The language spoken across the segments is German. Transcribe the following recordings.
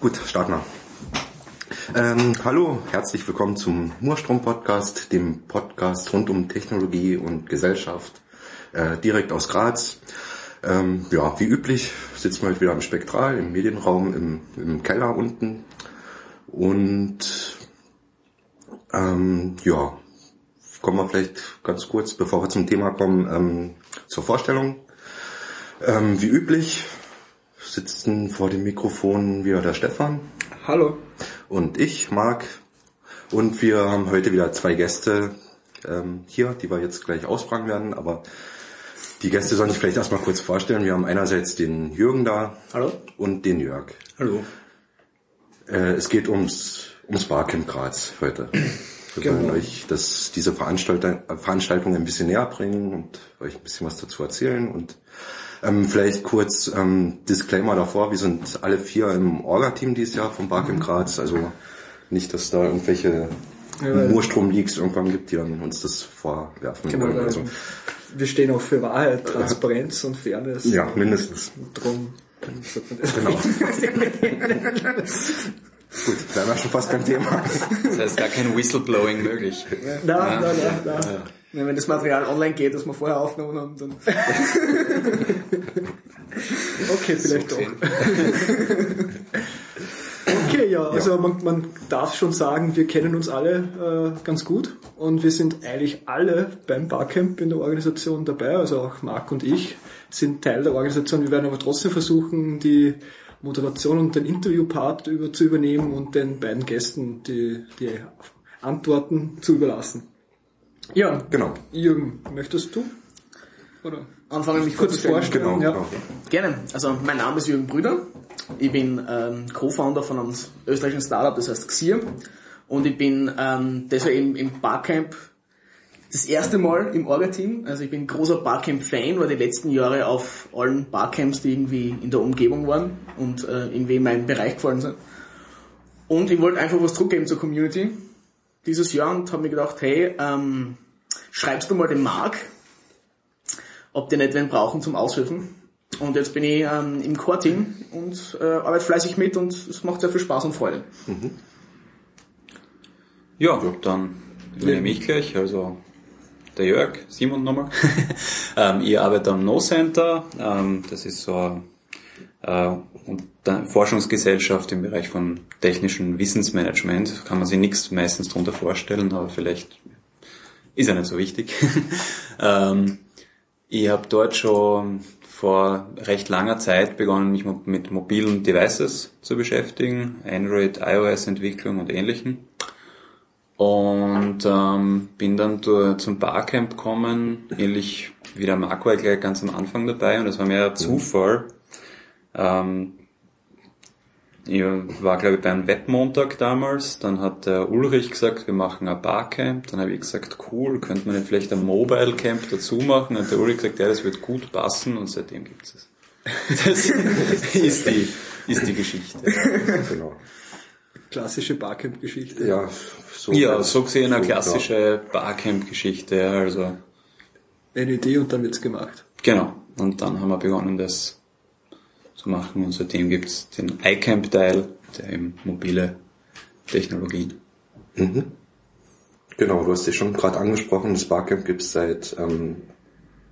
Gut, starten wir. Ähm, hallo, herzlich willkommen zum Murstrom-Podcast, dem Podcast rund um Technologie und Gesellschaft, äh, direkt aus Graz. Ähm, ja, wie üblich sitzen wir wieder im Spektral, im Medienraum, im, im Keller unten. Und ähm, ja, kommen wir vielleicht ganz kurz, bevor wir zum Thema kommen, ähm, zur Vorstellung. Ähm, wie üblich sitzen vor dem Mikrofon wieder der Stefan. Hallo. Und ich, Marc. Und wir haben heute wieder zwei Gäste ähm, hier, die wir jetzt gleich ausfragen werden. Aber die Gäste sollen sich vielleicht erstmal kurz vorstellen. Wir haben einerseits den Jürgen da. Hallo. Und den Jörg. Hallo. Äh, es geht ums, ums Barcamp Graz heute. Wir Genau. wollen euch das, diese Veranstaltung, Veranstaltung ein bisschen näher bringen und euch ein bisschen was dazu erzählen und ähm, vielleicht kurz ähm, Disclaimer davor, wir sind alle vier im Orga-Team dieses Jahr vom Barcamp Graz, also nicht, dass da irgendwelche Ja, Murstrom-Leaks irgendwann gibt, die dann uns das vorwerfen Genau, wollen. Also, wir stehen auch für Wahrheit, Transparenz und Fairness. ja, mindestens. Drum sagt man das. Genau. Gut, da wir schon fast beim Thema. Das heißt gar kein Whistleblowing möglich. Nein, nein, nein, nein. Ja, wenn das Material online geht, das wir vorher aufgenommen haben, dann... okay, vielleicht So doch. Okay, ja, also man, man darf schon sagen, wir kennen uns alle äh, ganz gut und wir sind eigentlich alle beim Barcamp in der Organisation dabei, also auch Marc und ich sind Teil der Organisation. Wir werden aber trotzdem versuchen, die Moderation und den Interviewpart über, zu übernehmen und den beiden Gästen die, die Antworten zu überlassen. Ja, Genau. Jürgen, möchtest du? Oder? Anfangen mich Kurz vorstellen, Genau, ja. genau. Gerne. Also mein Name ist Jürgen Brüder. Ich bin ähm, Co-Founder von einem österreichischen Startup, das heißt Xier. Und ich bin ähm, deshalb im, im Barcamp das erste Mal im Orga-Team. Also ich bin großer Barcamp-Fan, war die letzten Jahre auf allen Barcamps, die irgendwie in der Umgebung waren und äh, irgendwie in meinen Bereich gefallen sind. Und ich wollte einfach was zurückgeben zur Community dieses Jahr und habe mir gedacht, hey, ähm, schreibst du mal dem Marc, ob die nicht wen brauchen zum Aushelfen. Und jetzt bin ich ähm, im Core-Team und äh, arbeite fleißig mit und es macht sehr viel Spaß und Freude. Ja, dann übernehme ich gleich, also der Jörg, Simon nochmal. ähm, ich arbeite am No Center, ähm, das ist so eine äh, Forschungsgesellschaft im Bereich von technischem Wissensmanagement. Kann man sich nichts meistens darunter vorstellen, aber vielleicht ist ja nicht so wichtig. ähm, ich habe dort schon vor recht langer Zeit begonnen, mich mit mobilen Devices zu beschäftigen, Android, iOS-Entwicklung und ähnlichen. Und ähm, bin dann zum Barcamp gekommen, ähnlich wie der Marco war ich gleich ganz am Anfang dabei und das war mehr Zufall. Ähm, ich war, glaube ich, bei einem Webmontag damals. Dann hat der Ulrich gesagt, wir machen ein Barcamp. Dann habe ich gesagt, cool, könnte man nicht vielleicht ein Mobile Camp dazu machen? Und der Ulrich gesagt, ja, das wird gut passen und seitdem gibt's es. Das ist die, ist die Geschichte. genau. Klassische Barcamp-Geschichte. Ja, so, Ja, so gesehen eine so, ja. klassische Barcamp-Geschichte. ja, Also, Eine Idee und dann wird's gemacht. genau. Und dann haben wir begonnen, das zu machen. Und seitdem gibt's den iCamp-Teil, der eben mobile Technologien. Genau, du hast dich schon gerade angesprochen, das Barcamp gibt's seit ähm,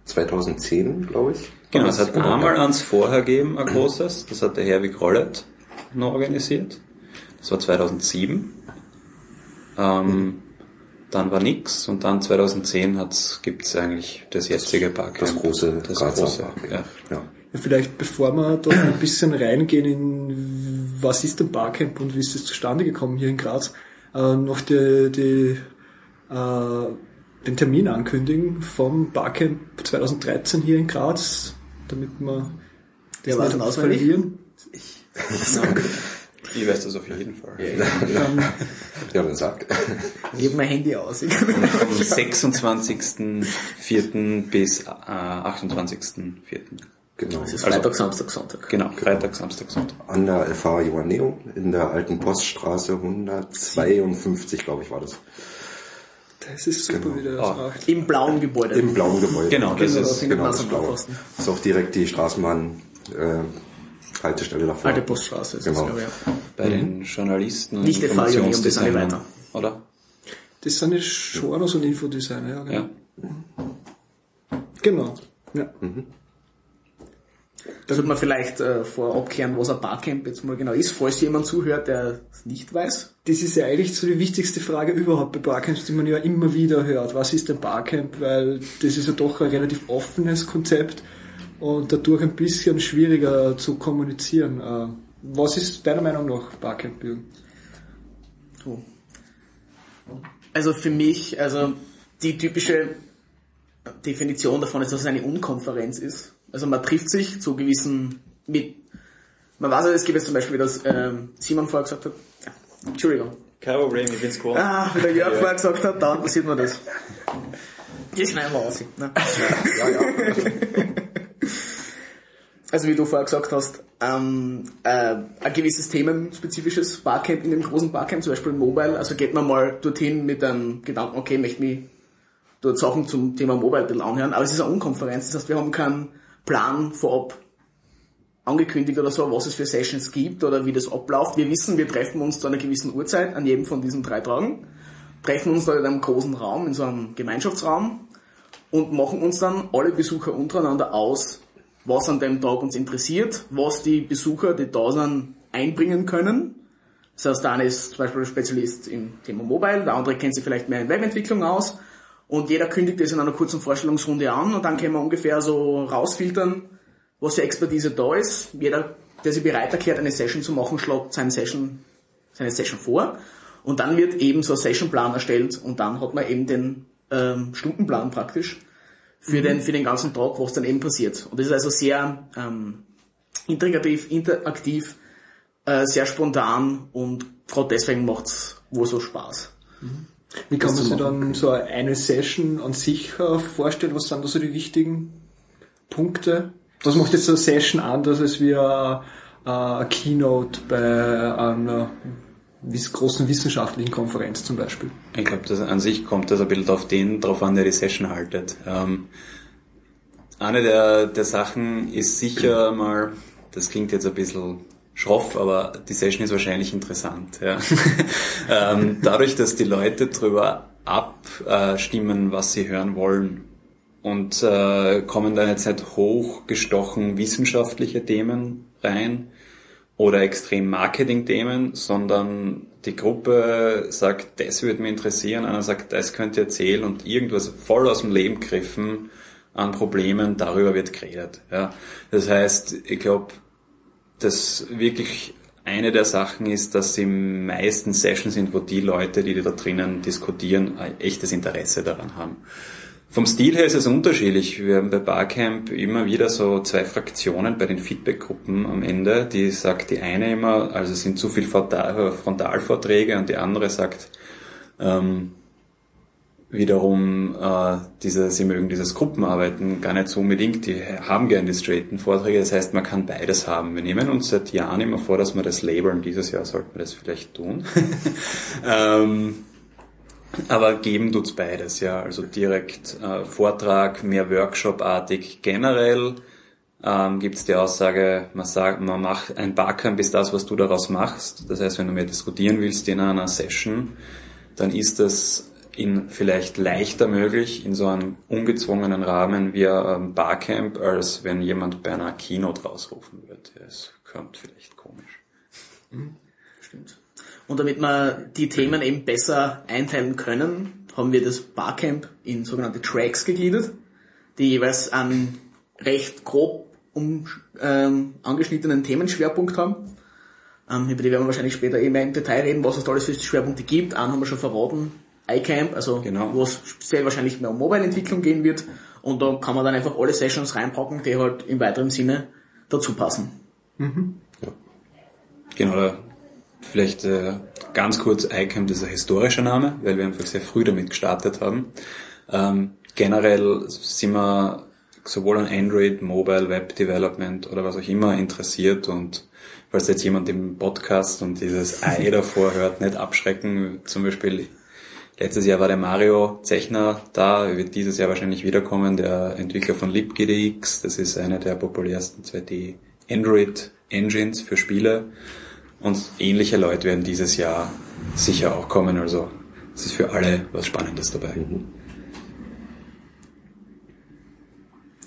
2010, glaube ich. Genau, es hat Genau, einmal eins vorher gegeben, ein großes. Das hat der Herwig Rollet noch organisiert. Das war 2007. Ähm, dann war nix und dann 2010 hat's, gibt's eigentlich das jetzige Barcamp. das große das große, Barcamp. ja. Ja. Ja, Vielleicht bevor wir da ein bisschen reingehen in was ist ein Barcamp und wie ist es zustande gekommen hier in Graz, äh, noch die, die, äh, den Termin ankündigen vom Barcamp 2013 hier in Graz, damit wir Wer das nicht denn auswendig? verlieren. Ich weiß das auf jeden Fall. Ähm, ja, dann sag. Ich habe mein Handy aus. Ich- Vom 26.04. bis äh, 28.04. Genau. Es ist Freitag, Samstag, Sonntag. Genau, Freitag, Samstag, Sonntag. An der FH Joanneo in der alten Poststraße 152, glaube ich, war das. das ist super, Genau. wie der das Ah. macht. Im blauen Gebäude. Im blauen Gebäude. Genau, das Genau, ist findet genau das Blaue. Das ist auch direkt die Straßenbahn äh, Haltestelle davor. Alte Poststraße ist Genau. das, glaube ich. ja. Bei den Journalisten und Nicht FH Jubiläum, das sind wir Informationsdesignern, weiter. oder? Das sind die Genres und Infodesigner, ja, genau. Ja. Genau. Ja. Da sollte man vielleicht äh, vorab klären, was ein Barcamp jetzt mal genau ist, falls jemand zuhört, der es nicht weiß. Das ist ja eigentlich so die wichtigste Frage überhaupt bei Barcamps, die man ja immer wieder hört. Was ist ein Barcamp? Weil das ist ja doch ein relativ offenes Konzept und dadurch ein bisschen schwieriger zu kommunizieren. Äh, Was ist deiner Meinung nach Barcamp, Jürgen? So. Also für mich, also die typische Definition davon ist, dass es eine Unkonferenz ist. Also man trifft sich zu gewissen, mit, man weiß ja, es gibt jetzt zum Beispiel, wie das ähm, Simon vorher gesagt hat, ja, Entschuldigung, Kein Problem, ich bin's gewohnt. ah, wie der Jörg vorher gesagt hat, dann passiert mir das. Die schneiden wir aus. Ne? Ja, ja. Also wie du vorher gesagt hast, ähm, äh, ein gewisses themenspezifisches Barcamp in dem großen Barcamp, zum Beispiel Mobile, also geht man mal dorthin mit einem Gedanken, okay, ich möchte mich dort Sachen zum Thema Mobile ein bisschen anhören, aber es ist eine Unkonferenz, das heißt, wir haben keinen Plan vorab angekündigt oder so, was es für Sessions gibt oder wie das abläuft. Wir wissen, wir treffen uns zu einer gewissen Uhrzeit an jedem von diesen drei Tagen, treffen uns da in einem großen Raum, in so einem Gemeinschaftsraum und machen uns dann alle Besucher untereinander aus, was an dem Tag uns interessiert, was die Besucher, die da sind, einbringen können. Das heißt, der eine ist zum Beispiel Spezialist im Thema Mobile, der andere kennt sich vielleicht mehr in Webentwicklung aus und jeder kündigt das in einer kurzen Vorstellungsrunde an und dann können wir ungefähr so rausfiltern, was für Expertise da ist. Jeder, der sich bereit erklärt, eine Session zu machen, schlägt seine Session, seine Session vor und dann wird eben so ein Sessionplan erstellt und dann hat man eben den ähm, Stundenplan praktisch für, den, für den ganzen Tag, was dann eben passiert. Und das ist also sehr ähm, integrativ, interaktiv, äh, sehr spontan und gerade deswegen macht's wohl so Spaß. Wie kann man sich dann so eine Session an sich äh, vorstellen? Was sind da so die wichtigen Punkte? Was macht jetzt so eine Session anders als wie eine, äh, eine Keynote bei einer großen wissenschaftlichen Konferenz zum Beispiel? Ich glaube, an sich kommt das ein bisschen auf den drauf an, der die Session haltet. Ähm, eine der, der Sachen ist sicher mal, das klingt jetzt ein bisschen schroff, aber die Session ist wahrscheinlich interessant. Ja. ähm, dadurch, dass die Leute drüber abstimmen, was sie hören wollen und äh, kommen da jetzt nicht hochgestochen wissenschaftliche Themen rein, oder extrem Marketing-Themen, sondern die Gruppe sagt, das würde mich interessieren, einer sagt, das könnt ihr erzählen und irgendwas voll aus dem Leben griffen an Problemen, darüber wird geredet. Ja. Das heißt, ich glaube, dass wirklich eine der Sachen ist, dass die meisten Sessions sind, wo die Leute, die da drinnen diskutieren, ein echtes Interesse daran haben. Vom Stil her ist es unterschiedlich. Wir haben bei Barcamp immer wieder so zwei Fraktionen bei den Feedbackgruppen am Ende. Die sagt die eine immer, also es sind zu viel Frontal- Frontalvorträge und die andere sagt ähm, wiederum, äh, diese, sie mögen dieses Gruppenarbeiten gar nicht so unbedingt. Die haben gern die straighten Vorträge. Das heißt, man kann beides haben. Wir nehmen uns seit Jahren immer vor, dass wir das labeln. Dieses Jahr sollten wir das vielleicht tun. ähm, aber geben tut's beides, ja. Also direkt äh, Vortrag, mehr Workshop-artig. Generell ähm, gibt's die Aussage, man sagt, man macht ein Barcamp ist das, was du daraus machst. Das heißt, wenn du mehr diskutieren willst in einer Session, dann ist das in vielleicht leichter möglich in so einem ungezwungenen Rahmen wie ein Barcamp, als wenn jemand bei einer Keynote rausrufen wird. Es kommt vielleicht komisch. Stimmt. Und damit wir die Themen eben besser einteilen können, haben wir das Barcamp in sogenannte Tracks gegliedert, die jeweils einen recht grob um, ähm, angeschnittenen Themenschwerpunkt haben. Ähm, über die werden wir wahrscheinlich später eben im Detail reden, was es da alles für Schwerpunkte gibt. Einen haben wir schon verraten, iCamp, also Genau. wo es sehr wahrscheinlich mehr um Mobile-Entwicklung gehen wird. Und da kann man dann einfach alle Sessions reinpacken, die halt im weiteren Sinne dazu passen. Genau, oder vielleicht äh, ganz kurz, iCamp ist ein historischer Name, weil wir einfach sehr früh damit gestartet haben. Ähm, generell sind wir sowohl an Android, Mobile, Web Development oder was auch immer interessiert und falls jetzt jemand im Podcast und dieses Ei davor hört, nicht abschrecken. Zum Beispiel letztes Jahr war der Mario Zechner da, er wird dieses Jahr wahrscheinlich wiederkommen, der Entwickler von LibGDX. Das ist eine der populärsten 2D Android Engines für Spiele und ähnliche Leute werden dieses Jahr sicher auch kommen. Also es ist für alle was Spannendes dabei.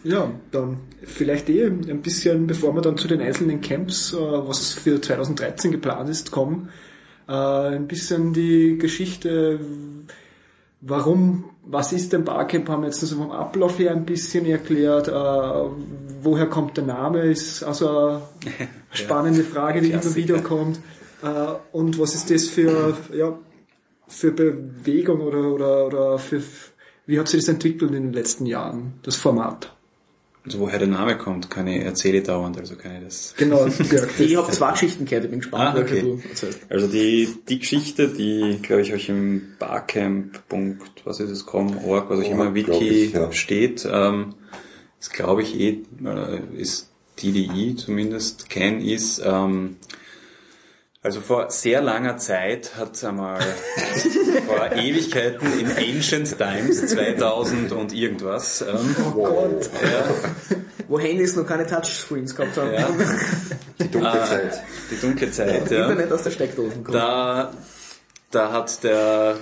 Ja, dann vielleicht eh ein bisschen, bevor wir dann zu den einzelnen Camps, äh, was für 2013 geplant ist, kommen, äh, ein bisschen die Geschichte, warum, was ist denn Barcamp, haben wir jetzt also vom Ablauf her ein bisschen erklärt, äh, woher kommt der Name, ist also eine spannende Frage, die immer wieder kommt. Und was ist das für, ja, für Bewegung oder, oder, oder für, wie hat sich das entwickelt in den letzten Jahren, das Format? Also woher der Name kommt, kann ich erzähle dauernd, also kann ich das. Genau, ich habe zwei Geschichten gehört, ich bin gespannt, ah, okay. du erzählst. Also die, die Geschichte, die, glaube ich, euch im Barcamp. was ist es, com, org, was euch immer Wiki ich, ja. steht, ähm, ist glaube ich eh, äh, ist die, die ich zumindest kenne, ist, ähm, also vor sehr langer Zeit hat einmal vor Ewigkeiten in Ancient Times 2000 und irgendwas. Ähm, oh Gott. Ja. Wo Handys noch keine Touchscreens gehabt haben. Ja. Die dunkle äh, Zeit. Die dunkle Zeit, ja. Internet aus der Steckdose kommt. Da, da hat der,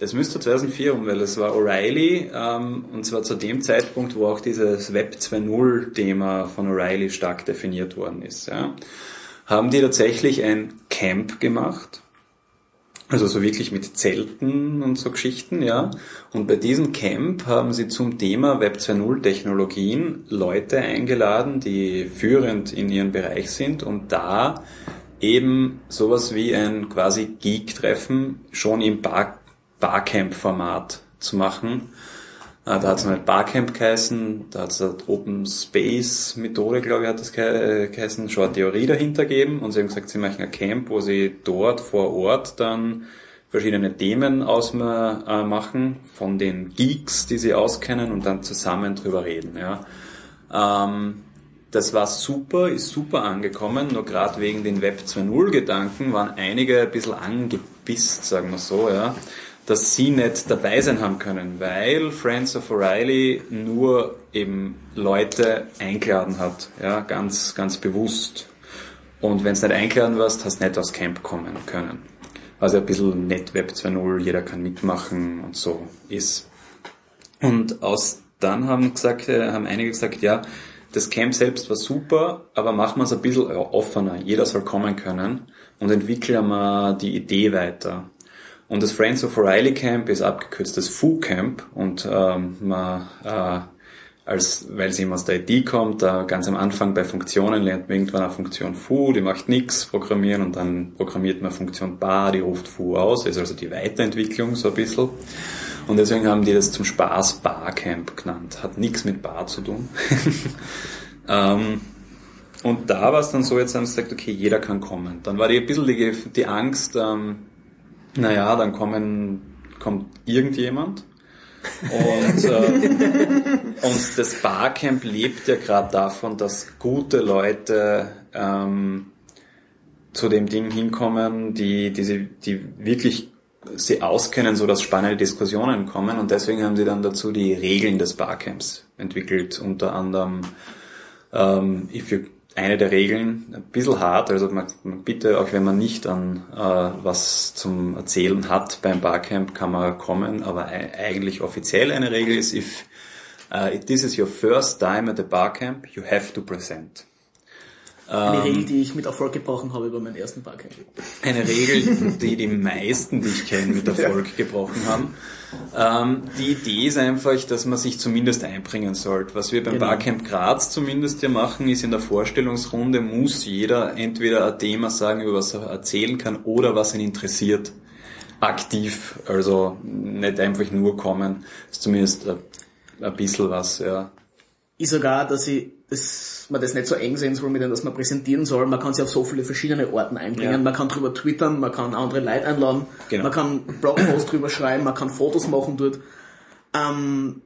es müsste 2004 um, weil es war O'Reilly, ähm, und zwar zu dem Zeitpunkt, wo auch dieses Web 2.0 Thema von O'Reilly stark definiert worden ist. Ja haben die tatsächlich ein Camp gemacht. Also so wirklich mit Zelten und so Geschichten, ja. Und bei diesem Camp haben sie zum Thema Web 2.0 Technologien Leute eingeladen, die führend in ihrem Bereich sind und da eben sowas wie ein quasi Geek-Treffen schon im Bar Barcamp-Format zu machen Ah, da hat es mal Barcamp geheißen, da hat es Open Space Methode, glaube ich, hat das geheißen, schon eine Theorie dahinter gegeben und sie haben gesagt, sie machen ein Camp, wo sie dort vor Ort dann verschiedene Themen ausmachen von den Geeks, die sie auskennen und dann zusammen drüber reden. Ja. Ähm, das war super, ist super angekommen, nur gerade wegen den Web 2.0 Gedanken waren einige ein bisschen angepisst, sagen wir so, ja dass sie nicht dabei sein haben können, weil Friends of O'Reilly nur eben Leute eingeladen hat, ja, ganz, ganz bewusst. Und wenn es nicht eingeladen warst, hast du nicht aus Camp kommen können. Also ein bisschen Netweb 2.0, jeder kann mitmachen und so ist. Und aus dann haben gesagt, äh, haben einige gesagt, ja, das Camp selbst war super, aber machen wir es ein bisschen offener. Jeder soll kommen können und entwickeln wir die Idee weiter. Und das Friends of O'Reilly Camp ist abgekürzt das Foo Camp und ähm, man, äh, als, weil es immer aus der ID kommt, da ganz am Anfang bei Funktionen lernt man irgendwann eine Funktion Foo, die macht nichts programmieren und dann programmiert man Funktion Bar, die ruft Foo aus, ist also die Weiterentwicklung so ein bisschen. Und deswegen haben die das zum Spaß Barcamp genannt. Hat nichts mit Bar zu tun. ähm, und da war es dann so, jetzt haben sie gesagt, okay, jeder kann kommen. Dann war die ein bisschen die, die Angst, ähm, naja, dann kommen, kommt irgendjemand. Und, äh, und das Barcamp lebt ja gerade davon, dass gute Leute ähm, zu dem Ding hinkommen, die, die, sie, die wirklich sie auskennen, so dass spannende Diskussionen kommen. Und deswegen haben sie dann dazu die Regeln des Barcamps entwickelt. Unter anderem, ähm, if you eine der Regeln, ein bisschen hart, also man, man bitte, auch wenn man nicht an äh, was zum Erzählen hat beim Barcamp, kann man kommen, aber eigentlich offiziell eine Regel ist, if uh, this is your first time at the Barcamp, you have to present. Eine ähm, Regel, die ich mit Erfolg gebrochen habe über meinen ersten Barcamp. Eine Regel, die die meisten, die ich kenne, mit Erfolg gebrochen haben. Ähm, die Idee ist einfach, dass man sich zumindest einbringen sollte. Was wir beim genau. Barcamp Graz zumindest ja machen, ist in der Vorstellungsrunde muss jeder entweder ein Thema sagen, über was er erzählen kann oder was ihn interessiert. Aktiv, also nicht einfach nur kommen. Das ist zumindest ein, ein bisschen was, ja. Ich sogar, dass ich dass man das nicht so eng sehen soll, mit dem, dass man präsentieren soll. Man kann sich auf so viele verschiedene Orten einbringen. Ja. Man kann drüber twittern, man kann andere Leute einladen, genau. man kann Blogposts drüber schreiben, man kann Fotos machen dort. Ähm,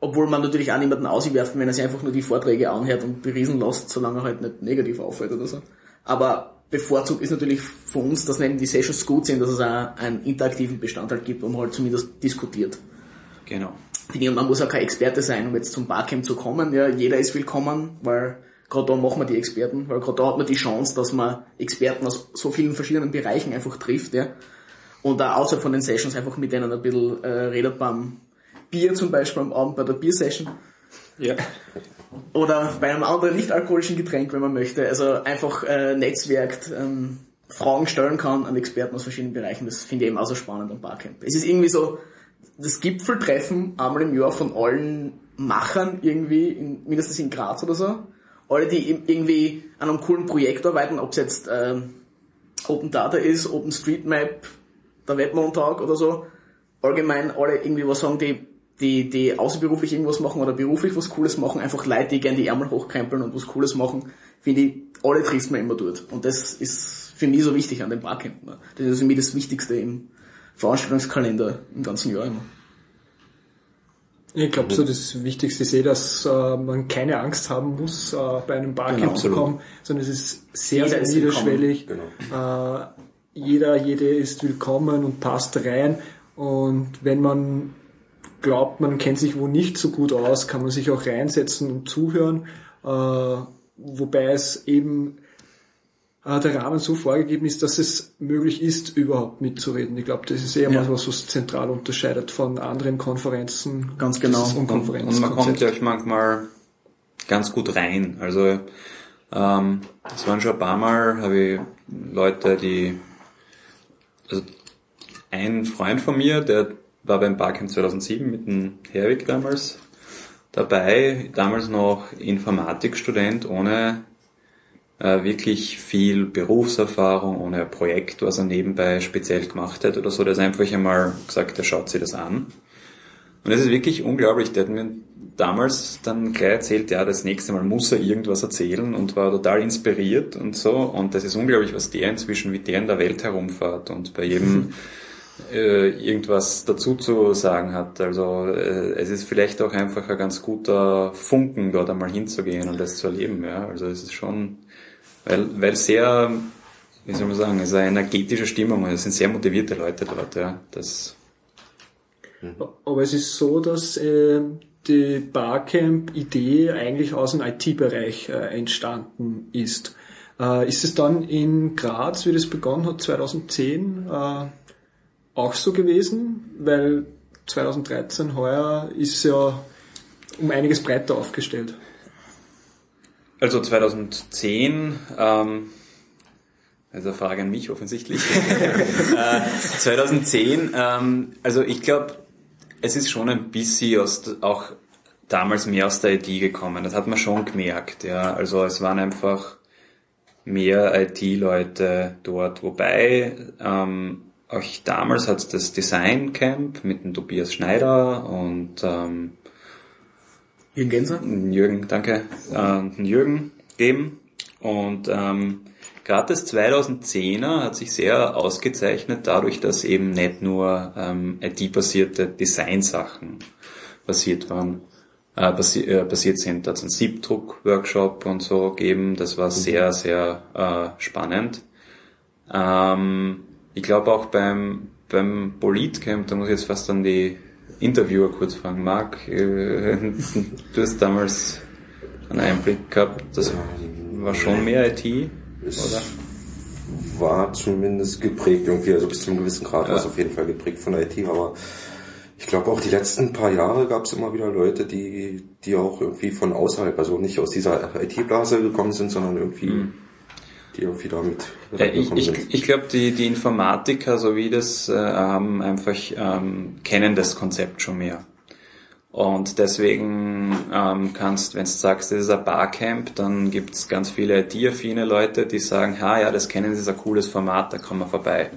obwohl man natürlich auch niemanden auswerfen, wenn er sich einfach nur die Vorträge anhört und beriesen lässt, solange er halt nicht negativ auffällt oder so. Aber bevorzugt ist natürlich für uns, dass neben die Sessions gut sind, dass es auch einen interaktiven Bestandteil gibt und halt zumindest diskutiert. Genau und man muss auch kein Experte sein, um jetzt zum Barcamp zu kommen. Ja, jeder ist willkommen, weil gerade da machen wir die Experten, weil gerade da hat man die Chance, dass man Experten aus so vielen verschiedenen Bereichen einfach trifft, ja. Und da außerhalb von den Sessions einfach mit denen ein bisschen äh, redet beim Bier zum Beispiel am Abend bei der Biersession. Ja. Oder bei einem anderen nicht-alkoholischen Getränk, wenn man möchte. Also einfach äh, netzwerkt, ähm, Fragen stellen kann an Experten aus verschiedenen Bereichen. Das finde ich eben auch so spannend am Barcamp. Es ist irgendwie so das Gipfeltreffen einmal im Jahr von allen Machern irgendwie, in, mindestens in Graz oder so. Alle, die irgendwie an einem coolen Projekt arbeiten, ob es jetzt äh, Open Data ist, Open Street Map, der Webmontag oder so. Allgemein alle irgendwie was sagen, die die, die außerberuflich irgendwas machen oder beruflich was Cooles machen, einfach Leute, die gerne die Ärmel hochkrempeln und was Cooles machen, finde ich, alle trifft man immer dort. Und das ist für mich so wichtig an dem Barcamp. Ne? Das ist für mich das Wichtigste im Veranstaltungskalender im ganzen Jahr immer. Ich glaube, so das Wichtigste ist eh, dass äh, man keine Angst haben muss, äh, bei einem Barcamp Genau, zu kommen, sondern es ist sehr, Jeder sehr niederschwellig. Genau. Äh, jeder, jede ist willkommen und passt rein. Und wenn man glaubt, man kennt sich wo nicht so gut aus, kann man sich auch reinsetzen und zuhören. Äh, wobei es eben äh, der Rahmen so vorgegeben ist, dass es möglich ist, überhaupt mitzureden. Ich glaube, das ist eher Ja. mal was, was zentral unterscheidet von anderen Konferenzen. Ganz genau. Und, und man kommt ja auch manchmal ganz gut rein. Also ähm, es waren schon ein paar Mal, habe ich Leute, die also ein Freund von mir, der war beim Barcamp 2007 mit dem Herwig damals dabei, damals noch Informatikstudent ohne äh, wirklich viel Berufserfahrung, ohne ein Projekt, was er nebenbei speziell gemacht hat oder so. Der ist einfach einmal gesagt, er schaut sich das an. Und es ist wirklich unglaublich. Der hat mir damals dann gleich erzählt, ja, das nächste Mal muss er irgendwas erzählen und war total inspiriert und so. Und das ist unglaublich, was der inzwischen, wie der in der Welt herumfährt und bei jedem äh, irgendwas dazu zu sagen hat. Also äh, es ist vielleicht auch einfach ein ganz guter Funken, dort einmal hinzugehen und das zu erleben. Ja. Also es ist schon, weil, weil sehr, wie soll man sagen, es ist eine energetische Stimmung und es sind sehr motivierte Leute dort. Ja. Das Aber es ist so, dass äh, die Barcamp-Idee eigentlich aus dem IT-Bereich äh, entstanden ist. Äh, ist es dann in Graz, wie das begonnen hat, 2010, äh, auch so gewesen? Weil 2013 heuer ist ja um einiges breiter aufgestellt. Also 2010, ähm, also Frage an mich offensichtlich. äh, 2010, ähm, also ich glaube, es ist schon ein bisschen aus, auch damals mehr aus der IT gekommen. Das hat man schon gemerkt, ja. Also es waren einfach mehr IT-Leute dort, wobei ähm, auch damals hat es das Design Camp mit dem Tobias Schneider und ähm, Jürgen Genser? Jürgen, danke, äh, Jürgen geben. Und ähm, gerade das 2010er hat sich sehr ausgezeichnet dadurch, dass eben nicht nur ähm, IT-basierte Designsachen passiert waren, äh, passi äh, passiert sind. Da hat es einen Siebdruck-Workshop und so gegeben. Das war sehr, sehr äh, spannend. Ähm, ich glaube auch beim, beim Politcamp, da muss ich jetzt fast an die Interviewer kurz fragen. Marc, äh, du hast damals einen Einblick gehabt, das war schon mehr IT, oder? War zumindest geprägt irgendwie, also bis zu einem gewissen Grad war es auf jeden Fall geprägt von IT, aber ich glaube auch die letzten paar Jahre gab es immer wieder Leute, die, die auch irgendwie von außerhalb, also nicht aus dieser IT-Blase gekommen sind, sondern irgendwie, die irgendwie damit Ja, ich gekommen ich, sind. ich glaube, die, die Informatiker, so wie das, äh, haben einfach, ähm, kennen das Konzept schon mehr. Und deswegen ähm, kannst, wenn du sagst, das ist ein Barcamp, dann gibt's ganz viele IT-affine Leute, die sagen, ha, ja, das kennen sie, ist ein cooles Format, da kommen wir vorbei.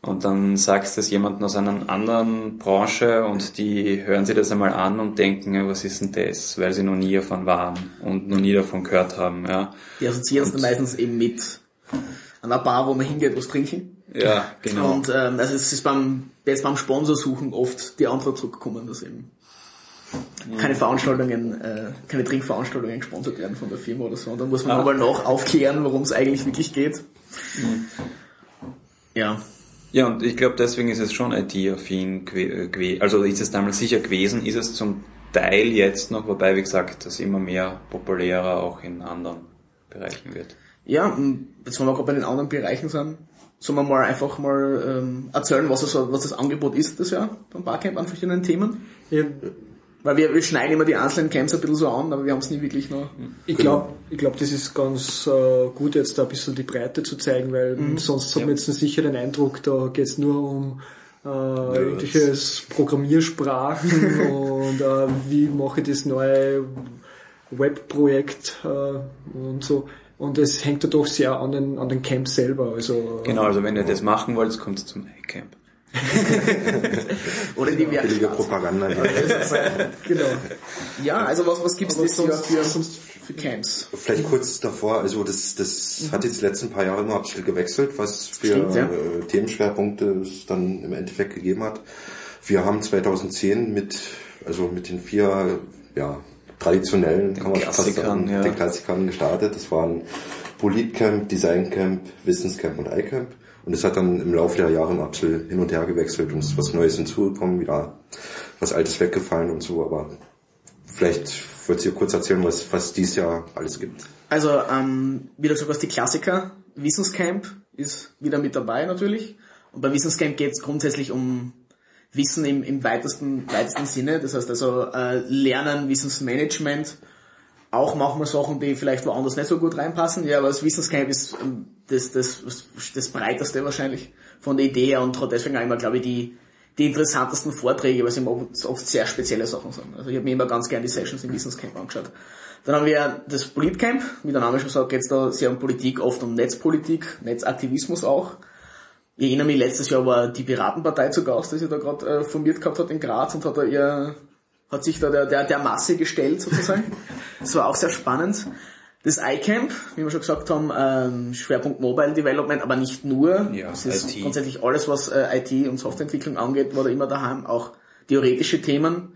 Und dann sagst du es jemandem aus einer anderen Branche und die hören sich das einmal an und denken, was ist denn das, weil sie noch nie davon waren und noch nie davon gehört haben. Ja, Die assoziieren es dann meistens eben mit einer Bar, wo man hingeht, was trinken. ja genau. Und ähm, also es ist beim jetzt beim Sponsorsuchen oft die Antwort zurückgekommen, dass eben keine Veranstaltungen, äh, keine Trinkveranstaltungen gesponsert werden von der Firma oder so. Und dann muss man Ah. nochmal noch aufklären, worum es eigentlich wirklich geht. Ja. Ja, und ich glaube, deswegen ist es schon IT-affin gewesen, also ist es damals sicher gewesen, ist es zum Teil jetzt noch, wobei, wie gesagt, das immer mehr populärer auch in anderen Bereichen wird. Ja, jetzt wenn wir gerade bei den anderen Bereichen sind, sollen wir mal einfach mal ähm, erzählen, was, das, was das Angebot ist das Jahr beim Barcamp an verschiedenen Themen. Ja, Weil wir, wir schneiden immer die einzelnen Camps ein bisschen so an, aber wir haben es nie wirklich noch. ich glaube, ich glaub, das ist ganz äh, gut, jetzt da ein bisschen die Breite zu zeigen, weil sonst hat man jetzt sicher den Eindruck, da geht es nur um äh, irgendwelches Programmiersprachen und äh, wie mache ich das neue Webprojekt äh, und so. Und es hängt ja doch sehr an den, an den Camps selber. Also, Genau, also wenn ihr das machen wollt, kommt zum iCamp. Oder die Billige Werkstatt. Propaganda. Ja. genau. Ja, also was, was gibt's Jahr sonst- für, sonst- für Camps? Vielleicht kurz davor, also das, das hat jetzt die letzten paar Jahre immer ein bisschen gewechselt, was für Stimmt, ja. äh, Themenschwerpunkte es dann im Endeffekt gegeben hat. Wir haben 2010 mit, also mit den vier, ja, traditionellen, kann man fast Klassikern, sagen, ja. den Klassikern gestartet. Das waren Politcamp, Designcamp, Wissenscamp und iCamp. Und es hat dann im Laufe der Jahre ein bisschen hin und her gewechselt und es ist was Neues hinzugekommen, wieder was Altes weggefallen und so, aber vielleicht würdest du kurz erzählen, was, was dies Jahr alles gibt. Also, ähm, wieder gesagt, was die Klassiker. Wissenscamp ist wieder mit dabei natürlich. Und bei Wissenscamp geht es grundsätzlich um Wissen im, im weitesten, weitesten Sinne. Das heißt also äh, Lernen, Wissensmanagement. Auch manchmal Sachen, die vielleicht woanders nicht so gut reinpassen. Ja, aber das Wissenscamp ist ähm, das, das, das breiteste wahrscheinlich von der Idee her und hat deswegen auch immer, glaube ich, die, die interessantesten Vorträge, weil oft oft sehr spezielle Sachen sind. Also ich habe mir immer ganz gerne die Sessions im Wissenscamp angeschaut. Dann haben wir das Politcamp, wie der Name schon sagt, geht es da sehr um Politik, oft um Netzpolitik, Netzaktivismus auch. Ich erinnere mich, letztes Jahr war die Piratenpartei zu Gast, die sich da gerade äh, formiert gehabt hat in Graz und hat da ihr, hat sich da der, der, der Masse gestellt sozusagen. Das war auch sehr spannend. Das iCamp, wie wir schon gesagt haben, ähm, Schwerpunkt Mobile Development, aber nicht nur. Ja, es ist IT. grundsätzlich alles, was äh, IT und Softwareentwicklung angeht, war da immer daheim. Auch theoretische Themen.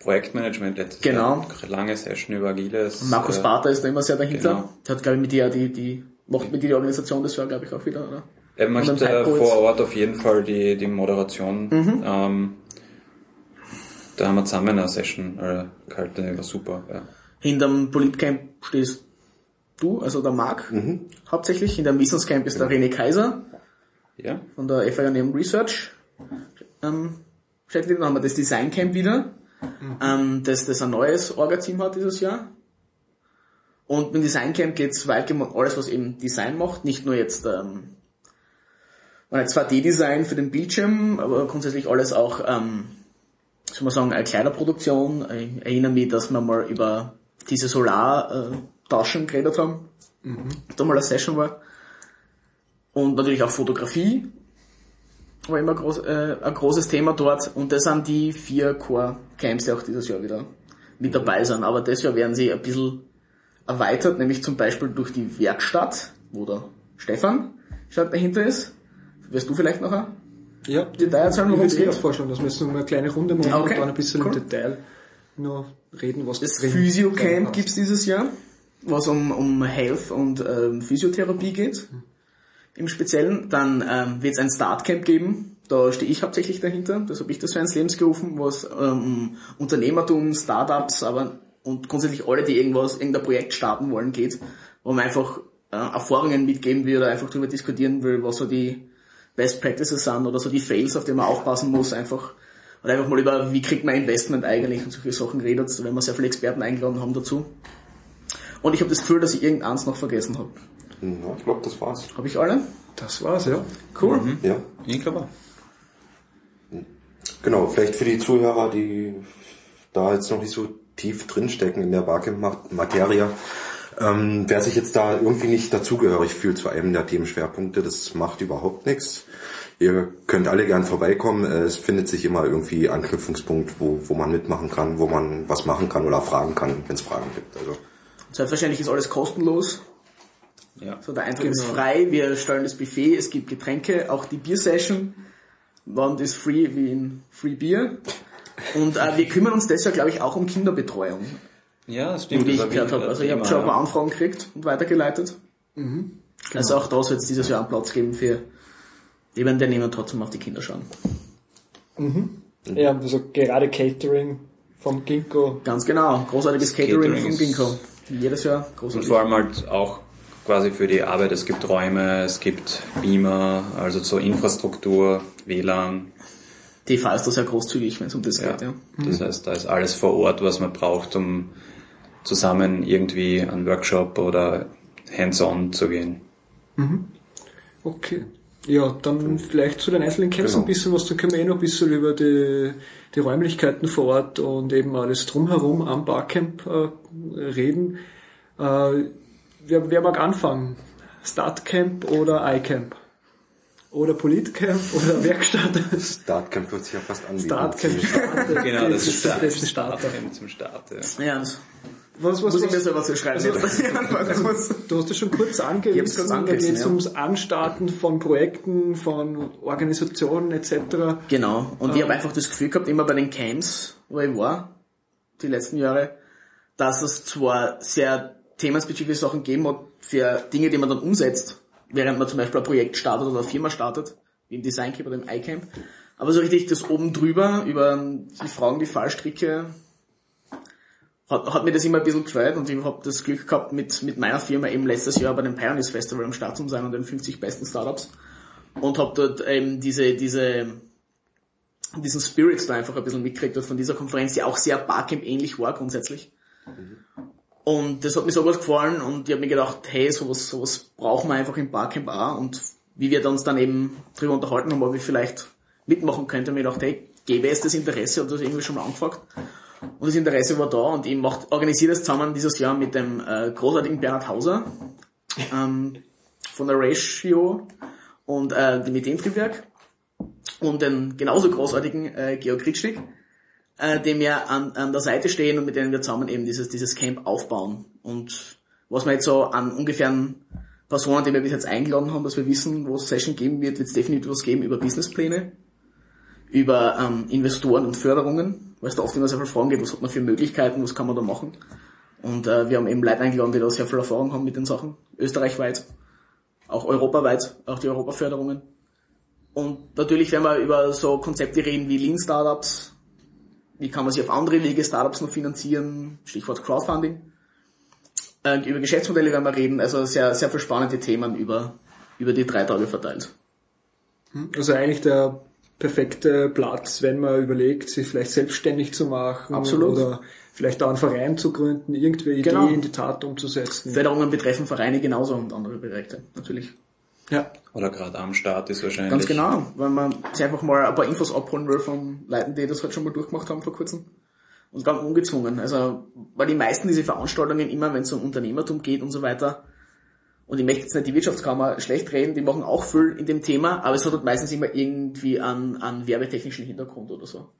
Projektmanagement letztes Genau. Jahr. Lange Session über Agiles. Markus äh, Barter ist da immer sehr dahinter. genau. Der hat, glaube ich, mit dir die, die, macht mit dir die Organisation das Jahr, glaube ich, auch wieder, oder? Er Und macht äh, Typecodes. vor Ort auf jeden Fall die, die Moderation. Mhm. Ähm, da haben wir zusammen eine Session äh, gehalten, die war super. Ja. Hinterm Politcamp stehst du, also der Marc, hauptsächlich. Hinterm Wissenscamp ist der René Kaiser ja? von der FIM Research. Ähm, steht wieder. Dann haben wir das Designcamp wieder, ähm, das, das ein neues Orga-Team hat dieses Jahr. Und mit dem Designcamp geht's weit um alles, was eben Design macht, nicht nur jetzt ähm, ein 2D-Design für den Bildschirm, aber grundsätzlich alles auch, ähm, soll man sagen, eine Kleiderproduktion. Ich erinnere mich, dass wir mal über diese Solartaschen geredet haben. Da mal eine Session war. Und natürlich auch Fotografie war immer groß, äh, ein großes Thema dort. Und das sind die vier Core-Camps, die auch dieses Jahr wieder mit dabei sind. Aber das Jahr werden sie ein bisschen erweitert, nämlich zum Beispiel durch die Werkstatt, wo der Stefan schon dahinter ist. Wirst du vielleicht noch ein Ja, Detail erzählen, ich worum es geht? vorschlagen, dass wir jetzt noch mal eine kleine Runde machen Okay, und dann ein bisschen cool. im Detail nur reden, was Das Physio-Camp passt. gibt's dieses Jahr, was um, um Health und ähm, Physiotherapie geht. Im Speziellen. Dann ähm, wird es ein Startcamp geben. Da stehe ich hauptsächlich dahinter. Das habe ich das so ins Leben gerufen, was ähm, Unternehmertum, Startups, aber und grundsätzlich alle, die irgendwas, irgendein Projekt starten wollen, geht, wo man einfach äh, Erfahrungen mitgeben will oder einfach darüber diskutieren will, was so die Best Practices sind oder so die Fails, auf die man aufpassen muss, einfach oder einfach mal über, wie kriegt man Investment eigentlich und solche Sachen redet, wenn wir sehr viele Experten eingeladen haben dazu. Und ich habe das Gefühl, dass ich irgendeins noch vergessen habe. Ja, ich glaube, das war's. Habe ich alle? Das war's, ja. Cool. Ja. Ich glaube auch. Genau, vielleicht für die Zuhörer, die da jetzt noch nicht so tief drinstecken in der Barcamp-Materie, ähm, wer sich jetzt da irgendwie nicht dazugehörig fühlt zu einem der Themenschwerpunkte, das macht überhaupt nichts. Ihr könnt alle gern vorbeikommen. Äh, Es findet sich immer irgendwie Anknüpfungspunkt, wo, wo man mitmachen kann, wo man was machen kann oder fragen kann, wenn es Fragen gibt. Also Selbstverständlich ist alles kostenlos. Ja. So, der Eintritt ist Genau. frei, wir stellen das Buffet, es gibt Getränke, auch die Biersession. Wand ist free wie in Free Beer. Und äh, wir kümmern uns deshalb, glaube ich, auch um Kinderbetreuung, Ja, das stimmt. wie ich das hab gehört habe. Also ich habe schon ein paar. Anfragen gekriegt und weitergeleitet. Also auch da soll es dieses Jahr einen Platz geben für jemanden, der nehmen trotzdem auf die Kinder schauen. Ja, also gerade Catering vom Ginkgo. Ganz genau, großartiges Catering, Catering vom Ginkgo. Jedes Jahr Und großartig. vor allem halt auch quasi für die Arbeit, es gibt Räume, es gibt Beamer, also zur Infrastruktur, WLAN. TV ist da sehr großzügig, wenn es um das Ja. geht. Ja. Das heißt, da ist alles vor Ort, was man braucht, um zusammen irgendwie einen Workshop oder hands-on zu gehen. Okay. Ja, dann vielleicht zu den einzelnen Camps Genau. ein bisschen was, dann können wir eh noch ein bisschen über die, die Räumlichkeiten vor Ort und eben alles drumherum am Barcamp äh, reden. Äh, wer, wer mag anfangen? Startcamp oder iCamp? Oder Politcamp oder Werkstatt? Startcamp wird sich ja fast anbieten. Startcamp, Start, Genau, das ist der der beste Starter. zum Start. Ja. Ja, das Was, was, muss ich mir selber zu schreiben. Also, du hast es schon kurz angerissen, kurz da geht es ja. ums Anstarten von Projekten, von Organisationen etc. Genau. Und ich habe einfach das Gefühl gehabt, immer bei den Camps, wo ich war, die letzten Jahre, dass es zwar sehr themenspezifische Sachen gegeben hat für Dinge, die man dann umsetzt, während man zum Beispiel ein Projekt startet oder eine Firma startet, wie im Design Camp oder im iCamp, aber so richtig das oben drüber, über die Fragen, die Fallstricke, hat, hat mir das immer ein bisschen gefreut und ich habe das Glück gehabt, mit, mit meiner Firma eben letztes Jahr bei dem Pioneers Festival am Start zu sein und den 50 besten Startups und habe dort eben diese, diese, diesen Spirit da einfach ein bisschen mitgekriegt hat von dieser Konferenz, die auch sehr Barcamp ähnlich war grundsätzlich. Und das hat mir so gut gefallen und ich habe mir gedacht, hey, sowas, sowas brauchen wir einfach im Barcamp auch und wie wir uns dann eben drüber unterhalten haben, ob ich vielleicht mitmachen könnte, mir gedacht, hey, gäbe es das Interesse, habe das irgendwie schon mal angefragt. Und das Interesse war da und ich macht, organisiere das zusammen dieses Jahr mit dem äh, großartigen Bernhard Hauser ähm, von der Ratio und äh, dem Ideentriebwerk und den genauso großartigen äh, Georg Ritschig, äh, dem wir an, an der Seite stehen und mit denen wir zusammen eben dieses, dieses Camp aufbauen. Und was wir jetzt so an ungefähren Personen, die wir bis jetzt eingeladen haben, dass wir wissen, wo es Session geben wird, wird es definitiv was geben über Businesspläne, über ähm, Investoren und Förderungen, weil es da oft immer sehr viele Fragen gibt, was hat man für Möglichkeiten, was kann man da machen. Und äh, wir haben eben Leute eingeladen, die da sehr viel Erfahrung haben mit den Sachen, österreichweit, auch europaweit, auch die Europaförderungen. Und natürlich werden wir über so Konzepte reden wie Lean Startups, wie kann man sich auf andere Wege Startups noch finanzieren, Stichwort Crowdfunding. Äh, über Geschäftsmodelle werden wir reden, also sehr, sehr viel spannende Themen über, über die drei Tage verteilt. Also eigentlich der perfekte Platz, wenn man überlegt, sich vielleicht selbstständig zu machen Absolut. oder vielleicht auch einen Verein zu gründen, irgendwelche Genau. Ideen in die Tat umzusetzen. Förderungen betreffen Vereine genauso und andere Projekte, natürlich. Ja. Oder gerade am Start ist wahrscheinlich. Ganz genau, wenn man sich einfach mal ein paar Infos abholen will von Leuten, die das halt schon mal durchgemacht haben vor kurzem. Und ganz ungezwungen. Also, weil die meisten diese Veranstaltungen immer, wenn es um Unternehmertum geht und so weiter, und ich möchte jetzt nicht die Wirtschaftskammer schlecht reden, die machen auch viel in dem Thema, aber es hat halt meistens immer irgendwie einen, einen werbetechnischen Hintergrund oder so.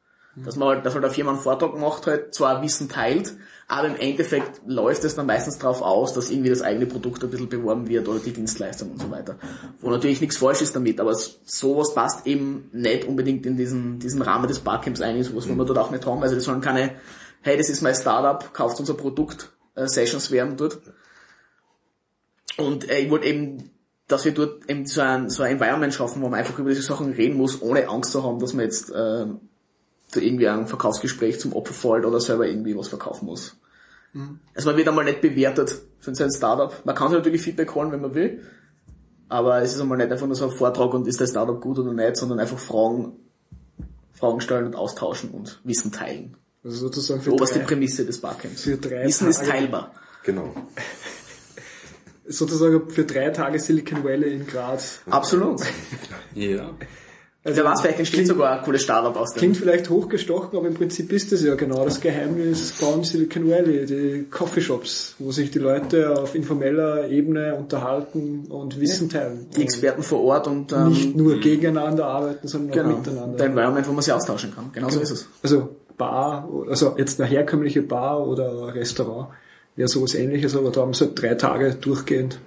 Dass man halt, dass halt eine Firma einen Vortrag macht, halt zwar Wissen teilt, aber im Endeffekt läuft es dann meistens darauf aus, dass irgendwie das eigene Produkt ein bisschen beworben wird oder die Dienstleistung und so weiter. Wo natürlich nichts falsch ist damit, aber sowas passt eben nicht unbedingt in diesen, diesen Rahmen des Barcamps ein, sowas wollen wir dort auch nicht haben. Also das sollen keine, hey, das ist mein Startup, kauft unser Produkt, äh, Sessions werden dort. Und äh, ich wollte eben, dass wir dort eben so ein, so ein Environment schaffen, wo man einfach über diese Sachen reden muss, ohne Angst zu haben, dass man jetzt äh, zu irgendwie ein Verkaufsgespräch zum Opfer fällt oder selber irgendwie was verkaufen muss. Also man wird einmal nicht bewertet für sein Startup. Man kann sich natürlich Feedback holen, wenn man will, aber es ist einmal nicht einfach nur so ein Vortrag und ist das Startup gut oder nicht, sondern einfach Fragen, Fragen stellen und austauschen und Wissen teilen. Also sozusagen für Oberste drei, Prämisse des Barcamps. für drei Wissen ist Tage- teilbar. Genau. Sozusagen für drei Tage Silicon Valley in Graz. Absolut. Ja. Also, Wer weiß, vielleicht entsteht klingt, sogar ein cooles Startup aus dem. klingt vielleicht hochgestochen, aber im Prinzip ist das ja genau das Geheimnis von Silicon Valley, die Coffeeshops, wo sich die Leute auf informeller Ebene unterhalten und Wissen teilen. Die Experten vor Ort und ähm, nicht nur gegeneinander arbeiten, sondern auch genau, miteinander. der Environment, wo man sich austauschen kann. Genau so ist es. Also Bar, also jetzt eine herkömmliche Bar oder Restaurant wäre sowas ähnliches, aber da haben sie halt drei Tage durchgehend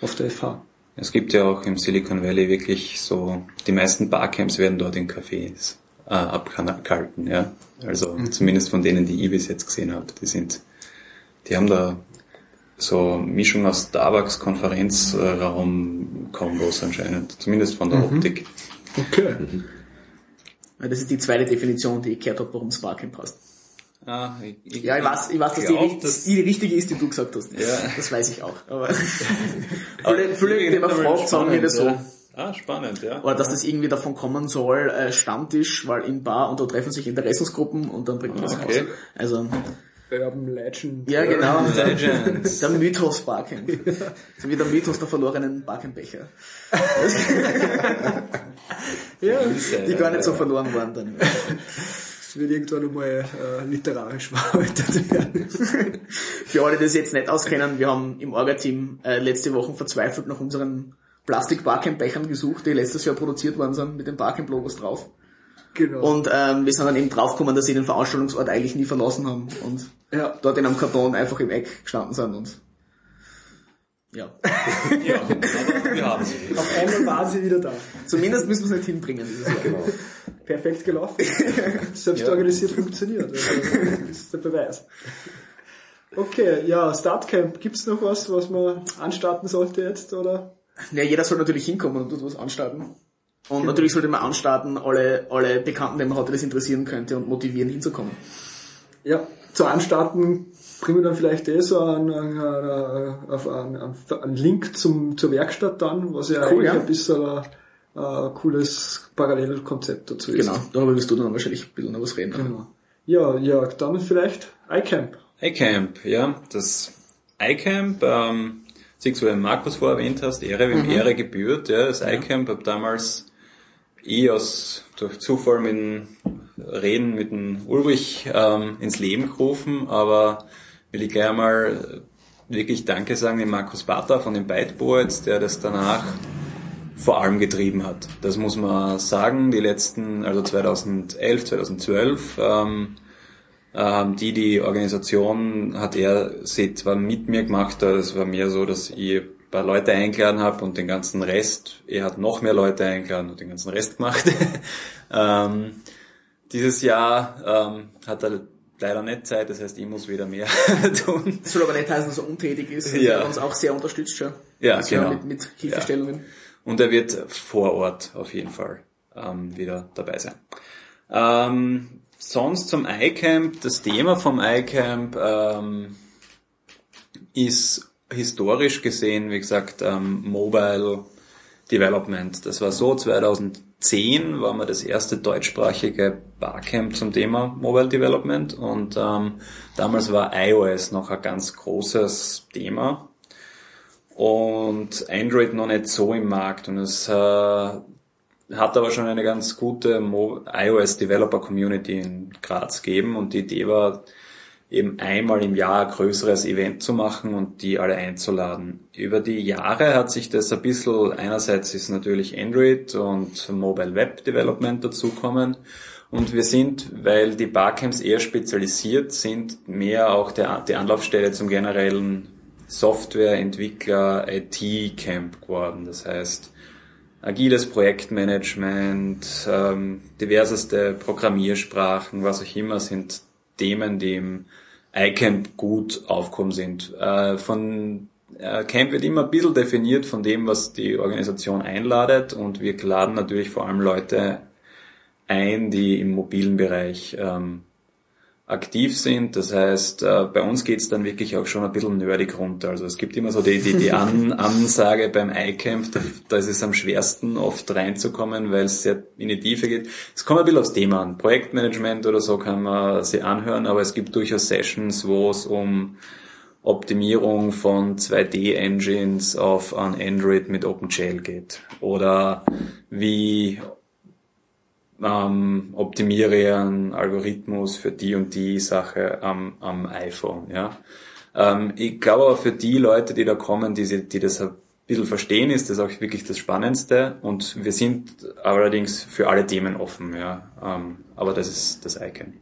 auf der FH. Es gibt ja auch im Silicon Valley wirklich so, die meisten Barcamps werden dort in Cafés äh, abgehalten, ja. Also zumindest von denen, die ich bis jetzt gesehen habe, die sind, die haben da so Mischung aus Starbucks, Konferenzraum, Kombos anscheinend, zumindest von der Optik. Okay. Ja, Das ist die zweite Definition, die ich gehört habe, warum es Barcamp passt. Ah, ich, ich, Ja, ich weiß, ich weiß dass glaub, die, ri- die richtige ist, die du gesagt hast. Ja. Das weiß ich auch. Aber viele, viele, die man fragt, sagen mir das so. Ja. Ah, spannend, ja. Oder dass das irgendwie davon kommen soll, äh, Stammtisch, weil in Bar und da treffen sich Interessensgruppen und dann bringt man das Okay. raus. Also, Urban Legend. ja genau. Legends. Der Mythos Barcamp. So wie der Mythos der verlorenen Barcamp-Becher. Ja, Die gar nicht so verloren waren dann. wird irgendwann einmal äh, literarisch verarbeitet werden. Für alle, die das jetzt nicht auskennen, wir haben im Orga-Team äh, letzte Woche verzweifelt nach unseren Plastik-Barcamp-Bechern gesucht, die letztes Jahr produziert worden sind, mit den Barcamp-Logos drauf. Genau. Und ähm, wir sind dann eben draufgekommen, dass sie den Veranstaltungsort eigentlich nie verlassen haben und ja. dort in einem Karton einfach im Eck gestanden sind und ja. Ja, aber wir haben sie. Auf einmal waren sie wieder da. Zumindest müssen wir es nicht hinbringen dieses Jahr. Genau. Perfekt gelaufen. Selbst Ja. organisiert funktioniert. Also, das ist der Beweis. Okay, ja, Startcamp. Gibt's noch was, was man anstarten sollte jetzt, oder? Ja, jeder soll natürlich hinkommen und dort was anstarten. Und natürlich sollte man anstarten, alle, alle Bekannten, die man hat, die das interessieren könnte und motivieren hinzukommen. Ja, zu Anstarten bringen wir dann vielleicht eh so einen, einen, einen, einen, einen Link zum, zur Werkstatt dann, was ja Cool, eigentlich ja. ein bisschen ein cooles Parallelkonzept dazu ist. Genau, darüber wirst du dann wahrscheinlich ein bisschen noch was reden. genau. Ja, Jörg, dann vielleicht iCamp. iCamp, ja. Das iCamp, ähm, siehst du, wie du Markus vorher erwähnt hast, Ehre, wem Ehre gebührt, ja. Das iCamp habe damals eh aus, durch Zufall mit dem Reden mit dem Ulrich ähm, ins Leben gerufen, aber will ich gleich mal wirklich Danke sagen dem Markus Bata von den Byteboards, der das danach vor allem getrieben hat. Das muss man sagen, die letzten, also 2011, 2012, ähm, ähm, die, die Organisation hat er sie zwar mit mir gemacht, aber es war mehr so, dass ich ein paar Leute eingeladen habe und den ganzen Rest, er hat noch mehr Leute eingeladen und den ganzen Rest gemacht. ähm, dieses Jahr ähm, hat er leider nicht Zeit, das heißt, ich muss wieder mehr tun. Das soll aber nicht heißen, dass er untätig ist. Also Ja. Er hat uns auch sehr unterstützt schon. Ja, Das Jahr genau. Mit, mit Hilfestellungen. Und er wird vor Ort auf jeden Fall ähm, wieder dabei sein. Ähm, sonst zum iCamp, das Thema vom iCamp ähm, ist historisch gesehen, wie gesagt, ähm, Mobile Development. Das war so, 2010 war wir das erste deutschsprachige Barcamp zum Thema Mobile Development und ähm, damals war iOS noch ein ganz großes Thema und Android noch nicht so im Markt. Und es äh, hat aber schon eine ganz gute Mo iOS Developer Community in Graz gegeben. Und die Idee war eben einmal im Jahr ein größeres Event zu machen und die alle einzuladen. Über die Jahre hat sich das ein bisschen, einerseits ist natürlich Android und Mobile Web Development dazukommen. Und wir sind, weil die Barcamps eher spezialisiert sind, mehr auch der, die Anlaufstelle zum generellen Softwareentwickler IT-Camp geworden. Das heißt, agiles Projektmanagement, ähm, diverseste Programmiersprachen, was auch immer, sind Themen, die im iCamp gut aufkommen sind. Äh, von äh, Camp wird immer ein bisschen definiert von dem, was die Organisation einladet und wir laden natürlich vor allem Leute ein, die im mobilen Bereich ähm, aktiv sind. Das heißt, äh, bei uns geht's dann wirklich auch schon ein bisschen nerdig runter. Also es gibt immer so die, die, die An Ansage beim iCamp, da, da ist es am schwersten oft reinzukommen, weil es sehr in die Tiefe geht. Es kommt ein bisschen aufs Thema an. Projektmanagement oder so kann man sich anhören, aber es gibt durchaus Sessions, wo es um Optimierung von 2D-Engines auf an Android mit OpenGL geht. Oder wie ähm, optimiere einen Algorithmus für die und die Sache am, am iPhone. Ja. Ähm, ich glaube aber für die Leute, die da kommen, die, die das ein bisschen verstehen, ist das auch wirklich das Spannendste. Und wir sind allerdings für alle Themen offen. Ja. Ähm, aber das ist das Icon.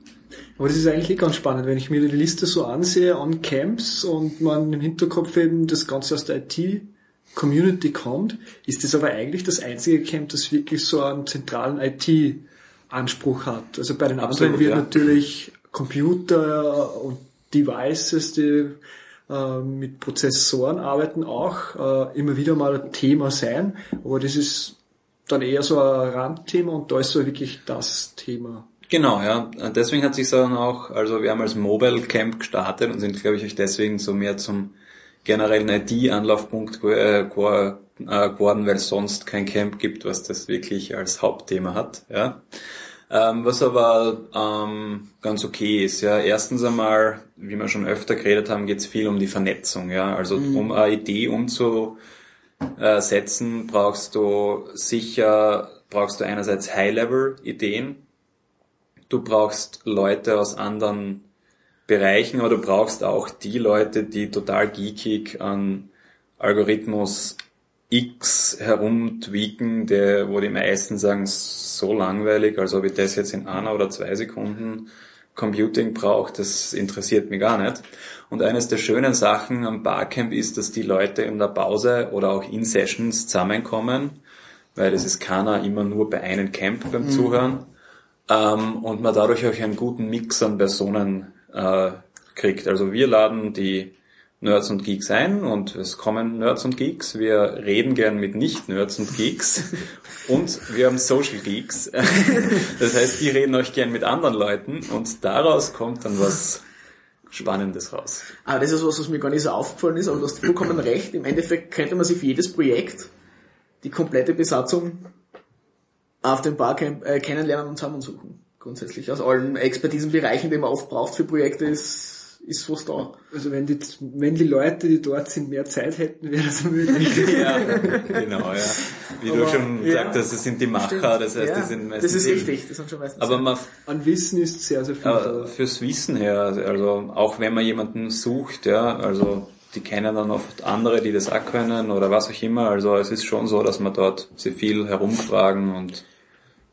Aber das ist eigentlich eh ganz spannend, wenn ich mir die Liste so ansehe an Camps und man im Hinterkopf eben das Ganze aus der IT-Community kommt, ist das aber eigentlich das einzige Camp, das wirklich so einen zentralen IT-Anspruch hat. Also bei den anderen Absolut, wird ja. natürlich Computer und Devices, die äh, mit Prozessoren arbeiten, auch äh, immer wieder mal ein Thema sein, aber das ist dann eher so ein Randthema und da ist so wirklich das Thema. Genau, ja. Deswegen hat sich dann auch, also wir haben als Mobile Camp gestartet und sind, glaube ich, deswegen so mehr zum generellen IT-Anlaufpunkt äh, äh, geworden, weil es sonst kein Camp gibt, was das wirklich als Hauptthema hat. Ja. Ähm, was aber ähm, ganz okay ist, ja. Erstens einmal, wie wir schon öfter geredet haben, geht es viel um die Vernetzung, ja. Also mhm. um eine Idee umzusetzen, brauchst du sicher, brauchst du einerseits High-Level-Ideen, du brauchst Leute aus anderen Bereichen, aber du brauchst auch die Leute, die total geekig an Algorithmus X herumtweaken, der, wo die meisten sagen, so langweilig, als ob ich das jetzt in einer oder zwei Sekunden Computing brauche, das interessiert mich gar nicht. Und eines der schönen Sachen am Barcamp ist, dass die Leute in der Pause oder auch in Sessions zusammenkommen, weil es ist keiner immer nur bei einem Camp beim mhm. Zuhören, ähm, und man dadurch auch einen guten Mix an Personen äh, kriegt. Also wir laden die Nerds und Geeks ein und es kommen Nerds und Geeks. Wir reden gern mit Nicht-Nerds und Geeks und wir haben Social Geeks. Das heißt, die reden euch gern mit anderen Leuten und daraus kommt dann was Spannendes raus. Ah, das ist was, was mir gar nicht so aufgefallen ist, aber du hast vollkommen recht. Im Endeffekt könnte man sich für jedes Projekt die komplette Besatzung auf dem Barcamp äh, kennenlernen und zusammensuchen. Grundsätzlich. Aus allen Expertisenbereichen, die man oft braucht für Projekte, ist, ist was da. Also wenn die, wenn die Leute, die dort sind, mehr Zeit hätten, wäre das möglich. ja, genau, ja. Wie aber, du schon gesagt hast, das sind die Macher, Stimmt. das heißt, ja, die sind meistens... Das ist richtig, das sind schon meistens... Aber man, an Wissen ist sehr, sehr viel da. Fürs Wissen her, also auch wenn man jemanden sucht, ja, also die kennen dann oft andere, die das auch können oder was auch immer. Also es ist schon so, dass man dort sehr viel herumfragen und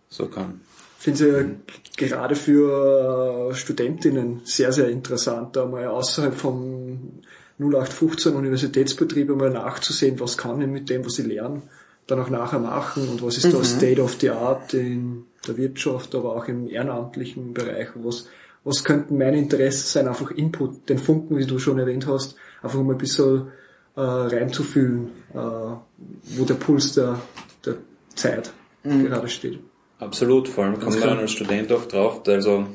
so kann. Finde es ja gerade für Studentinnen sehr, sehr interessant, da mal außerhalb vom 0815 Universitätsbetrieb einmal nachzusehen, was kann ich mit dem, was sie lernen, dann auch nachher machen und was ist mhm. da State of the Art in der Wirtschaft, aber auch im ehrenamtlichen Bereich, was, was könnten meine Interessen sein, einfach Input, den Funken, wie du schon erwähnt hast, einfach mal ein bisschen äh, reinzufühlen, äh, wo der Puls der, der Zeit mhm. gerade steht. Absolut, vor allem kommt man als Student oft drauf, also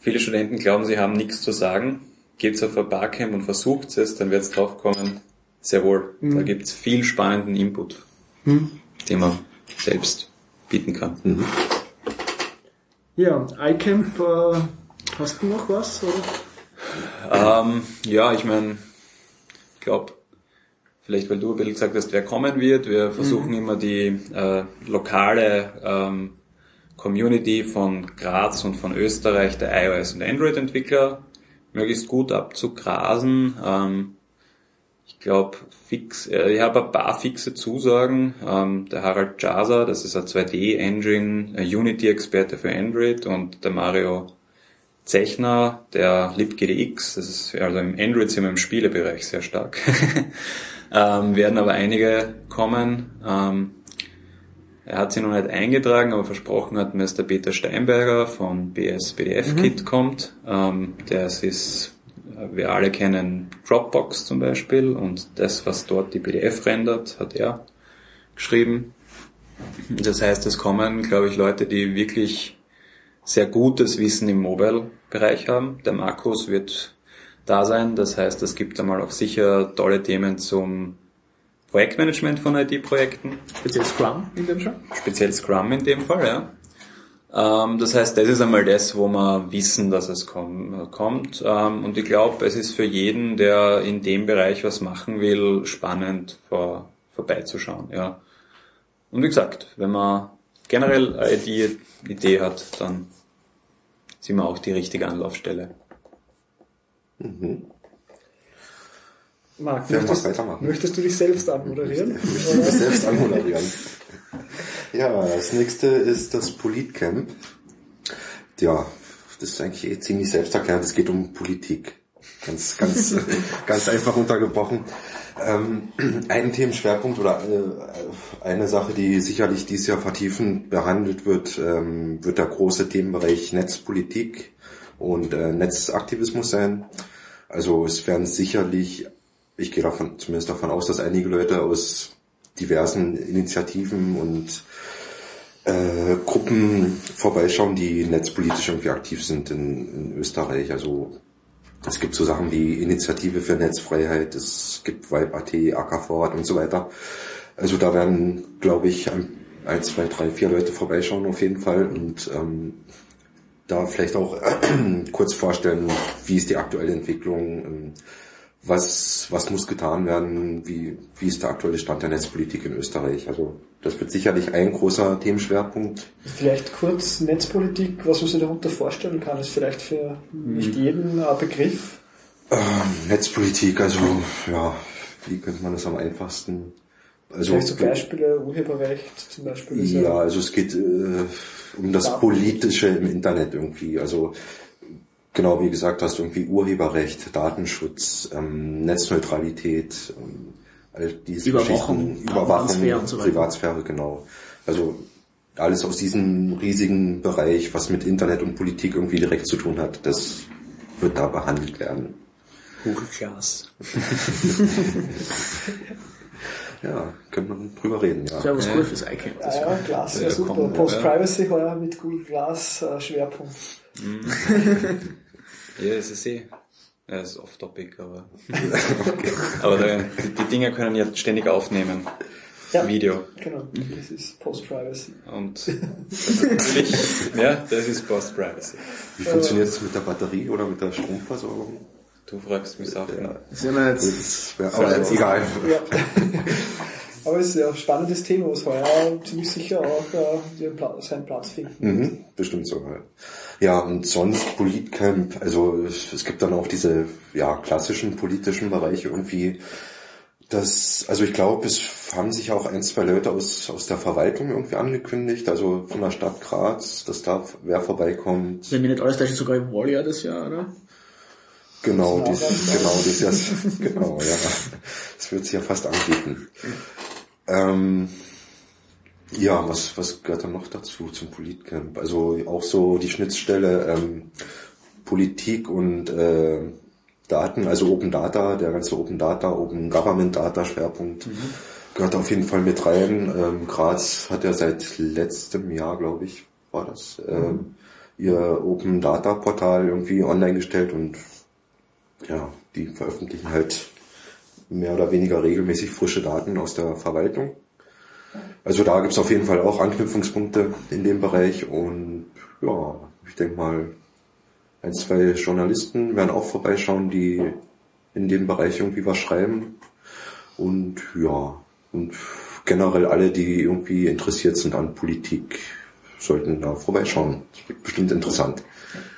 viele Studenten glauben, sie haben nichts zu sagen, geht's auf ein Barcamp und versucht es, dann wird's drauf kommen, sehr wohl, mhm. da gibt's viel spannenden Input, mhm. den man selbst bieten kann. Mhm. Ja, iCamp, äh, hast du noch was? Oder? Ähm, ja, ich meine, ich glaube, vielleicht weil du ein bisschen gesagt hast, wer kommen wird. Wir versuchen mhm. immer die äh, lokale ähm, Community von Graz und von Österreich, der iOS und Android-Entwickler, möglichst gut abzugrasen. Ähm, ich glaube, fix, äh, ich habe ein paar fixe Zusagen. Ähm, der Harald Jasa, das ist ein 2D-Engine, Unity-Experte für Android und der Mario Zechner, der libgdx, das ist also im Android sind wir im Spielebereich sehr stark. ähm, werden aber einige kommen. Ähm, er hat sie noch nicht eingetragen, aber versprochen hat mir, dass der Peter Steinberger von BS BDF Kit mhm. kommt. Ähm, der ist, wir alle kennen Dropbox zum Beispiel und das, was dort die PDF rendert, hat er geschrieben. Das heißt, es kommen, glaube ich, Leute, die wirklich sehr gutes Wissen im Mobile-Bereich haben. Der Markus wird da sein. Das heißt, es gibt einmal auch sicher tolle Themen zum Projektmanagement von IT-Projekten. Speziell Scrum in dem Fall? Speziell Scrum in dem Fall, ja. Ähm, das heißt, das ist einmal das, wo wir wissen, dass es kommt. Ähm, und ich glaube, es ist für jeden, der in dem Bereich was machen will, spannend vor, vorbeizuschauen. Ja. Und wie gesagt, wenn man generell eine Idee hat, dann sind wir auch die richtige Anlaufstelle. Mhm. Marc, möchtest, möchtest, du dich selbst anmoderieren? Ich möchte mich selbst anmoderieren. Ja, das nächste ist das Politcamp. Ja, das ist eigentlich eh ziemlich selbsterklärend. Es geht um Politik. Ganz, ganz, ganz einfach untergebrochen. Ähm, ein Themenschwerpunkt oder äh, eine Sache, die sicherlich dieses Jahr vertiefend behandelt wird, ähm, wird der große Themenbereich Netzpolitik und äh, Netzaktivismus sein. Also es werden sicherlich, ich gehe davon zumindest davon aus, dass einige Leute aus diversen Initiativen und äh, Gruppen vorbeischauen, die netzpolitisch irgendwie aktiv sind in, in Österreich. Also es gibt so Sachen wie Initiative für Netzfreiheit, es gibt Vibe.at, AK und so weiter. Also da werden, glaube ich, ein, zwei, drei, vier Leute vorbeischauen auf jeden Fall und ähm, da vielleicht auch kurz vorstellen, wie ist die aktuelle Entwicklung, ähm, was, was muss getan werden, wie, wie ist der aktuelle Stand der Netzpolitik in Österreich. Also das wird sicherlich ein großer Themenschwerpunkt. Vielleicht kurz Netzpolitik, was man sich darunter vorstellen kann, ist vielleicht für nicht jeden ein Begriff. Ähm, Netzpolitik, also ja, wie könnte man das am einfachsten? Also, vielleicht so Beispiele, Urheberrecht zum Beispiel. Ja, ja, also es geht äh, um das Politische im Internet irgendwie. Also genau wie gesagt hast, irgendwie Urheberrecht, Datenschutz, ähm, Netzneutralität, ähm, all diese Überwachung, Geschichten, Überwachung, Privatsphäre, und so. Privatsphäre, genau. Also alles aus diesem riesigen Bereich, was mit Internet und Politik irgendwie direkt zu tun hat, das wird da behandelt werden. Google Class. Ja, könnte man drüber reden, ja. Das wäre was cool fürs iCamp. Ja, ja, Glass, ja, Ja, super. Post-Privacy heuer mit Google Glass äh, Schwerpunkt. Ja, es ist eh. Ja, es ist off-topic, aber. Aber da, die, die Dinge können jetzt ständig aufnehmen. Ja. Video. Genau, das ist Post-Privacy. Und das ist natürlich, ja, das ist Post-Privacy. Wie funktioniert es mit der Batterie oder mit der Stromversorgung? Du fragst mich Sachen. Ja, Das ist ja jetzt, das wär, aber jetzt egal. Ja. Aber es ist ja ein spannendes Thema, was heuer ziemlich sicher auch äh, Pla seinen Platz finden. Mhm, bestimmt so. Ja. ja, und sonst Politcamp, also es, es gibt dann auch diese ja, klassischen politischen Bereiche irgendwie. Das, also ich glaube, es haben sich auch ein, zwei Leute aus, aus der Verwaltung irgendwie angekündigt, also von der Stadt Graz, dass da wer vorbeikommt. wenn mir nicht alles täuscht, sogar im Warrior das Jahr, oder? Genau, Das dies, ist genau, das, genau, ja. Das wird sich ja fast anbieten. Ähm, ja, was, was gehört dann noch dazu zum Politcamp? Also auch so die Schnittstelle ähm, Politik und äh, Daten, also Open Data, der ganze Open Data, Open Government Data Schwerpunkt gehört auf jeden Fall mit rein. Ähm, Graz hat ja seit letztem Jahr, glaube ich, war das, ähm, ihr Open Data Portal irgendwie online gestellt und ja, die veröffentlichen halt mehr oder weniger regelmäßig frische Daten aus der Verwaltung. Also da gibt's auf jeden Fall auch Anknüpfungspunkte in dem Bereich und ja, ich denke mal, ein, zwei Journalisten werden auch vorbeischauen, die in dem Bereich irgendwie was schreiben. Und ja, und generell alle, die irgendwie interessiert sind an Politik, sollten da vorbeischauen. Das wird bestimmt interessant.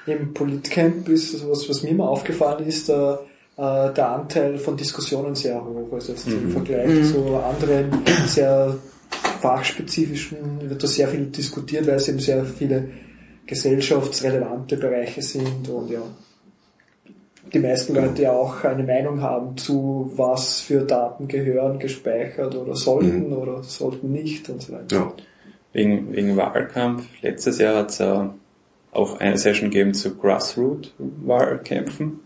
Im Politcamp ist das was, mir immer aufgefallen ist, äh, äh, der Anteil von Diskussionen sehr hoch. Also jetzt im Vergleich zu anderen sehr fachspezifischen wird da sehr viel diskutiert, weil es eben sehr viele gesellschaftsrelevante Bereiche sind und ja, die meisten Leute ja auch eine Meinung haben zu was für Daten gehören gespeichert oder sollten oder sollten nicht und so weiter. Ja. Wegen, wegen Wahlkampf. Letztes Jahr hat es äh, auch eine Session gegeben zu Grassroot-Wahlkämpfen.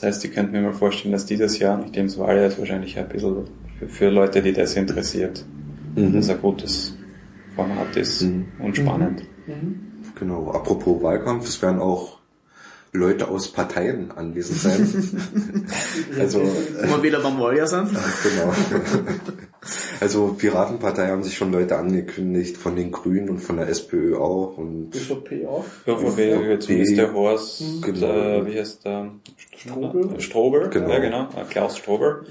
Das heißt, ich könnte mir mal vorstellen, dass dieses Jahr, nachdem es Wahl ist, wahrscheinlich ein bisschen für, für Leute, die das interessiert, das ein gutes Format ist und spannend. Genau, apropos Wahlkampf, es werden auch Leute aus Parteien anwesend sein. also, wir wieder beim Warrior sind. genau. Also Piratenpartei haben sich schon Leute angekündigt, von den Grünen und von der SPÖ auch und ÖVP auch. Wie ist der Horst, Genau. äh, wie heißt der? Strobel. Strober, Genau. ja genau, äh, Klaus Strober.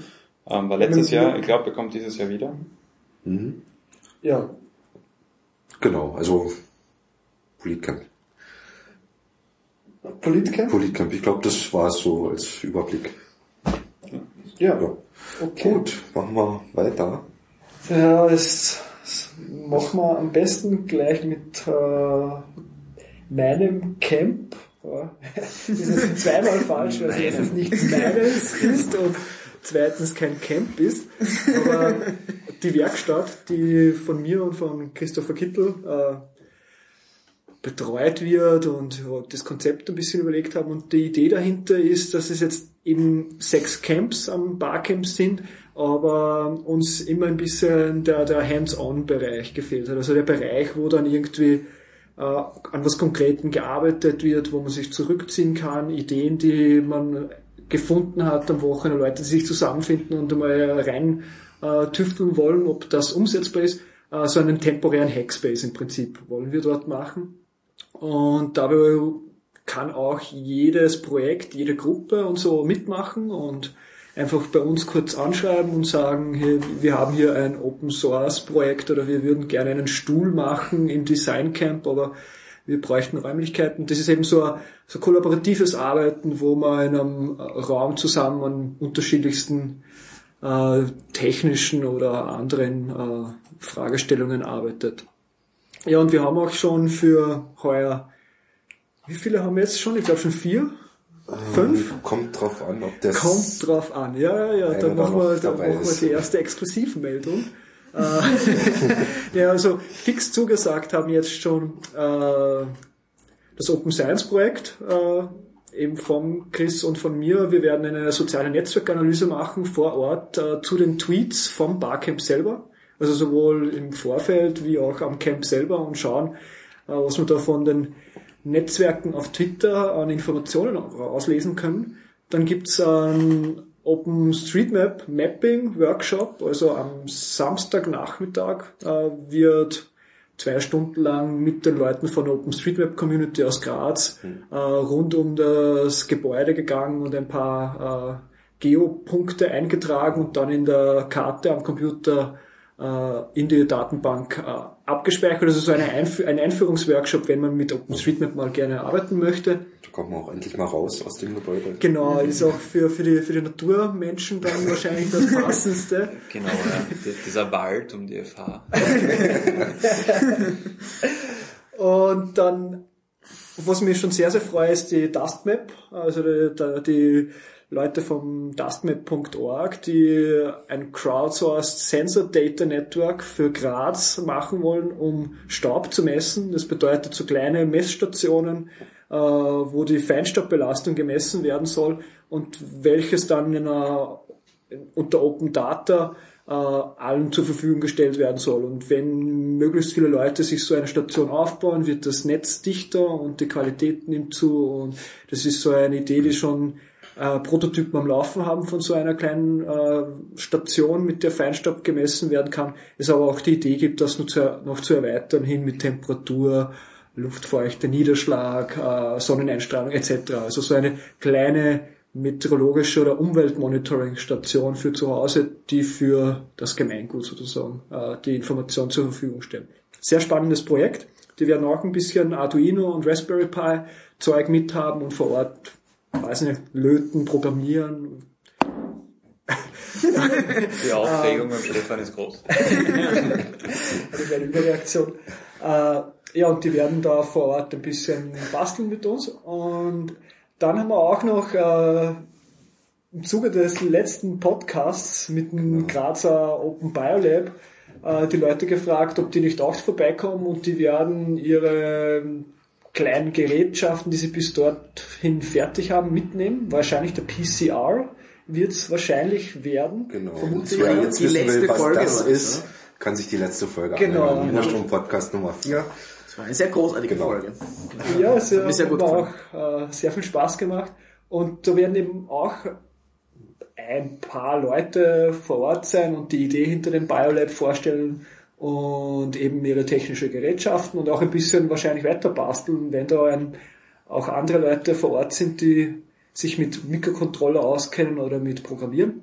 Ähm, war letztes Jahr, ich glaube, er kommt dieses Jahr wieder. Ja, genau, also Politcamp. Politcamp? Politcamp, ich glaube, das war es so als Überblick. Ja. Ja. Okay. Gut, machen wir weiter. Ja, das, das machen wir am besten gleich mit äh, meinem Camp. Das ist zweimal falsch, weil es erstens nicht meines ist und zweitens kein Camp ist. Aber die Werkstatt, die von mir und von Christopher Kittel äh, betreut wird und das Konzept ein bisschen überlegt haben. Und die Idee dahinter ist, dass es jetzt eben sechs Camps am Barcamp sind aber uns immer ein bisschen der, der Hands-on-Bereich gefehlt hat. Also der Bereich, wo dann irgendwie äh, an was Konkreten gearbeitet wird, wo man sich zurückziehen kann, Ideen, die man gefunden hat am Wochenende, Leute, die sich zusammenfinden und einmal rein äh, tüfteln wollen, ob das umsetzbar ist. Äh, so einen temporären Hackspace im Prinzip wollen wir dort machen. Und dabei kann auch jedes Projekt, jede Gruppe und so mitmachen und einfach bei uns kurz anschreiben und sagen, hey, wir haben hier ein Open Source Projekt oder wir würden gerne einen Stuhl machen im Design Camp, aber wir bräuchten Räumlichkeiten. Das ist eben so ein so kollaboratives Arbeiten, wo man in einem Raum zusammen an unterschiedlichsten äh, technischen oder anderen äh, Fragestellungen arbeitet. Ja, und wir haben auch schon für heuer, wie viele haben wir jetzt schon? Ich glaube schon vier. Fünf? Ähm, kommt drauf an, ob das. Kommt drauf an, ja, ja, ja. Dann machen wir, dann machen wir die erste Exklusivmeldung. Äh, ja, also fix zugesagt haben jetzt schon äh, das Open Science Projekt, äh, eben von Chris und von mir. Wir werden eine soziale Netzwerkanalyse machen vor Ort äh, zu den Tweets vom Barcamp selber. Also sowohl im Vorfeld wie auch am Camp selber und schauen, äh, was wir da von den Netzwerken auf Twitter an Informationen auslesen können. Dann gibt's einen OpenStreetMap Mapping Workshop, also am Samstagnachmittag äh, wird zwei Stunden lang mit den Leuten von der OpenStreetMap Community aus Graz mhm. äh, rund um das Gebäude gegangen und ein paar äh, Geopunkte eingetragen und dann in der Karte am Computer in die Datenbank äh, abgespeichert. Also so eine Einf ein Einführungsworkshop, wenn man mit OpenStreetMap mal gerne arbeiten möchte. Da kommt man auch endlich mal raus aus dem Gebäude. Genau, ist auch für, für, die, für die Naturmenschen dann wahrscheinlich das Passendste. Genau, ja. dieser Wald um die FH. Und dann, was mich schon sehr, sehr freut, ist die Dustmap, also die, die Leute vom dustmap.org, die ein crowdsourced Sensor Data Network für Graz machen wollen, um Staub zu messen. Das bedeutet so kleine Messstationen, äh, wo die Feinstaubbelastung gemessen werden soll und welches dann in einer, unter Open Data äh, allen zur Verfügung gestellt werden soll. Und wenn möglichst viele Leute sich so eine Station aufbauen, wird das Netz dichter und die Qualität nimmt zu. Und das ist so eine Idee, die schon äh, Prototypen am Laufen haben von so einer kleinen äh, Station, mit der Feinstaub gemessen werden kann. Es aber auch die Idee gibt, das noch zu, noch zu erweitern hin mit Temperatur, Luftfeuchte, Niederschlag, äh, Sonneneinstrahlung etc. Also so eine kleine meteorologische oder Umweltmonitoring-Station für zu Hause, die für das Gemeingut sozusagen äh, die Information zur Verfügung stellen. Sehr spannendes Projekt. Die werden auch ein bisschen Arduino und Raspberry Pi Zeug mithaben und vor Ort weiß nicht, löten, programmieren. Die Aufregung beim Stefan ist groß. das wäre eine Überreaktion. Äh, ja, und die werden da vor Ort ein bisschen basteln mit uns. Und dann haben wir auch noch äh, im Zuge des letzten Podcasts mit dem Grazer Open Biolab äh, die Leute gefragt, ob die nicht auch vorbeikommen und die werden ihre kleinen Gerätschaften, die sie bis dorthin fertig haben, mitnehmen. Wahrscheinlich der PCR wird es wahrscheinlich werden. Genau. Vermutlich Wer ja. jetzt Die wissen letzte will, was Folge das war das, ist, kann sich die letzte Folge Genau. anhören. Wurstrom Podcast Nummer 4. Das war eine sehr großartige Genau. Folge. Ja, es Hat sehr hat gut auch äh, sehr viel Spaß gemacht. Und da werden eben auch ein paar Leute vor Ort sein und die Idee hinter dem Biolab vorstellen und eben ihre technische Gerätschaften und auch ein bisschen wahrscheinlich weiter basteln, wenn da ein, auch andere Leute vor Ort sind, die sich mit Mikrocontroller auskennen oder mit Programmieren.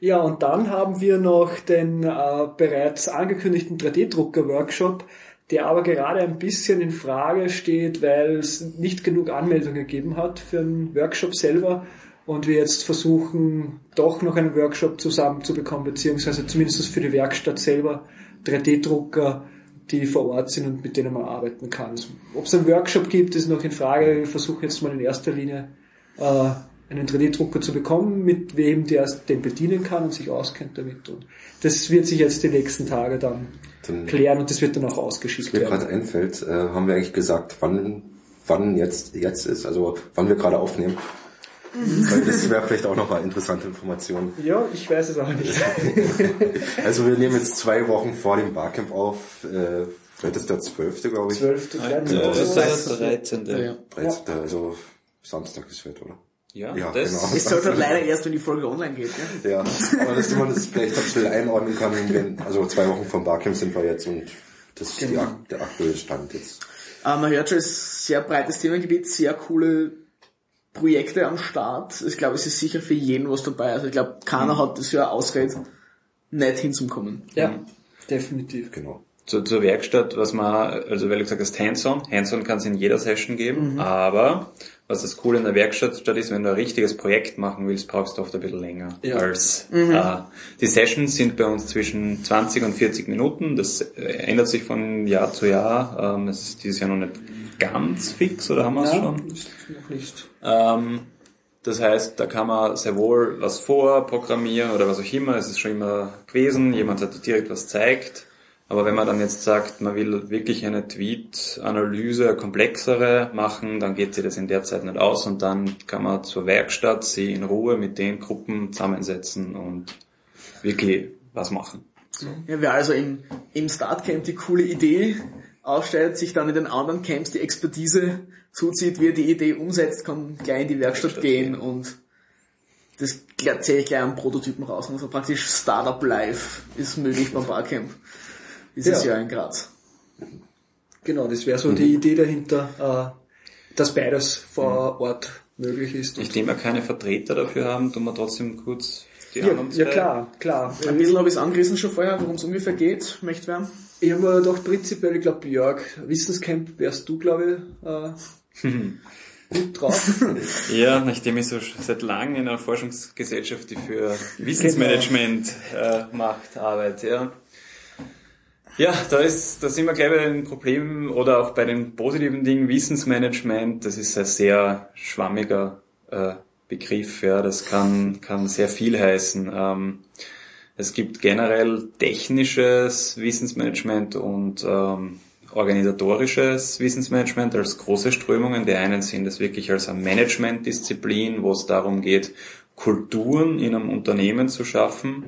Ja, und dann haben wir noch den äh, bereits angekündigten 3D-Drucker-Workshop, der aber gerade ein bisschen in Frage steht, weil es nicht genug Anmeldungen gegeben hat für den Workshop selber und wir jetzt versuchen, doch noch einen Workshop zusammenzubekommen, beziehungsweise zumindest für die Werkstatt selber 3D-Drucker, die vor Ort sind und mit denen man arbeiten kann. Also, Ob es einen Workshop gibt, ist noch in Frage. Ich versuche jetzt mal in erster Linie äh, einen 3D-Drucker zu bekommen, mit wem der den bedienen kann und sich auskennt damit. Und das wird sich jetzt die nächsten Tage dann Dann- klären und das wird dann auch ausgeschickt Mir werden. gerade einfällt, äh, haben wir eigentlich gesagt, wann wann jetzt jetzt ist, also wann wir gerade aufnehmen. Das wäre vielleicht auch noch mal interessante Information. Ja, ich weiß es auch nicht. Also wir nehmen jetzt zwei Wochen vor dem Barcamp auf. Äh, heute ist der 12. glaube ich. 12. 13. Ja, oder das ist der 13. Ja. 13. Also Samstag ist heute, oder? Ja, Ja, das genau. Es sollte halt leider erst, wenn die Folge online geht. Ne? Ja, aber dass man das vielleicht ein bisschen einordnen kann, wenn, also zwei Wochen vom Barcamp sind wir jetzt und das ist die, Genau. ak- der aktuelle Stand jetzt. Aber man hört schon, es ist ein sehr breites Themengebiet, sehr coole Projekte am Start. Ich glaube, es ist sicher für jeden was dabei. Also ich glaube, keiner hat das ja Ausrede, nicht hinzukommen. Ja, definitiv. Genau. Zu, zur Werkstatt, was man, also weil du gesagt hast, Hands-on. Hands-on kann es in jeder Session geben, aber was das Coole in der Werkstatt ist, wenn du ein richtiges Projekt machen willst, brauchst du oft ein bisschen länger Ja. als äh, die Sessions sind bei uns zwischen 20 und 40 Minuten. Das äh, ändert sich von Jahr zu Jahr. Ähm, es ist dieses Jahr noch nicht ganz fix, oder haben wir es Ja, schon? ist noch nicht. Ähm, das heißt, da kann man sehr wohl was vorprogrammieren oder was auch immer. Es ist schon immer gewesen. Jemand hat direkt was zeigt. Aber wenn man dann jetzt sagt, man will wirklich eine Tweet-Analyse, komplexere machen, dann geht sich das in der Zeit nicht aus und dann kann man zur Werkstatt sie in Ruhe mit den Gruppen zusammensetzen und wirklich was machen. Ja, wer also im, im Startcamp die coole Idee aufstellt, sich dann in den anderen Camps die Expertise zuzieht, wie er die Idee umsetzt, kann gleich in die Werkstatt, Werkstatt gehen gehen. und das zähle ich gleich einen Prototypen raus. Also praktisch Startup Live ist möglich beim Barcamp dieses Ja. Jahr in Graz. Genau, das wäre so die Idee dahinter, äh, dass beides vor Ort möglich ist. Nachdem wir keine Vertreter dafür haben, tun wir trotzdem kurz die Ja, anderen ja zwei. klar, klar. Ein bisschen habe ich es angerissen schon vorher, worum es ungefähr geht, möchte wer. Ich habe mir gedacht, prinzipiell, ich glaube, Jörg, Wissenscamp wärst du, glaube ich, äh, gut drauf. Ja, nachdem ich so seit langem in einer Forschungsgesellschaft, die für Wissensmanagement äh, macht, arbeite, ja. Ja, da ist, da sind wir gleich bei den Problemen oder auch bei den positiven Dingen. Wissensmanagement, das ist ein sehr schwammiger äh, Begriff, ja. Das kann, kann sehr viel heißen. Ähm, es gibt generell technisches Wissensmanagement und ähm, organisatorisches Wissensmanagement als große Strömungen. Die einen sehen das wirklich als eine Managementdisziplin, wo es darum geht, Kulturen in einem Unternehmen zu schaffen,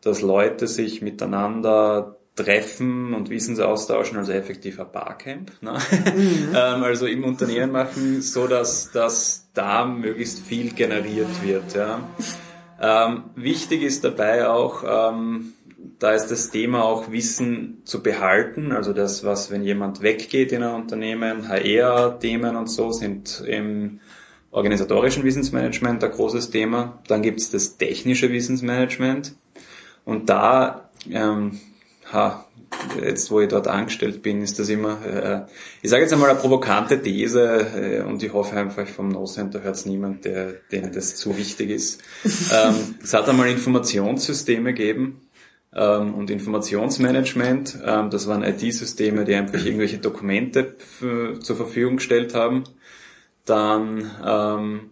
dass Leute sich miteinander treffen und Wissens austauschen, also effektiv ein Barcamp, ne? ähm, also im Unternehmen machen, so dass, dass da möglichst viel generiert wird. Ja? Ähm, wichtig ist dabei auch, ähm, da ist das Thema auch Wissen zu behalten, also das, was, wenn jemand weggeht in ein Unternehmen, HR-Themen und so sind im organisatorischen Wissensmanagement ein großes Thema. Dann gibt es das technische Wissensmanagement und da, ähm, ha, jetzt wo ich dort angestellt bin, ist das immer, äh, ich sage jetzt einmal eine provokante These äh, und ich hoffe einfach vom No Center hört es niemand, der, dem das zu wichtig ist. ähm, es hat einmal Informationssysteme gegeben ähm, und Informationsmanagement, ähm, das waren IT-Systeme, die einfach irgendwelche Dokumente zur Verfügung gestellt haben. Dann ähm,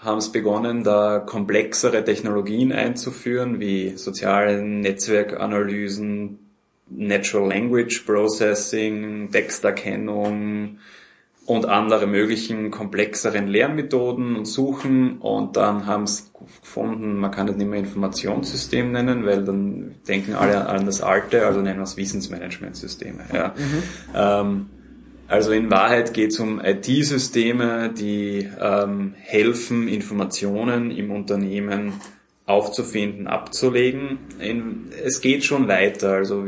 haben es begonnen, da komplexere Technologien einzuführen, wie soziale Netzwerkanalysen, Natural Language Processing, Texterkennung und andere möglichen komplexeren Lernmethoden und Suchen und dann haben es gefunden, man kann das nicht mehr Informationssystem nennen, weil dann denken alle an das alte, also nennen wir es Wissensmanagementsysteme. Ja. Ähm, also in Wahrheit geht es um IT-Systeme, die ähm, helfen, Informationen im Unternehmen aufzufinden, abzulegen. In, es geht schon weiter. Also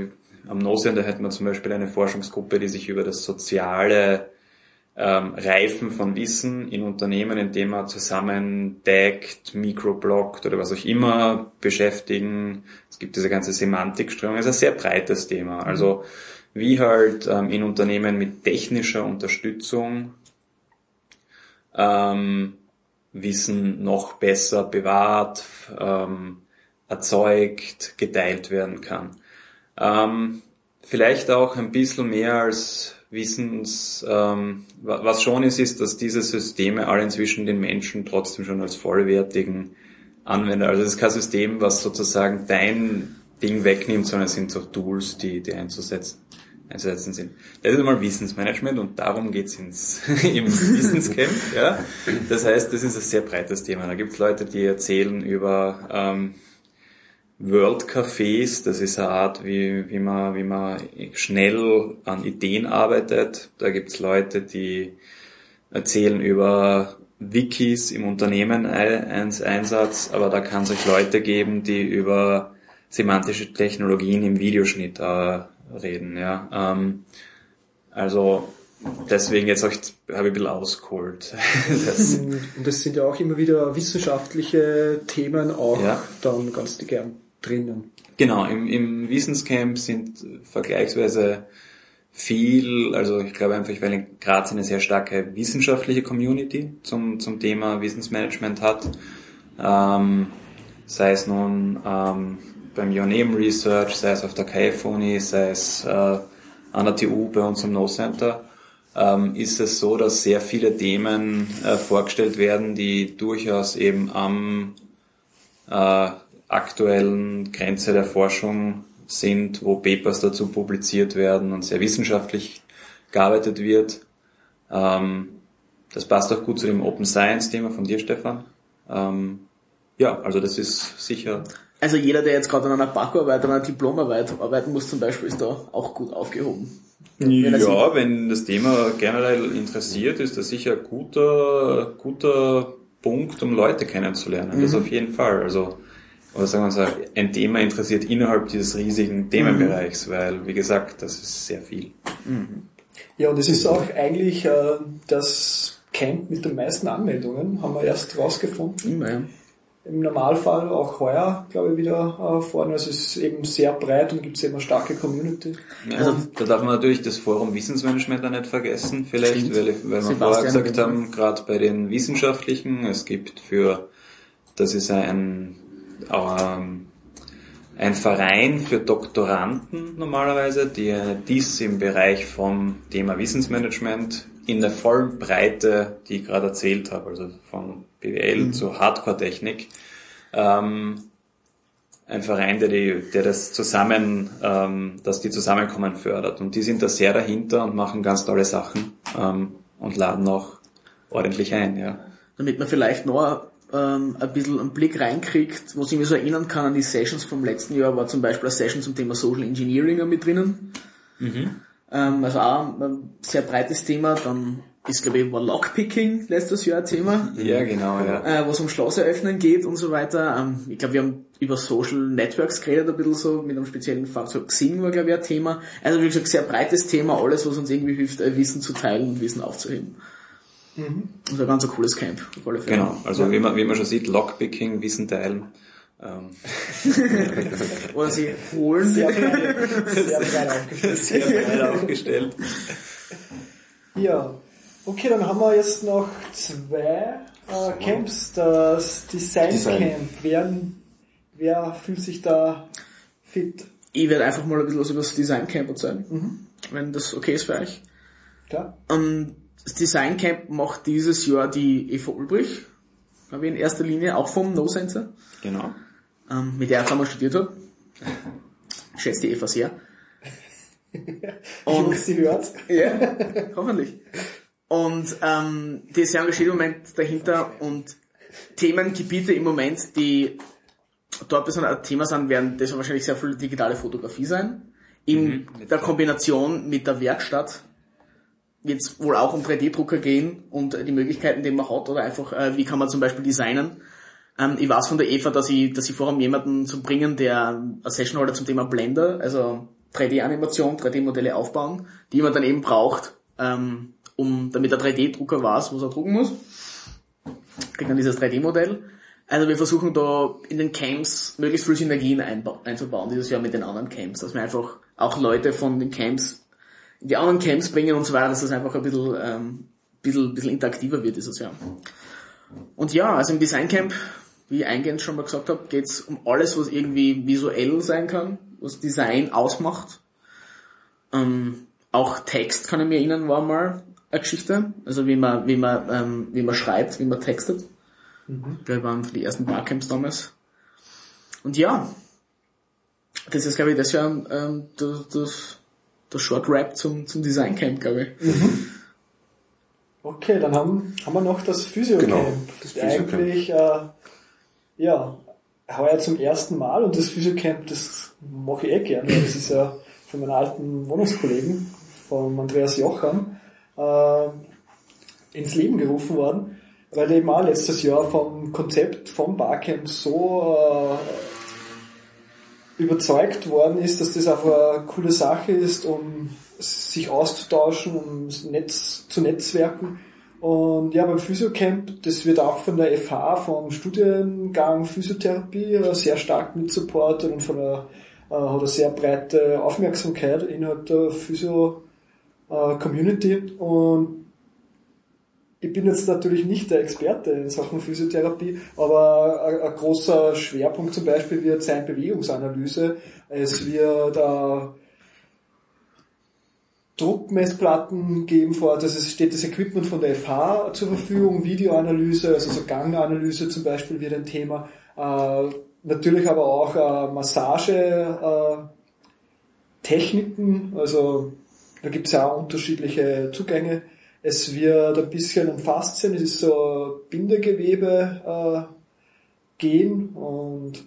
am NoSender hätten wir zum Beispiel eine Forschungsgruppe, die sich über das soziale ähm, Reifen von Wissen in Unternehmen, indem man zusammen taggt, microbloggt oder was auch immer beschäftigen. Es gibt diese ganze Semantikströmung. Es ist ein sehr breites Thema. Also wie halt ähm, in Unternehmen mit technischer Unterstützung ähm, Wissen noch besser bewahrt, ähm, erzeugt, geteilt werden kann. Ähm, vielleicht auch ein bisschen mehr als Wissens, ähm, wa- was schon ist, ist, dass diese Systeme alle inzwischen den Menschen trotzdem schon als vollwertigen Anwender, also es ist kein System, was sozusagen dein Ding wegnimmt, sondern es sind so Tools, die, die einzusetzen einzusetzen sind. Das ist einmal Wissensmanagement und darum geht's ins, im Wissenscamp. Ja. Das heißt, das ist ein sehr breites Thema. Da gibt's Leute, die erzählen über ähm, World Cafés, das ist eine Art, wie, wie, man, wie man schnell an Ideen arbeitet. Da gibt's Leute, die erzählen über Wikis im Unternehmen Einsatz, aber da kann es euch Leute geben, die über semantische Technologien im Videoschnitt äh, reden. Ja. Ähm, also deswegen jetzt habe ich ein bisschen ausgeholt. das Und das sind ja auch immer wieder wissenschaftliche Themen auch ja. dann ganz gern drinnen. Genau, im, im Wissenscamp sind vergleichsweise viel, also ich glaube einfach, weil Graz eine sehr starke wissenschaftliche Community zum, zum Thema Wissensmanagement hat. Ähm, sei es nun ähm, beim Your Name Research, sei es auf der KF-Uni, sei es äh, an der TU bei uns im No Center, ähm, ist es so, dass sehr viele Themen äh, vorgestellt werden, die durchaus eben am äh, aktuellen Grenze der Forschung sind, wo Papers dazu publiziert werden und sehr wissenschaftlich gearbeitet wird. Ähm, das passt auch gut zu dem Open Science Thema von dir, Stefan. Ähm, ja, also das ist sicher. Also jeder, der jetzt gerade an einer Bachelorarbeit, an einer Diplomarbeit arbeiten muss zum Beispiel, ist da auch gut aufgehoben. Ja, wenn das Thema generell interessiert, ist das sicher ein guter, guter Punkt, um Leute kennenzulernen. Mhm. Das auf jeden Fall. Also oder sagen wir so, ein Thema interessiert innerhalb dieses riesigen Themenbereichs, mhm. weil, wie gesagt, das ist sehr viel. Mhm. Ja, und es ist auch eigentlich äh, das Camp mit den meisten Anmeldungen, haben wir erst rausgefunden. Mhm. Im Normalfall auch heuer, glaube ich, wieder äh, vorne. Also es ist eben sehr breit und gibt es eben eine starke Community. Ja, also, da darf man natürlich das Forum Wissensmanagement auch nicht vergessen, vielleicht, weil, weil wir vorher gesagt haben, gerade bei den Wissenschaftlichen, es gibt für, das ist ein ähm, ein Verein für Doktoranden normalerweise, die dies im Bereich vom Thema Wissensmanagement in der vollen Breite, die ich gerade erzählt habe, also von BWL mhm. zu Hardcore-Technik, ähm, ein Verein, der, die, der das zusammen, ähm, dass die Zusammenkommen fördert. Und die sind da sehr dahinter und machen ganz tolle Sachen ähm, und laden auch ordentlich ein, ja. Damit man vielleicht noch ähm, ein bisschen einen Blick reinkriegt, was ich mich so erinnern kann an die Sessions vom letzten Jahr, war zum Beispiel eine Session zum Thema Social Engineering mit drinnen. Mhm. Ähm, also auch ein sehr breites Thema. Dann ist, glaube ich, war Lockpicking letztes Jahr ein Thema. Ja, genau, ja. Äh, was um Schloss eröffnen geht und so weiter. Ähm, ich glaube, wir haben über Social Networks geredet, ein bisschen so, mit einem speziellen Fahrzeug. Xing war, glaube ich, ein Thema. Also, wie gesagt, sehr breites Thema, alles, was uns irgendwie hilft, äh, Wissen zu teilen und Wissen aufzuheben. Mhm. Also ein ganz cooles Camp, auf alle Fälle. Genau, also ja. wie, man, wie man schon sieht, Lockpicking, Wissen teilen. Ähm. Oder sie holen. Sehr breit, sehr breit aufgestellt. Sehr breit aufgestellt. Ja, okay, dann haben wir jetzt noch zwei äh, Camps. Das Design, Design. Camp. Wer, wer fühlt sich da fit? Ich werde einfach mal ein bisschen was über das Design Camp erzählen, mhm. wenn das okay ist für euch. Klar. Um, ähm, das Design Camp macht dieses Jahr die Eva Ulbrich, glaube ich, in erster Linie, auch vom No Sensor. Genau. Ähm, mit der ich einmal studiert habe. Schätze die Eva sehr. Und sie hört. Ja, hoffentlich. Und ähm, die ist sehr engagiert im Moment dahinter und Themengebiete im Moment, die dort besonders ein Thema sind, werden das wahrscheinlich sehr viel digitale Fotografie sein. In mhm, der Kombination mit der Werkstatt wird es wohl auch um 3D-Drucker gehen und die Möglichkeiten, die man hat oder einfach, äh, wie kann man zum Beispiel designen. Ähm, ich weiß von der Eva, dass ich, dass ich vorhabe, jemanden zu bringen, der eine Session holder zum Thema Blender, also 3D-Animation, 3D-Modelle aufbauen, die man dann eben braucht, ähm, um, damit der 3D-Drucker weiß, was er drucken muss. Kriegt dann dieses 3D-Modell. Also wir versuchen da in den Camps möglichst viel Synergien einzubauen, dieses Jahr mit den anderen Camps, dass wir einfach auch Leute von den Camps in die anderen Camps bringen und so weiter, dass das einfach ein bisschen, ähm, bisschen, bisschen interaktiver wird dieses Jahr. Und ja, also im Design Camp, wie ich eingehend schon mal gesagt habe, geht's um alles, was irgendwie visuell sein kann, was Design ausmacht. Ähm, auch Text kann ich mir erinnern, war mal eine Geschichte. Also wie man, wie man, ähm, wie man schreibt, wie man textet. Mhm. Wir waren für die ersten Barcamps damals. Und ja, das ist glaube ich das Jahr ähm, das, das der Short Rap zum, zum Design Camp, glaube ich. Okay, dann haben, haben wir noch das Physio Camp. Genau, das ist Physio-Camp. eigentlich, äh, ja, heuer zum ersten Mal und das Physio Camp, das mache ich eh gerne. Das ist ja von meinen alten Wohnungskollegen, von Andreas Jocham, äh, ins Leben gerufen worden, weil eben auch letztes Jahr vom Konzept vom Barcamp so äh, überzeugt worden ist, dass das auch eine coole Sache ist, um sich auszutauschen, um Netz zu netzwerken. Und ja, beim Physiocamp, das wird auch von der FH, vom Studiengang Physiotherapie äh, sehr stark mitsupportet und von der, äh, hat eine sehr breite Aufmerksamkeit innerhalb der Physio-Community. Und ich bin jetzt natürlich nicht der Experte in Sachen Physiotherapie, aber ein, großer Schwerpunkt zum Beispiel wird sein Bewegungsanalyse. Es wird äh, Druckmessplatten geben vor also es steht das Equipment von der FH zur Verfügung, Videoanalyse, also so Ganganalyse zum Beispiel wird ein Thema, äh, natürlich aber auch äh, Massage, äh, Techniken, also da gibt es ja auch unterschiedliche Zugänge. Es wird ein bisschen um Faszien, es ist so Bindegewebe äh, gehen und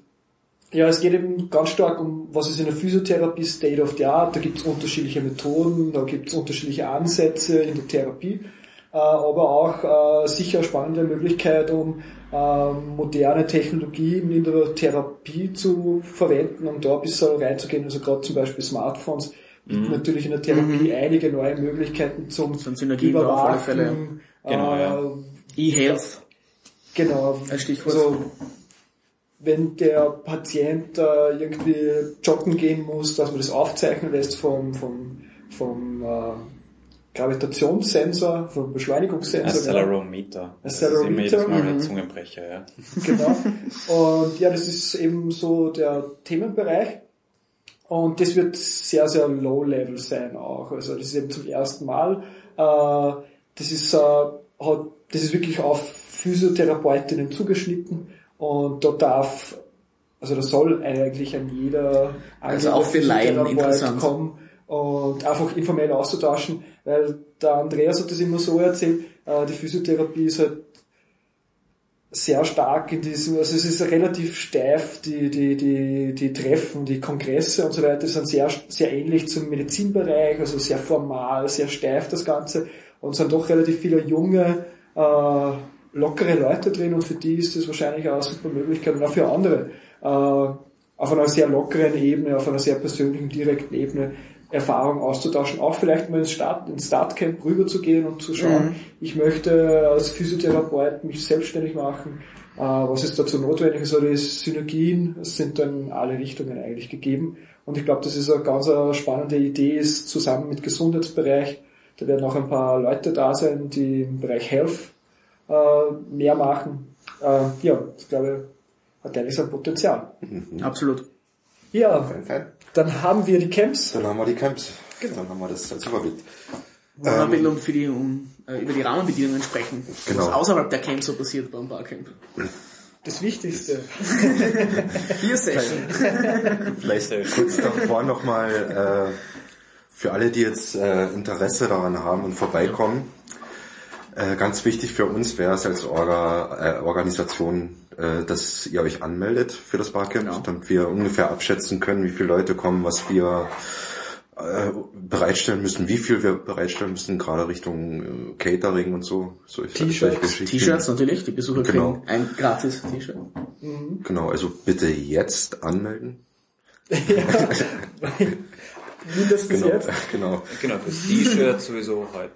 ja, es geht eben ganz stark um, was ist in der Physiotherapie State of the Art. Da gibt es unterschiedliche Methoden, da gibt es unterschiedliche Ansätze in der Therapie, äh, aber auch äh, sicher spannende Möglichkeit, um äh, moderne Technologien in der Therapie zu verwenden, um da ein bisschen reinzugehen. Also gerade zum Beispiel Smartphones bieten natürlich in der Therapie einige neue Möglichkeiten zum Sind Synergien auf alle Fälle, ja. Genau, ja. äh, E-Health Genau. Ein Stichwort. Also, wenn der Patient äh, irgendwie joggen gehen muss, dass man das aufzeichnen lässt vom, vom, vom äh, Gravitationssensor, vom Beschleunigungssensor. Accelerometer. Das ist immer Accelerometer, jedes Mal ein mhm. Zungenbrecher, ja. Genau. Und ja, das ist eben so der Themenbereich. Und das wird sehr, sehr low level sein auch. Also das ist eben zum ersten Mal. Äh, das ist, äh, hat, das ist wirklich auf Physiotherapeutinnen zugeschnitten und da darf, also da soll eigentlich an jeder Also auch für Laien interessant. kommen und einfach informell auszutauschen, weil der Andreas hat das immer so erzählt, äh, die Physiotherapie ist halt sehr stark in diesem, also es ist relativ steif, die, die, die, die Treffen, die Kongresse und so weiter sind sehr, sehr ähnlich zum Medizinbereich, also sehr formal, sehr steif das Ganze und sind doch relativ viele junge, äh, lockere Leute drin und für die ist das wahrscheinlich auch eine super Möglichkeit. Und auch für andere, äh, auf einer sehr lockeren Ebene, auf einer sehr persönlichen, direkten Ebene Erfahrung auszutauschen, auch vielleicht mal ins, Start, ins Startcamp rüber zu gehen und zu schauen, ich möchte als Physiotherapeut mich selbstständig machen, äh, was ist dazu notwendig, also die Synergien sind dann in alle Richtungen eigentlich gegeben und ich glaube, das ist eine ganz äh, spannende Idee, ist zusammen mit Gesundheitsbereich, da werden auch ein paar Leute da sein, die im Bereich Health äh, mehr machen. Äh, ja, ich glaube, hat eigentlich sein Potenzial. Absolut. Ja, Fein, fein. Dann haben wir die Camps. Dann haben wir die Camps. Dann haben wir das als Überblick. Bisschen um, für die, um, äh, über die Rahmenbedingungen sprechen, Genau. was außerhalb der Camps so passiert beim Barcamp. Das Wichtigste. Hier Session. Vielleicht kurz davor nochmal äh, für alle, die jetzt äh, Interesse daran haben und vorbeikommen. Äh, ganz wichtig für uns wäre es als Orga, äh, Organisation, äh, dass ihr euch anmeldet für das Barcamp, Genau. damit wir ungefähr abschätzen können, wie viele Leute kommen, was wir äh, bereitstellen müssen, wie viel wir bereitstellen müssen, gerade Richtung äh, Catering und so. T-Shirts. T-Shirts natürlich, die Besucher Genau. kriegen ein gratis T-Shirt. Genau, also bitte jetzt anmelden. Mindestens Genau, jetzt. genau. Genau, fürs T-Shirt sowieso halt.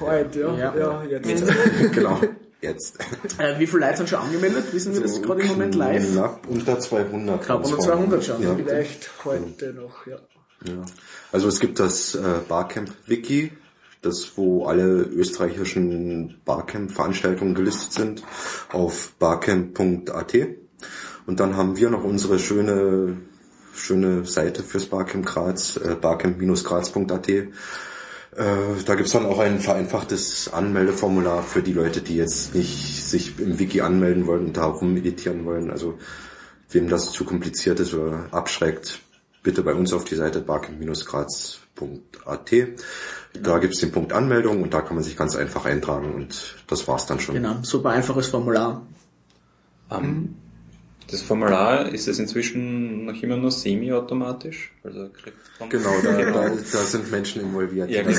Heute, ja. Ja. Ja, jetzt. genau, jetzt. Äh, wie viele Leute sind schon angemeldet? Wissen wir das gerade im Moment live? Knapp unter 200. Knapp unter Ganz 200 schon. Ja. Vielleicht heute noch, ja. Ja. Also es gibt das äh, Barcamp-Wiki, das wo alle österreichischen Barcamp-Veranstaltungen gelistet sind, auf barcamp.at. Und dann haben wir noch unsere schöne schöne Seite fürs Barcamp Graz, äh, barcamp-graz.at. Äh, da gibt's dann auch ein vereinfachtes Anmeldeformular für die Leute, die jetzt nicht sich im Wiki anmelden wollen und da rummeditieren wollen. Also wem das zu kompliziert ist oder abschreckt, bitte bei uns auf die Seite barcamp-graz.at. Da gibt's den Punkt Anmeldung und da kann man sich ganz einfach eintragen und das war's dann schon. Genau, super einfaches Formular. Ähm, das Formular ist es inzwischen noch immer nur semi-automatisch? Also kriegt man Genau, da, da, da sind Menschen involviert. Ja, genau.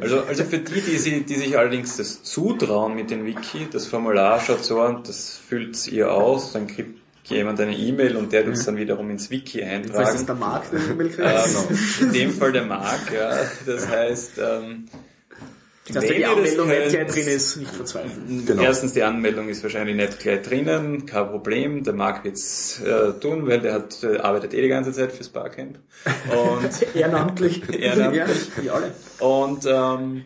Also, also für die, die, sie, die sich allerdings das zutrauen mit dem Wiki, das Formular schaut so an, das füllt ihr aus, dann kriegt jemand eine E-Mail und der tut es dann wiederum ins Wiki Falls das eintragen. der Markt der E-Mail kriegt. Ähm, in dem Fall der Marc, ja. Das heißt, ähm, Dass da wenn die Anmeldung nicht gleich drin ist, nicht verzweifeln. Genau. Erstens, die Anmeldung ist wahrscheinlich nicht gleich drinnen, kein Problem. Der Marc wird's äh, tun, weil der hat, äh, arbeitet eh die ganze Zeit fürs Barcamp. Und Ehrenamtlich. ehrenamtlich. Ja, wie alle. Und, ähm,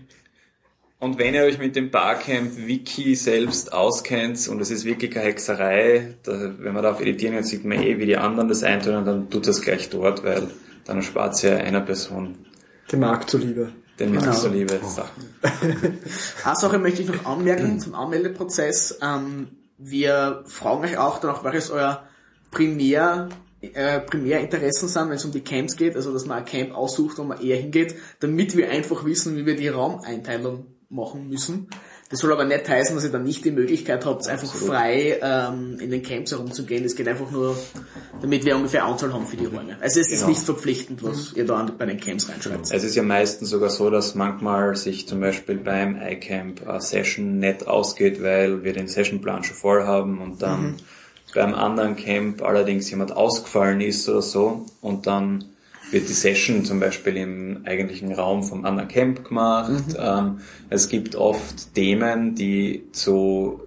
und wenn ihr euch mit dem Barcamp-Wiki selbst auskennt und es ist wirklich keine Hexerei, da, wenn man da auf Editieren geht, sieht man eh, wie die anderen das eintun, dann tut das gleich dort, weil dann erspart ihr einer Person Dem Markt zuliebe. Den Genau. Markt so liebe Sachen. Eine Sache möchte ich noch anmerken zum Anmeldeprozess. Ähm, wir fragen euch auch danach, welches euer Primär, äh, Primärinteressen sind, wenn es um die Camps geht, also dass man ein Camp aussucht, wo man eher hingeht, damit wir einfach wissen, wie wir die Raumeinteilung machen müssen. Das soll aber nicht heißen, dass ihr dann nicht die Möglichkeit habt, einfach frei ähm, in den Camps herumzugehen. Es geht einfach nur, damit wir ungefähr Anzahl haben für die Räume. Also es ist Genau. nicht verpflichtend, was ihr da bei den Camps reinschreibt. Es ist ja meistens sogar so, dass manchmal sich zum Beispiel beim iCamp eine Session nicht ausgeht, weil wir den Sessionplan schon voll haben und dann beim anderen Camp allerdings jemand ausgefallen ist oder so und dann wird die Session zum Beispiel im eigentlichen Raum vom anderen Camp gemacht. Ähm, es gibt oft Themen, die zu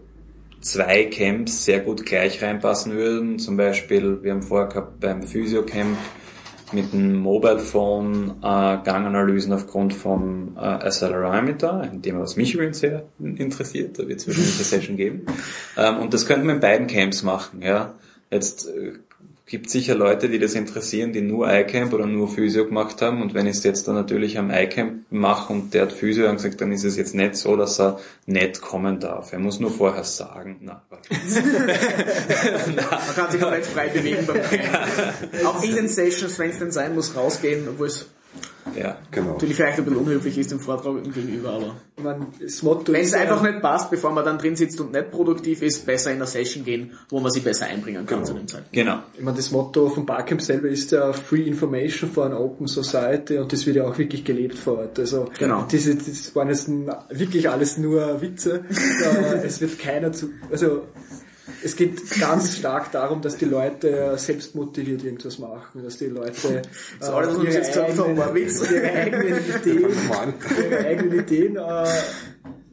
zwei Camps sehr gut gleich reinpassen würden. Zum Beispiel, wir haben vorher gehabt beim Physio-Camp mit dem Mobile Phone äh, Ganganalysen aufgrund vom äh, Accelerometer, ein Thema, was mich übrigens sehr interessiert, da wird es wahrscheinlich eine Session geben. Ähm, und das könnten wir in beiden Camps machen. Ja. Jetzt äh, gibt sicher Leute, die das interessieren, die nur iCamp oder nur Physio gemacht haben. Und wenn ich es jetzt dann natürlich am iCamp mache und der hat Physio dann gesagt, dann ist es jetzt nicht so, dass er nicht kommen darf. Er muss nur vorher sagen. Na. Man kann sich komplett frei bewegen beim. Auch in den Sessions, wenn es denn sein muss, rausgehen, obwohl es ja. Genau. natürlich vielleicht ein bisschen unhöflich ist dem Vortrag gegenüber, aber Ich meine, das Motto wenn es ja- einfach nicht passt, bevor man dann drin sitzt und nicht produktiv ist, besser in eine Session gehen, wo man sich besser einbringen kann zu dem Zeitpunkt. Genau. Ich meine, das Motto von Barcamp selber ist ja Free Information for an Open Society und das wird ja auch wirklich gelebt vor Ort. Also Genau. diese, das waren jetzt wirklich alles nur Witze. Äh, es wird keiner zu, also es geht ganz stark darum, dass die Leute selbst motiviert irgendwas machen, dass die Leute So, alles, was wir jetzt gesagt haben, war Witz. ihre eigenen Ideen, ihre eigenen Ideen äh,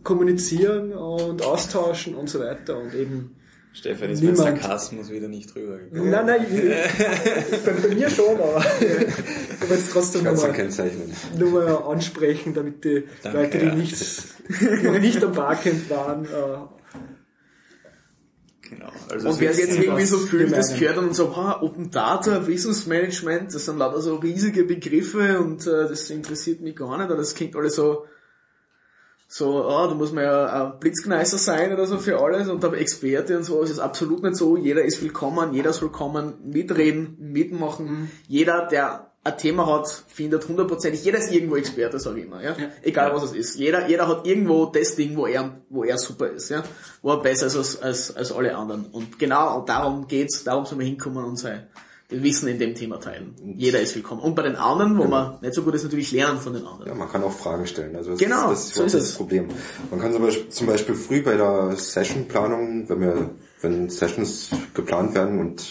kommunizieren und austauschen und so weiter und eben Stefan ist mit Niemand. Sarkasmus wieder nicht rübergekommen. Nein, nein, ich- bei, bei mir schon, aber ich wollte es trotzdem nochmal kennzeichnen. nur mal ansprechen, damit die Danke, Leute, die ja. nicht, noch nicht am Barcamp waren, äh, Genau. Also Und wer sich jetzt irgendwie so fühlt, wir das gehört dann so, ha, Open Data, Wissensmanagement, das sind lauter so riesige Begriffe und äh, das interessiert mich gar nicht, oder das klingt alles so, so, ah, da muss man ja ein Blitzkneißer sein oder so für alles und aber Experte und so, es ist absolut nicht so, jeder ist willkommen, jeder soll kommen, mitreden, mitmachen, jeder, der ein Thema hat, findet hundertprozentig, jeder ist irgendwo Experte, sage ich immer, ja? egal was es ist. Jeder, jeder hat irgendwo das Ding, wo er, wo er super ist, ja, wo er besser ist als, als, als alle anderen. Und genau darum geht's, darum soll man hinkommen und sein Wissen in dem Thema teilen. Jeder ist willkommen. Und bei den anderen, wo man nicht so gut ist, natürlich lernen von den anderen. Ja, man kann auch Fragen stellen. Also das Genau, ist, das ist so ist es. das Problem. Man kann zum Beispiel, zum Beispiel früh bei der Sessionplanung, wenn wir, wenn Sessions geplant werden und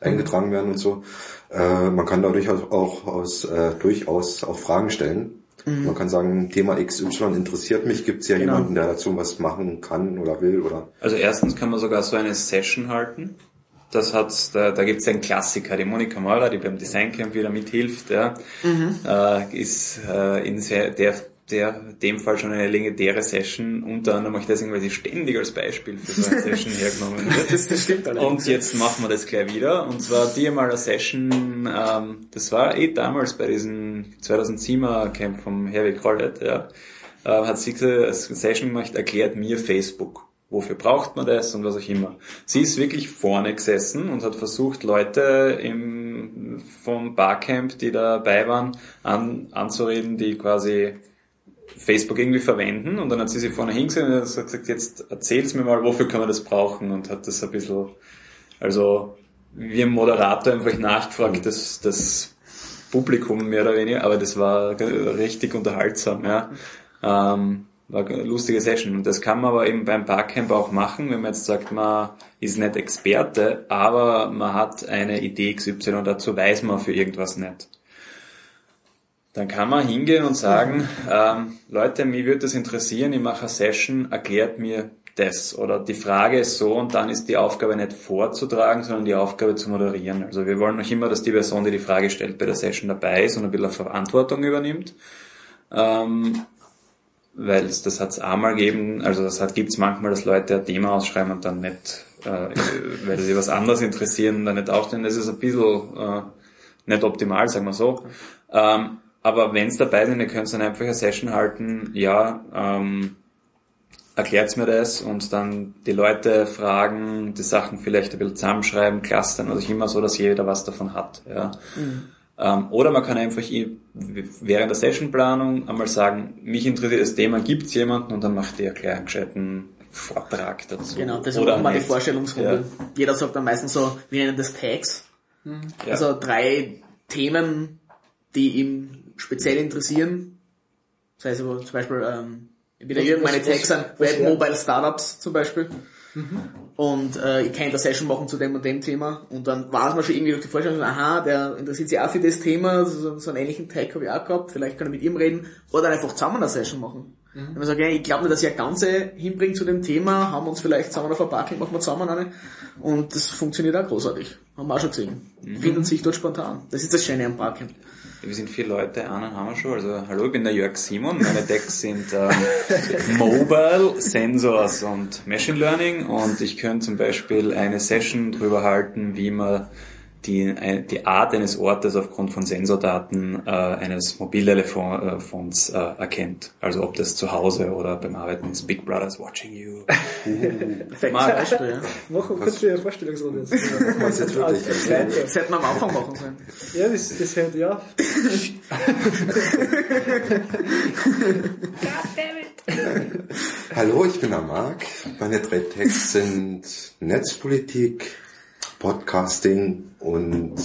eingetragen werden und so, äh, man kann dadurch auch, auch aus, äh, durchaus auch Fragen stellen. Man kann sagen, Thema XY interessiert mich, gibt es ja Mhm. Genau. jemanden, der dazu was machen kann oder will oder Also erstens kann man sogar so eine Session halten. Das hat, da, da gibt es einen Klassiker, die Monika Mahler, die beim Designcamp wieder mithilft, ja, äh, ist äh, in sehr, der, der, dem Fall schon eine legendäre Session, unter anderem auch deswegen, weil sie ständig als Beispiel für so eine Session hergenommen wird. Das, das stimmt allerdings. Und jetzt machen wir das gleich wieder. Und zwar die mal eine Session, ähm, das war eh damals bei diesem 2007er Camp vom Herwig Collett, ja, äh, hat sie als Session gemacht, erklärt mir Facebook. wofür braucht man das und was auch immer. Sie ist wirklich vorne gesessen und hat versucht, Leute im, vom Barcamp, die dabei waren, an, anzureden, die quasi Facebook irgendwie verwenden und dann hat sie sich vorne hingesehen und hat gesagt, jetzt erzähl's mir mal, wofür kann man das brauchen und hat das ein bisschen, also wie ein Moderator einfach nachgefragt, das, das Publikum mehr oder weniger, aber das war richtig unterhaltsam, ja. Ähm, war eine lustige Session. Und das kann man aber eben beim Barcamp auch machen, wenn man jetzt sagt, man ist nicht Experte, aber man hat eine Idee XY und dazu weiß man für irgendwas nicht. Dann kann man hingehen und sagen, ähm, Leute, mich würde das interessieren, ich mache eine Session, erklärt mir das. Oder die Frage ist so und dann ist die Aufgabe nicht vorzutragen, sondern die Aufgabe zu moderieren. Also wir wollen noch immer, dass die Person, die die Frage stellt, bei der Session dabei ist und ein bisschen Verantwortung übernimmt. Ähm, weil das hat es einmal gegeben, also das hat, gibt's manchmal, dass Leute ein Thema ausschreiben und dann nicht, äh, weil sie was anderes interessieren, dann nicht aufstehen. Das ist ein bisschen äh, nicht optimal, sagen wir so. Ähm, aber wenn es dabei sind, ihr könnt dann einfach eine Session halten, ja, ähm, erklärt mir das und dann die Leute fragen, die Sachen vielleicht ein bisschen zusammenschreiben, clustern oder immer so, dass jeder was davon hat. Ja. Mhm. Ähm, oder man kann einfach während der Sessionplanung einmal sagen, mich interessiert das Thema, gibt's jemanden und dann macht der gleich einen gescheiten Vortrag dazu. Genau, das ist auch mal die Vorstellungsrunde. Ja. Jeder sagt dann meistens so, wir nennen das Tags. Mhm. Ja. Also drei Themen, die ihm speziell interessieren. Das heißt zum Beispiel, ähm, ich bin ja meine Tags sind Web Mobile Startups zum Beispiel. Mhm. Und äh, ich kann eine Session machen zu dem und dem Thema. Und dann war es mir schon irgendwie durch die Vorstellung, aha, der interessiert sich auch für das Thema, so, so einen ähnlichen Tag habe ich auch gehabt, vielleicht kann ich mit ihm reden. Oder einfach zusammen eine Session machen. Mhm. Wenn man sagt, ja, ich glaube nicht, dass ich eine ganze hinbringt zu dem Thema, haben wir uns vielleicht zusammen auf ein Parking, machen wir zusammen eine. Und das funktioniert auch großartig. Haben wir auch schon gesehen. Mhm. Findet sich dort spontan. Das ist das Schöne am Parking. Wir sind vier Leute, einen haben wir schon. Also hallo, ich bin der Jörg Simon. Meine Decks sind ähm, Mobile, Sensors und Machine Learning und ich könnte zum Beispiel eine Session drüber halten, wie man die, die Art eines Ortes aufgrund von Sensordaten äh, eines Mobiltelefons äh, erkennt. Also ob das zu Hause oder beim Arbeiten ist. Big Brother's watching you. Uh. Mal Beispiel, ja. Mach kurz eine Vorstellungsrunde. Das, das, jetzt wirklich. das hätten wir am Anfang machen sollen. Ja, das, das hätte, ja. Hallo, ich bin der Marc. Meine drei Texte sind Netzpolitik, Podcasting und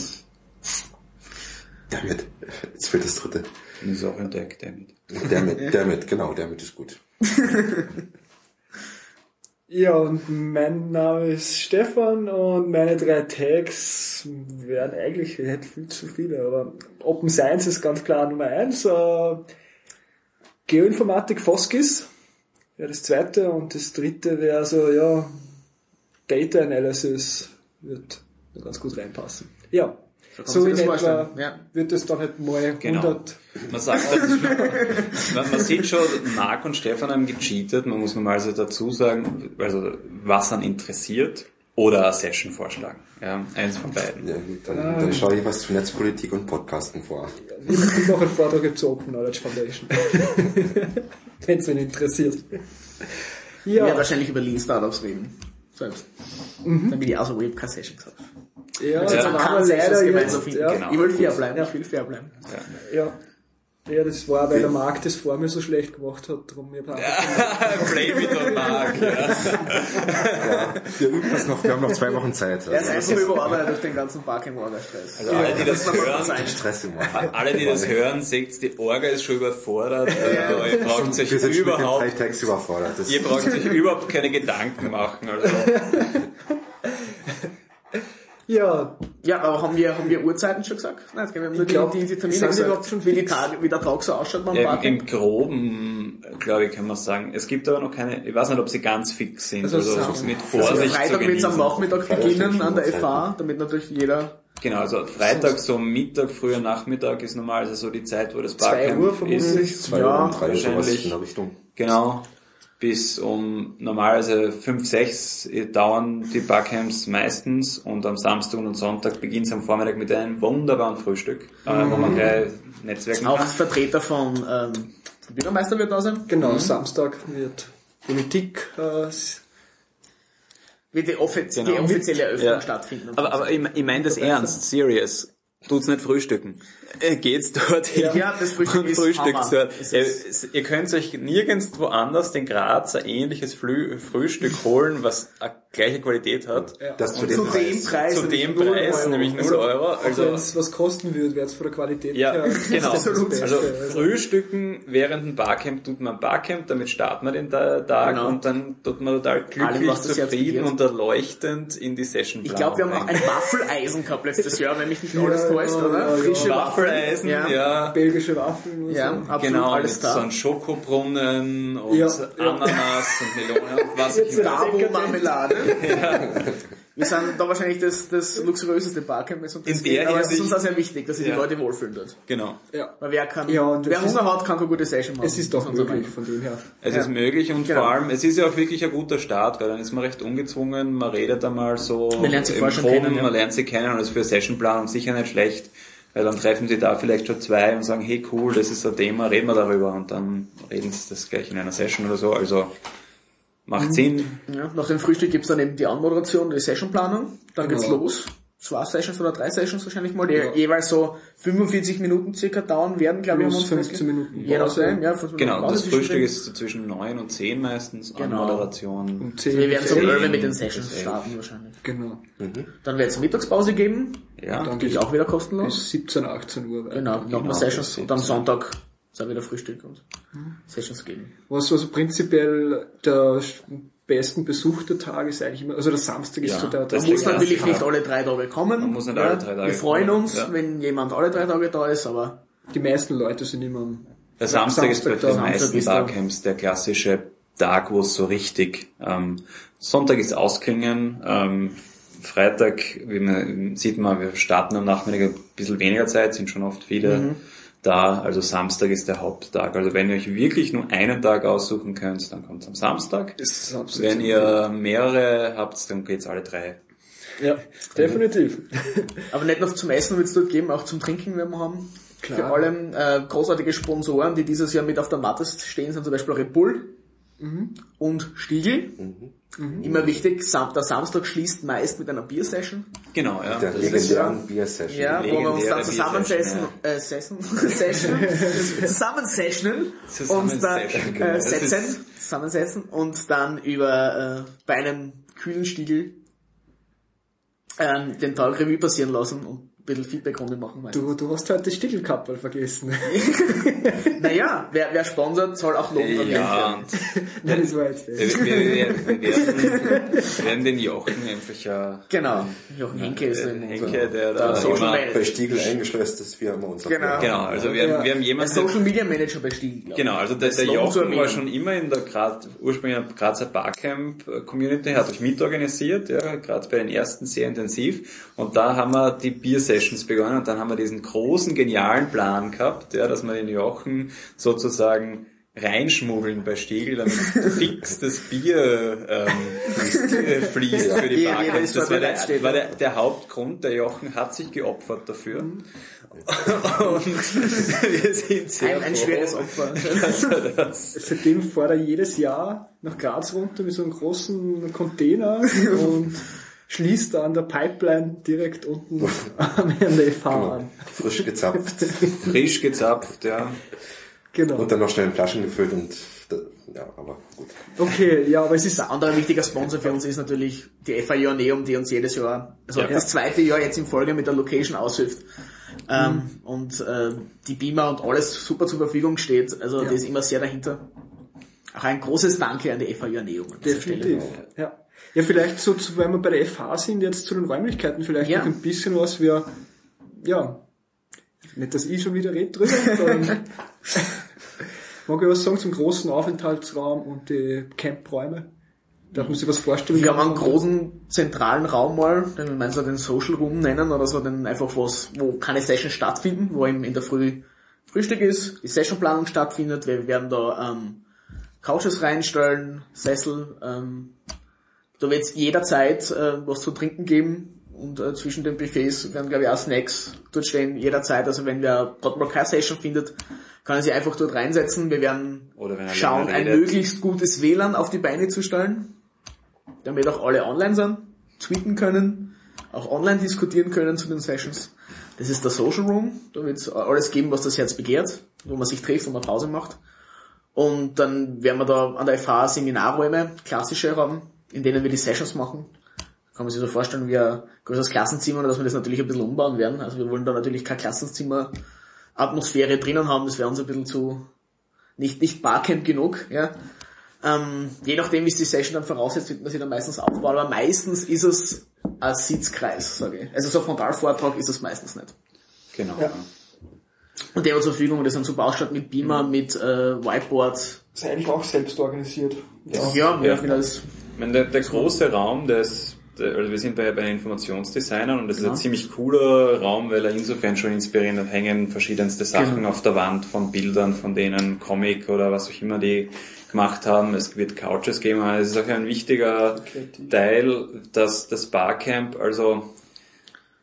damit. Jetzt fehlt das dritte. Das ist auch entdeckt, damit. Damit, damit, genau, damit ist gut. Ja, und mein Name ist Stefan und meine drei Tags wären eigentlich, ich hätte viel zu viele, aber Open Science ist ganz klar Nummer eins. Äh, Geoinformatik Foskis wäre das zweite und das dritte wäre so, ja, Data Analysis wird ganz gut reinpassen. Ja. So, in etwa ja. wird es dann nicht mal genau. 100. Man sagt, man, man sieht schon, Marc und Stefan haben gecheatet. Man muss normal also dazu sagen, also was an interessiert oder eine Session vorschlagen. Ja, eins von beiden. Ja, gut, dann, ah. dann schaue ich was zu Netzpolitik und Podcasten vor. Ich mache einen Vortrag zur Open Knowledge Foundation. Wenn es wen interessiert. Ja. Wir wahrscheinlich über Lean Startups reden. Selbst. Mhm. Damit ich auch so Webcast-Sessions habe. Ja, also ja. man kann leider jetzt, ja. Genau. Ich will fair bleiben, ja. ich will fair bleiben. Ja. ja. Ja, das war, weil der Markt das vor mir so schlecht gemacht hat, darum mir ja, Blame it on Mark, ja. ja. Wir üben das noch, wir haben noch zwei Wochen Zeit. Also. Er ist einfach überarbeitet durch den ganzen Park im Orga-Stress. Also alle, die das, das hören, Stress im alle, die das hören, seht, die Orga ist schon überfordert. Ja. Ihr braucht euch überhaupt, überfordert. ihr braucht euch überhaupt keine Gedanken machen. Also. Ja. Ja, aber haben wir, haben wir Uhrzeiten schon gesagt? Nein, wir haben nur glaub, die, die, Termine gesagt, schon wie, die Tage, wie der Tag so ausschaut beim ja, Im Groben, glaube ich, kann man sagen. Es gibt aber noch keine, ich weiß nicht, ob sie ganz fix sind. Also, also so mit Vorsicht also Freitag wird es am Nachmittag beginnen an der FH, damit natürlich jeder Genau, also Freitag so Mittag, früher Nachmittag ist normal, also so die Zeit, wo das Barcamp Uhr vermutlich, ist. Zwei ja, Uhr, drei wahrscheinlich. in der Richtung. Genau bis um normalerweise 5, 6 dauern die Barcamps meistens und am Samstag und Sonntag beginnt es am Vormittag mit einem wunderbaren Frühstück, mhm. wo man mhm. gleich Netzwerken Auch kann. Vertreter von ähm, der Bürgermeister wird da sein? Genau, mhm. Samstag wird Politik äh, wird die, offi die Genau. offizielle Eröffnung Ja. stattfinden. Aber, aber ich, ich meine das ernst, serious. Tut's nicht frühstücken. Äh, Geht's dorthin Ja, das Frühstück und ist frühstückt dort. Es Ihr, ihr könnt euch nirgendwo anders den Graz ein ähnliches Flü Frühstück holen, was eine gleiche Qualität hat. Das zu zu dem Preis. Preis, Zu nämlich dem null Preis, Euro. nämlich 0 Also, Euro. Also Also, was kosten würde, wäre es von der Qualität ja, her genau. das Also Beste. Frühstücken während dem Barcamp tut man Barcamp, damit startet man den Ta- Tag Genau. und dann tut man total glücklich, Allem, zufrieden und erleuchtend in die Session Ich glaube, wir haben auch ein Waffeleisen gehabt letztes Jahr, wenn mich nicht alles Ja, täuscht, ja, oder? ja, ja. Waffeleisen, ja. Ja. belgische Waffeln und Ja, so. absolut Genau, alles mit da. so einem Schokobrunnen und Ja, ja. Ananas und Melone und was ich Jetzt immer. ja. Wir sind da wahrscheinlich das, das luxuriöseste Barcamp, es um das In der aber es ist uns auch sehr wichtig, dass sich Ja. die Leute wohlfühlen dort. Genau. Ja. Weil wer kann, Ja, und wer Hunger hat, kann keine gute Session machen. Es ist doch möglich, von dem her. Es Ja. ist möglich und Genau. vor allem, es ist ja auch wirklich ein guter Start, weil dann ist man recht ungezwungen, man redet einmal so Man lernt sie im vorher schon Groben, kennen, ja. man lernt sie kennen und das ist für Sessionplanung sicher nicht schlecht, weil dann treffen sie da vielleicht schon zwei und sagen, hey cool, das ist ein Thema, reden wir darüber und dann reden sie das gleich in einer Session oder so, also macht Mhm. Sinn. Ja, nach dem Frühstück gibt's dann eben die Anmoderation, die Sessionplanung. Dann geht's Genau. los. Zwei Sessions oder drei Sessions wahrscheinlich mal, die jeweils so 45 Minuten circa dauern werden, glaube ich. Plus haben wir uns 15 Minuten Je Pause. nachdem, ja, 15 Genau, Minuten das Pause Frühstück ist zwischen neun und zehn meistens, Genau. Anmoderation. Um 10 Wir werden so bis 11. elf mit den Sessions starten wahrscheinlich. Genau. Dann wird's Mittagspause geben, Ja, Dann die ist auch wieder kostenlos. Bis 17, 18 Uhr. Genau, noch Genau, Sessions und am Sonntag ist auch wieder Frühstück und Sessions geben. Was also prinzipiell der besten besuchte Tag ist eigentlich immer, also der Samstag ist Ja, so der, das Man muss natürlich nicht alle drei Tage kommen. Man muss nicht alle drei Tage Wir freuen kommen, uns, ja. wenn jemand alle drei Tage da ist, aber die meisten Leute sind immer am Der Samstag, ist bei Samstag den meisten Samstag. Barcamps der klassische Tag, wo es so richtig, ähm, Sonntag ist Ausklingen, ähm, Freitag, wie man, sieht man, wir starten am Nachmittag ein bisschen weniger Zeit, sind schon oft viele Mhm. Da, also Samstag ist der Haupttag. Also wenn ihr euch wirklich nur einen Tag aussuchen könnt, dann kommt am Samstag. ist Samstag Wenn ihr mehrere habt, dann geht's alle drei. Ja, definitiv. Aber nicht nur zum Essen wird es dort geben, auch zum Trinken werden wir haben. Klar. Vor allem äh, großartige Sponsoren, die dieses Jahr mit auf der Matte stehen, sind zum Beispiel Red Bull und Stiegel. Immer wichtig, Sam der Samstag schließt meist mit einer Biersession. Genau, ja. Der legendären Bier-Session. Ja, wo wir uns dann Biersession, äh, sessen, session, zusammensessionen und dann genau. äh, Das setzen, zusammensetzen und dann über äh, bei einem kühlen Stiegel ähm, den Tag Revue passieren lassen und bisschen Feedbackrunde machen. Du, du hast heute Stickelkappel vergessen. Naja, wer, wer sponsert, soll auch Lob erwähnt Ja, werden. und Nein, das war jetzt wir, nicht. wir, wir, wir, werden, wir werden den Jochen einfach ja Genau. Jochen Henke ist ein Henke, der da der Social Manager. Bei Stiegel eingeschleust ist Firma unser Genau. Genau, also wir, Ja. wir haben Der jemanden, Social Media Manager bei Stiegel. genau, also der, Das der Jochen war schon immer in der Graz, ursprünglich in der Grazer Barcamp Community, hat euch mitorganisiert, ja, gerade bei den ersten sehr intensiv und da haben wir die Bier-Sessions begonnen und dann haben wir diesen großen, genialen Plan gehabt, ja, dass wir den Jochen sozusagen reinschmuggeln bei Stiegel, damit fix das Bier ähm, fließt, für die ist Das war, der, war der, der Hauptgrund, der Jochen hat sich geopfert dafür. Mhm. Und wir sind sehr Ein, ein froh, schweres Opfer. dass er das Seitdem fährt er jedes Jahr nach Graz runter mit so einem großen Container und schließt da an der Pipeline direkt unten am NDFH an. Frisch gezapft frisch gezapft, ja. Genau. und dann noch schnell in Flaschen gefüllt und da- ja, aber gut. Okay, ja, aber es ist Der andere wichtiger Sponsor für uns ist natürlich die FA Joanneum, die uns jedes Jahr, also Ja. das zweite Jahr jetzt in Folge mit der Location aushilft. Ähm, und äh, die Beamer und alles super zur Verfügung steht. Also die ist immer sehr dahinter. Auch ein großes Danke an die FA Joanneum. definitiv. Ja. ja, vielleicht so, weil wir bei der FH sind, jetzt zu den Räumlichkeiten, vielleicht Ja. noch ein bisschen was wir, ja, nicht, dass ich schon wieder rede drüber, mag ich was sagen zum großen Aufenthaltsraum und die Campräume? Darf man sich was vorstellen? Wir haben einen großen zentralen Raum mal, den wir meinen so den Social Room nennen oder so, den einfach was, wo keine Sessions stattfinden, wo eben in der Früh Frühstück ist, die Sessionplanung stattfindet, wir werden da ähm, Couches reinstellen, Sessel, ähm, da wird es jederzeit äh, was zu trinken geben und äh, zwischen den Buffets werden glaube ich auch Snacks dort stehen, jederzeit, also wenn wer mal keine Session findet, kann er sich einfach dort reinsetzen, wir werden er schauen, ein möglichst gutes WLAN auf die Beine zu stellen. damit auch alle online sind, tweeten können, auch online diskutieren können zu den Sessions. Das ist der Social Room, da wird es alles geben, was das Herz begehrt, wo man sich trifft, wo man Pause macht. Und dann werden wir da an der FH Seminarräume, klassische haben, in denen wir die Sessions machen. Kann man sich so vorstellen wie ein größeres Klassenzimmer, dass wir das natürlich ein bisschen umbauen werden. Also wir wollen da natürlich kein Klassenzimmer Atmosphäre drinnen haben, das wäre uns ein bisschen zu nicht, nicht Barcamp genug, ja. Ähm, je nachdem, wie es die Session dann voraussetzt, wird man sich dann meistens aufbauen, aber meistens ist es ein Sitzkreis, sage ich. Also so Frontalvortrag ist es meistens nicht. Genau. Ja. Und der hat zur Verfügung, das sind so Baustadt mit Beamer, mit äh, Whiteboard. ist eigentlich auch selbst organisiert. Ja. Ja, Ja. ja. genau das. Ich meine, der, der große Raum, der ist, der, also wir sind bei, bei den Informationsdesignern und das ist Genau. ein ziemlich cooler Raum, weil er insofern schon inspirierend hat, hängen verschiedenste Sachen Genau. auf der Wand von Bildern, von denen Comic oder was auch immer die gemacht haben. Es wird Couches geben, aber es ist auch ein wichtiger Kreativ. Teil, dass das Barcamp, also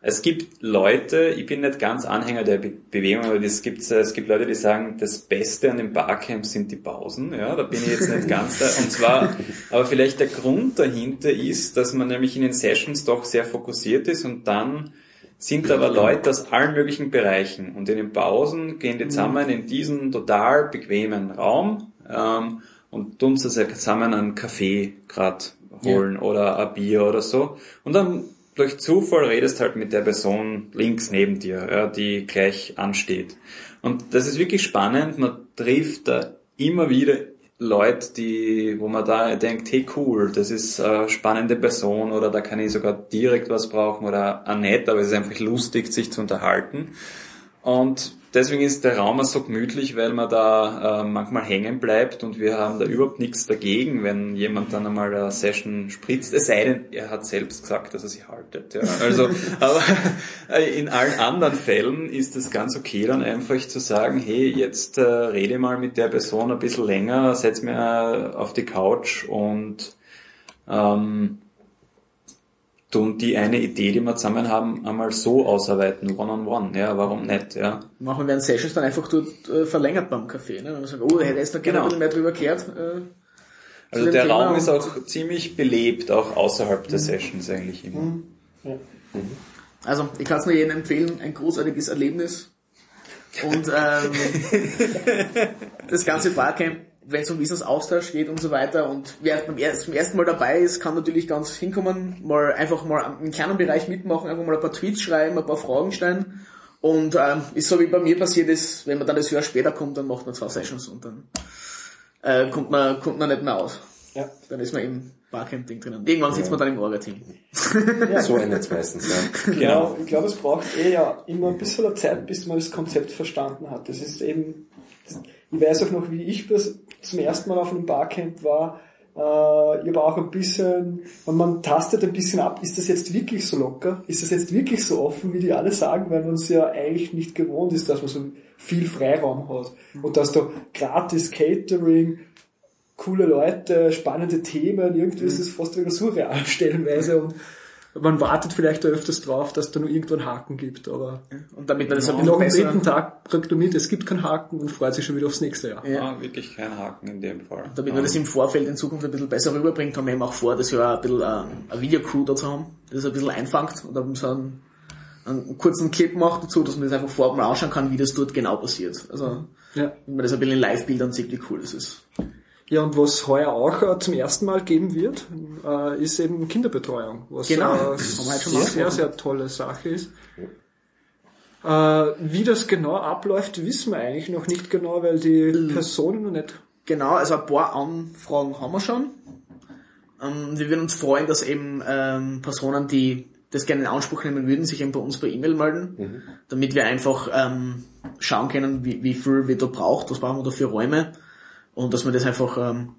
es gibt Leute, ich bin nicht ganz Anhänger der Be Bewegung, aber es gibt, es gibt Leute, die sagen, das Beste an dem Barcamp sind die Pausen. Ja, da bin ich jetzt nicht ganz da. Und zwar, aber vielleicht der Grund dahinter ist, dass man nämlich in den Sessions doch sehr fokussiert ist und dann sind aber Leute aus allen möglichen Bereichen und in den Pausen gehen die zusammen in diesen total bequemen Raum ähm, und tun sie sich zusammen einen Kaffee grad holen oder ein Bier oder so und dann durch Zufall redest halt mit der Person links neben dir, ja, die gleich ansteht. Und das ist wirklich spannend, man trifft da immer wieder Leute, die, wo man da denkt, hey cool, das ist eine spannende Person oder da kann ich sogar direkt was brauchen oder auch nett, aber es ist einfach lustig, sich zu unterhalten. Und deswegen ist der Raum auch so gemütlich, weil man da äh, manchmal hängen bleibt und wir haben da überhaupt nichts dagegen, wenn jemand dann einmal eine Session spritzt. Es sei denn, er hat selbst gesagt, dass er sie haltet. Ja. Also, aber in allen anderen Fällen ist es ganz okay, dann einfach zu sagen, hey, jetzt äh, rede mal mit der Person ein bisschen länger, setz mir auf die Couch und ähm, tun die eine Idee, die wir zusammen haben, einmal so ausarbeiten, one-on-one. Ja, warum nicht? Ja. Machen wir Sessions dann einfach dort äh, verlängert beim Café. Ne? Wenn wir sagen, oh, hätte jetzt noch gerne Genau. ein bisschen mehr drüber gehört. Äh, Also der Thema Raum ist und- auch ziemlich belebt, auch außerhalb der Sessions eigentlich immer. Also, ich kann es nur jedem empfehlen, ein großartiges Erlebnis. Und ähm, das ganze Barcamp, wenn es um Wissensaustausch geht und so weiter und wer beim ersten, zum ersten Mal dabei ist, kann natürlich ganz hinkommen, mal einfach mal einen kleinen Bereich mitmachen, einfach mal ein paar Tweets schreiben, ein paar Fragen stellen. Und ähm, ist so wie bei mir passiert ist, wenn man dann das Jahr später kommt, dann macht man zwei Sessions und dann äh, kommt man kommt man nicht mehr aus. Ja. Dann ist man im Barcamp-Ding drinnen. Irgendwann sitzt man dann im Orga-Team. So endet es meistens, ja. Genau. Ich glaube, es braucht eh ja immer ein bisschen Zeit, bis man das Konzept verstanden hat. Das ist eben, ich weiß auch noch, wie ich das zum ersten Mal auf einem Barcamp war, äh, ich war auch ein bisschen, und man tastet ein bisschen ab, ist das jetzt wirklich so locker? Ist das jetzt wirklich so offen, wie die alle sagen, weil man es ja eigentlich nicht gewohnt ist, dass man so viel Freiraum hat. Und dass da gratis Catering, coole Leute, spannende Themen, irgendwie ist es fast wieder surreal stellenweise und man wartet vielleicht da öfters drauf, dass da nur irgendwo einen Haken gibt, aber Und damit man das und bisschen dem dritten Tag kriegt er mit, es gibt keinen Haken und freut sich schon wieder aufs nächste Jahr. Ja. Ah, wirklich kein Haken in dem Fall. damit man das im Vorfeld in Zukunft ein bisschen besser rüberbringt, haben wir eben auch vor, dass wir ein bisschen ähm, eine Videocrew dazu haben, die das ein bisschen einfangt und dann so einen, einen kurzen Clip macht dazu, dass man das einfach vorab mal anschauen kann, wie das dort genau passiert. Also, Ja. wenn man das ein bisschen in Live-Bildern sieht, wie cool das ist. Ja, und was heuer auch äh, zum ersten Mal geben wird, äh, ist eben Kinderbetreuung, was Genau. äh, mal sehr, sehr, tolle Sache ist. Äh, wie das genau abläuft, wissen wir eigentlich noch nicht genau, weil die Personen noch nicht Genau, also ein paar Anfragen haben wir schon. Ähm, wir würden uns freuen, dass eben ähm, Personen, die das gerne in Anspruch nehmen würden, sich eben bei uns per E-Mail melden, damit wir einfach ähm, schauen können, wie, wie viel wir da braucht, was brauchen wir da für Räume und dass wir das einfach ähm,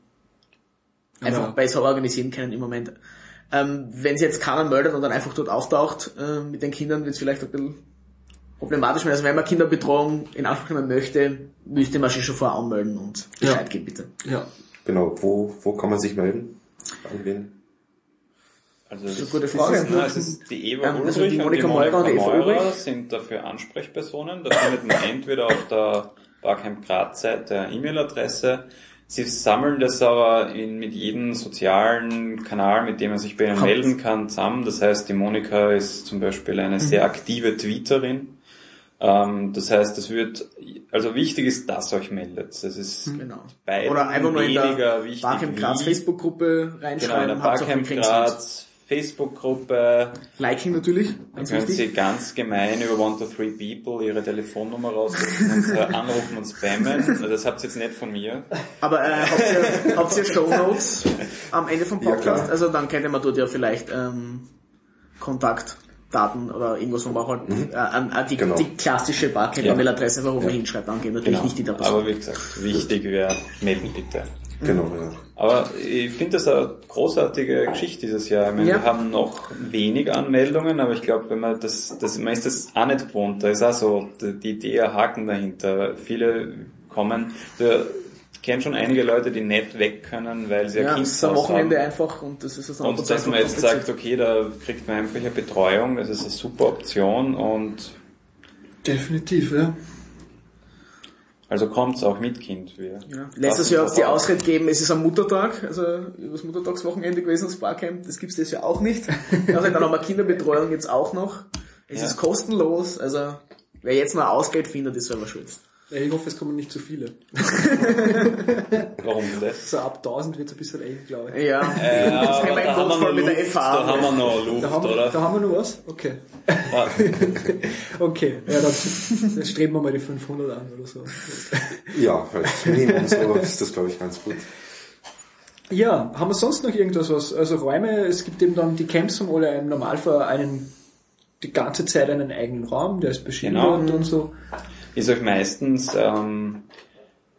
einfach Ja. besser organisieren können im Moment. Ähm, wenn sich jetzt keiner meldet und dann einfach dort auftaucht äh, mit den Kindern, wird es vielleicht ein bisschen problematisch werden. Also wenn man Kinderbetreuung in Anspruch nehmen möchte, müsste man sich schon vorher anmelden und Bescheid geben, bitte. Ja. Genau, wo, wo kann man sich melden? An wen? Also Das ist es eine gute Frage. Ist, na, es ist die Eva Ähm, Ulrich also die und Monika und die Eva Meurer sind dafür Ansprechpersonen. Da findet man entweder auf der Barcamp Graz Seite E-Mail-Adresse. Sie sammeln das aber in, mit jedem sozialen Kanal, mit dem man sich bei ihnen melden kann, zusammen. Das heißt, die Monika ist zum Beispiel eine sehr aktive Tweeterin. Ähm, das heißt, es wird, also wichtig ist, dass ihr euch meldet. Das ist Genau. Oder einfach nur in der Barcamp Graz Facebook-Gruppe Genau, in reinschreiben. der Barcamp. Graz Facebook-Gruppe. Liking natürlich, Da ganz können wichtig. Sie ganz gemein über One to Three People Ihre Telefonnummer raussuchen und äh, anrufen und spammen. Das habt ihr jetzt nicht von mir. Aber äh, habt ihr, habt ihr Show Notes am Ende vom Ja, Podcast? klar. also dann könnte man dort ja vielleicht ähm, Kontaktdaten oder irgendwas, wo man halt äh, an, an die, Genau. die klassische Barcamp-E-Mail-Adresse einfach oben hinschreibt, angeben. Natürlich nicht die der Person. Aber wie gesagt, wichtig wäre, melden bitte. Genau, ja. Aber ich finde das eine großartige Geschichte dieses Jahr. Ich meine, Ja. wir haben noch weniger Anmeldungen, aber ich glaube, wenn man das, das, man ist das auch nicht gewohnt. Da ist auch so die, Idee, ein Haken dahinter. Viele kommen, da kennen schon einige Leute, die nicht weg können, weil sie ein Ja, Kind es ist am Wochenende haben. einfach und das ist das Und dass man jetzt sagt, okay, da kriegt man einfach eine Betreuung, das ist eine super Option und Definitiv, ja. Also kommt's auch mit Kind. Wir Ja. Letztes Jahr das die. Ausrede geben, es ist am Muttertag, also übers Muttertagswochenende gewesen, das Barcamp, das gibt's das Jahr auch nicht. Also dann haben wir Kinderbetreuung jetzt auch noch. Es Ja. ist kostenlos, also wer jetzt mal Ausgeld findet, ist selber schuld. Ich hoffe, es kommen nicht zu viele. Warum denn das? So ab 1000 wird es ein bisschen eng, glaube ich. Ja, Ja, das können wir da im haben wir Notfall noch mit der Luft, FH. da haben wir noch Luft, Da haben, oder? da haben wir nur was? Okay. Ah, Okay, ja, dann, dann streben wir mal die 500 an oder so. Ja, als Minimum so ist das, glaube ich, ganz gut. Ja, haben wir sonst noch irgendwas was? Also Räume, es gibt eben dann, die Camps haben alle im Normalfall einen, die ganze Zeit einen eigenen Raum, der ist beschildert Genau. und so. Ist euch meistens, ähm,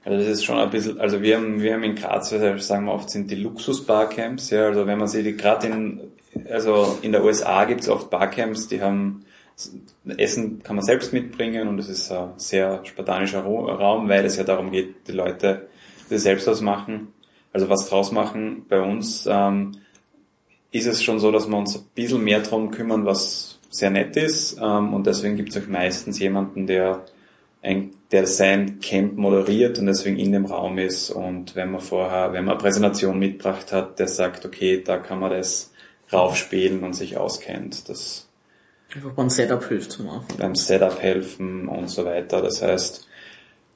also das ist schon ein bisschen, also wir haben, wir haben in Graz, also sagen wir oft sind die Luxus-Barcamps, ja, also wenn man die gerade in, also in der USA gibt es oft Barcamps, die haben Essen kann man selbst mitbringen und es ist ein sehr spartanischer Raum, weil es ja darum geht, die Leute das selbst was machen, also was draus machen. Bei uns ähm, ist es schon so, dass wir uns ein bisschen mehr drum kümmern, was sehr nett ist ähm, und deswegen gibt es auch meistens jemanden, der ein, der sein Camp moderiert und deswegen in dem Raum ist und wenn man vorher, wenn man eine Präsentation mitgebracht hat, der sagt, okay, da kann man das raufspielen und sich auskennt, das Einfach beim Setup hilft zum Anfang. beim Setup helfen und so weiter. Das heißt,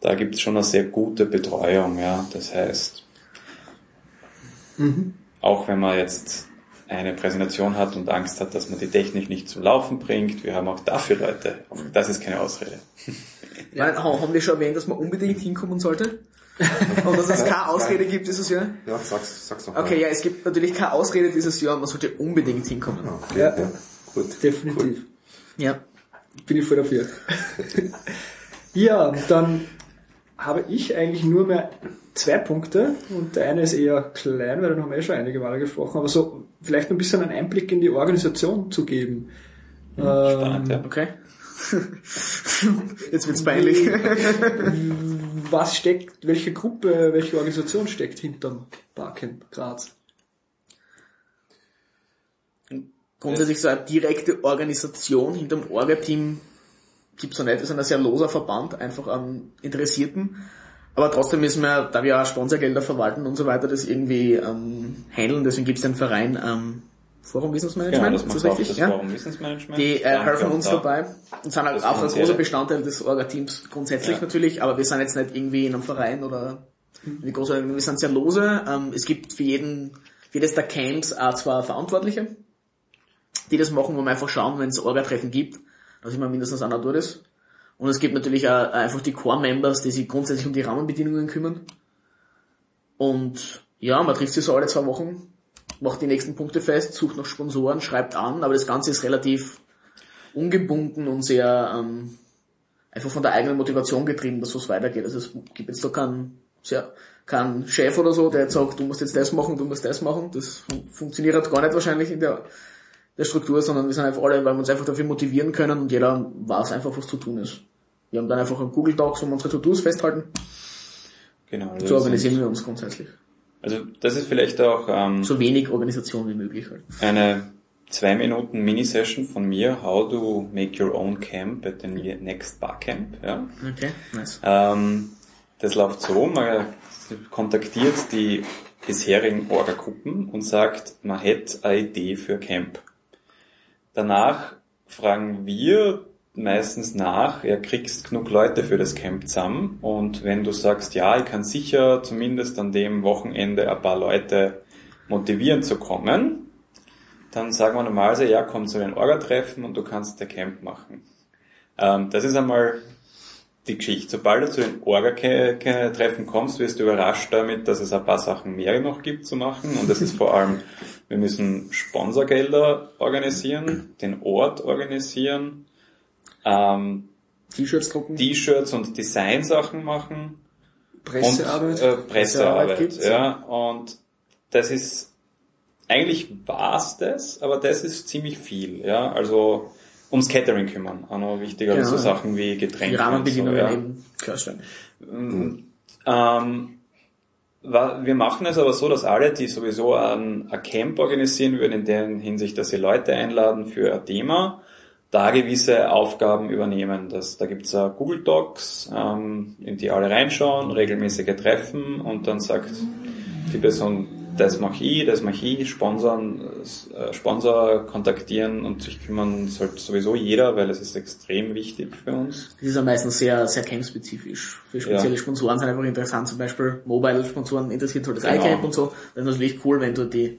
da gibt es schon eine sehr gute Betreuung, ja. Das heißt, auch wenn man jetzt eine Präsentation hat und Angst hat, dass man die Technik nicht zum Laufen bringt, wir haben auch dafür Leute. Das ist keine Ausrede. Ja. Haben wir schon erwähnt, dass man unbedingt hinkommen sollte? Und dass es keine Ausrede gibt dieses Jahr? Ja, sag's, sag's doch Okay, ja, es gibt natürlich keine Ausrede dieses Jahr, man sollte unbedingt hinkommen. Okay, Ja. ja. Gut. Definitiv. Ja. Bin ich voll dafür. ja, dann habe ich eigentlich nur mehr zwei Punkte und der eine ist eher klein, weil dann haben wir eh schon einige Male gesprochen, aber so vielleicht ein bisschen einen Einblick in die Organisation zu geben. Spannend, ja. Okay. Jetzt wird's peinlich. Was steckt, welche Gruppe, welche Organisation steckt hinterm Barcamp Graz? Grundsätzlich so eine direkte Organisation hinterm Orga-Team gibt's noch nicht. Wir sind ein sehr loser Verband, einfach an Interessierten. Aber trotzdem müssen wir, da wir auch Sponsorgelder verwalten und so weiter, das irgendwie ähm, handeln. Deswegen gibt's den Verein ähm, Forum Wissensmanagement. Genau, das ist das richtig? das ja? Forum Wissensmanagement. Die äh, helfen uns da. dabei und sind halt Das auch ein großer Bestandteil des Orga-Teams grundsätzlich Ja. natürlich, aber wir sind jetzt nicht irgendwie in einem Verein oder wie groß, wir sind sehr lose. Ähm, es gibt für jeden, für jedes der Camps auch zwei Verantwortliche, die das machen, wo wir einfach schauen, wenn es Orga-Treffen gibt, dass immer mindestens einer dort ist. Und es gibt natürlich auch einfach die Core-Members, die sich grundsätzlich um die Rahmenbedingungen kümmern. Und ja, man trifft sich so alle zwei Wochen, macht die nächsten Punkte fest, sucht nach Sponsoren, schreibt an, aber das Ganze ist relativ ungebunden und sehr ähm, einfach von der eigenen Motivation getrieben, dass was weitergeht. Also es gibt jetzt da keinen, sehr, keinen Chef oder so, der jetzt sagt, du musst jetzt das machen, du musst das machen. Das fun funktioniert halt gar nicht wahrscheinlich in der, der Struktur, sondern wir sind einfach alle, weil wir uns einfach dafür motivieren können und jeder weiß einfach, was zu tun ist. Wir haben dann einfach einen Google Docs, wo wir unsere To-Dos festhalten. Genau, also So organisieren wir uns grundsätzlich. Also das ist vielleicht auch ähm, So wenig Organisation wie möglich halt. eine zwei Minuten Mini-Session von mir, How to make your own camp at the next Barcamp. Ja. Okay, nice. Ähm, das läuft so, man kontaktiert die bisherigen Orga-Gruppen und sagt, man hätte eine Idee für Camp. Danach fragen wir meistens nach, ja, kriegst genug Leute für das Camp zusammen und wenn du sagst, ja, ich kann sicher zumindest an dem Wochenende ein paar Leute motivieren zu kommen, dann sagen wir normalerweise, ja, komm zu den Orga-Treffen und du kannst der Camp machen. Ähm, das ist einmal die Geschichte. Sobald du zu den Orga-Treffen kommst, wirst du überrascht damit, dass es ein paar Sachen mehr noch gibt zu machen. Und das ist vor allem, wir müssen Sponsorgelder organisieren, den Ort organisieren, ähm, T-Shirts drucken. T-Shirts und Designsachen machen. Pressearbeit. Und, äh, Pressearbeit, Pressearbeit ja. Und das ist, eigentlich war's das, aber das ist ziemlich viel, ja. Also, ums Catering kümmern, auch noch wichtiger als so Genau. Sachen wie Die Getränke so, Rahmenbedingungen ja. eben klarstellen. Ähm, wir machen es aber so, dass alle, die sowieso ein, ein Camp organisieren würden, in der Hinsicht, dass sie Leute einladen für ein Thema, da gewisse Aufgaben übernehmen. Das, da gibt's es Google Docs, ähm, in die alle reinschauen, regelmäßige Treffen und dann sagt die Person, das mache ich, das mache ich, Sponsoren, äh, Sponsor kontaktieren und sich kümmern sollte sowieso jeder, weil es ist extrem wichtig für uns. Das ist ja meistens sehr, sehr camp-spezifisch. Für spezielle Ja. Sponsoren sind einfach interessant, zum Beispiel Mobile-Sponsoren interessiert halt das Genau. iCamp und so. Das ist natürlich cool, wenn du die,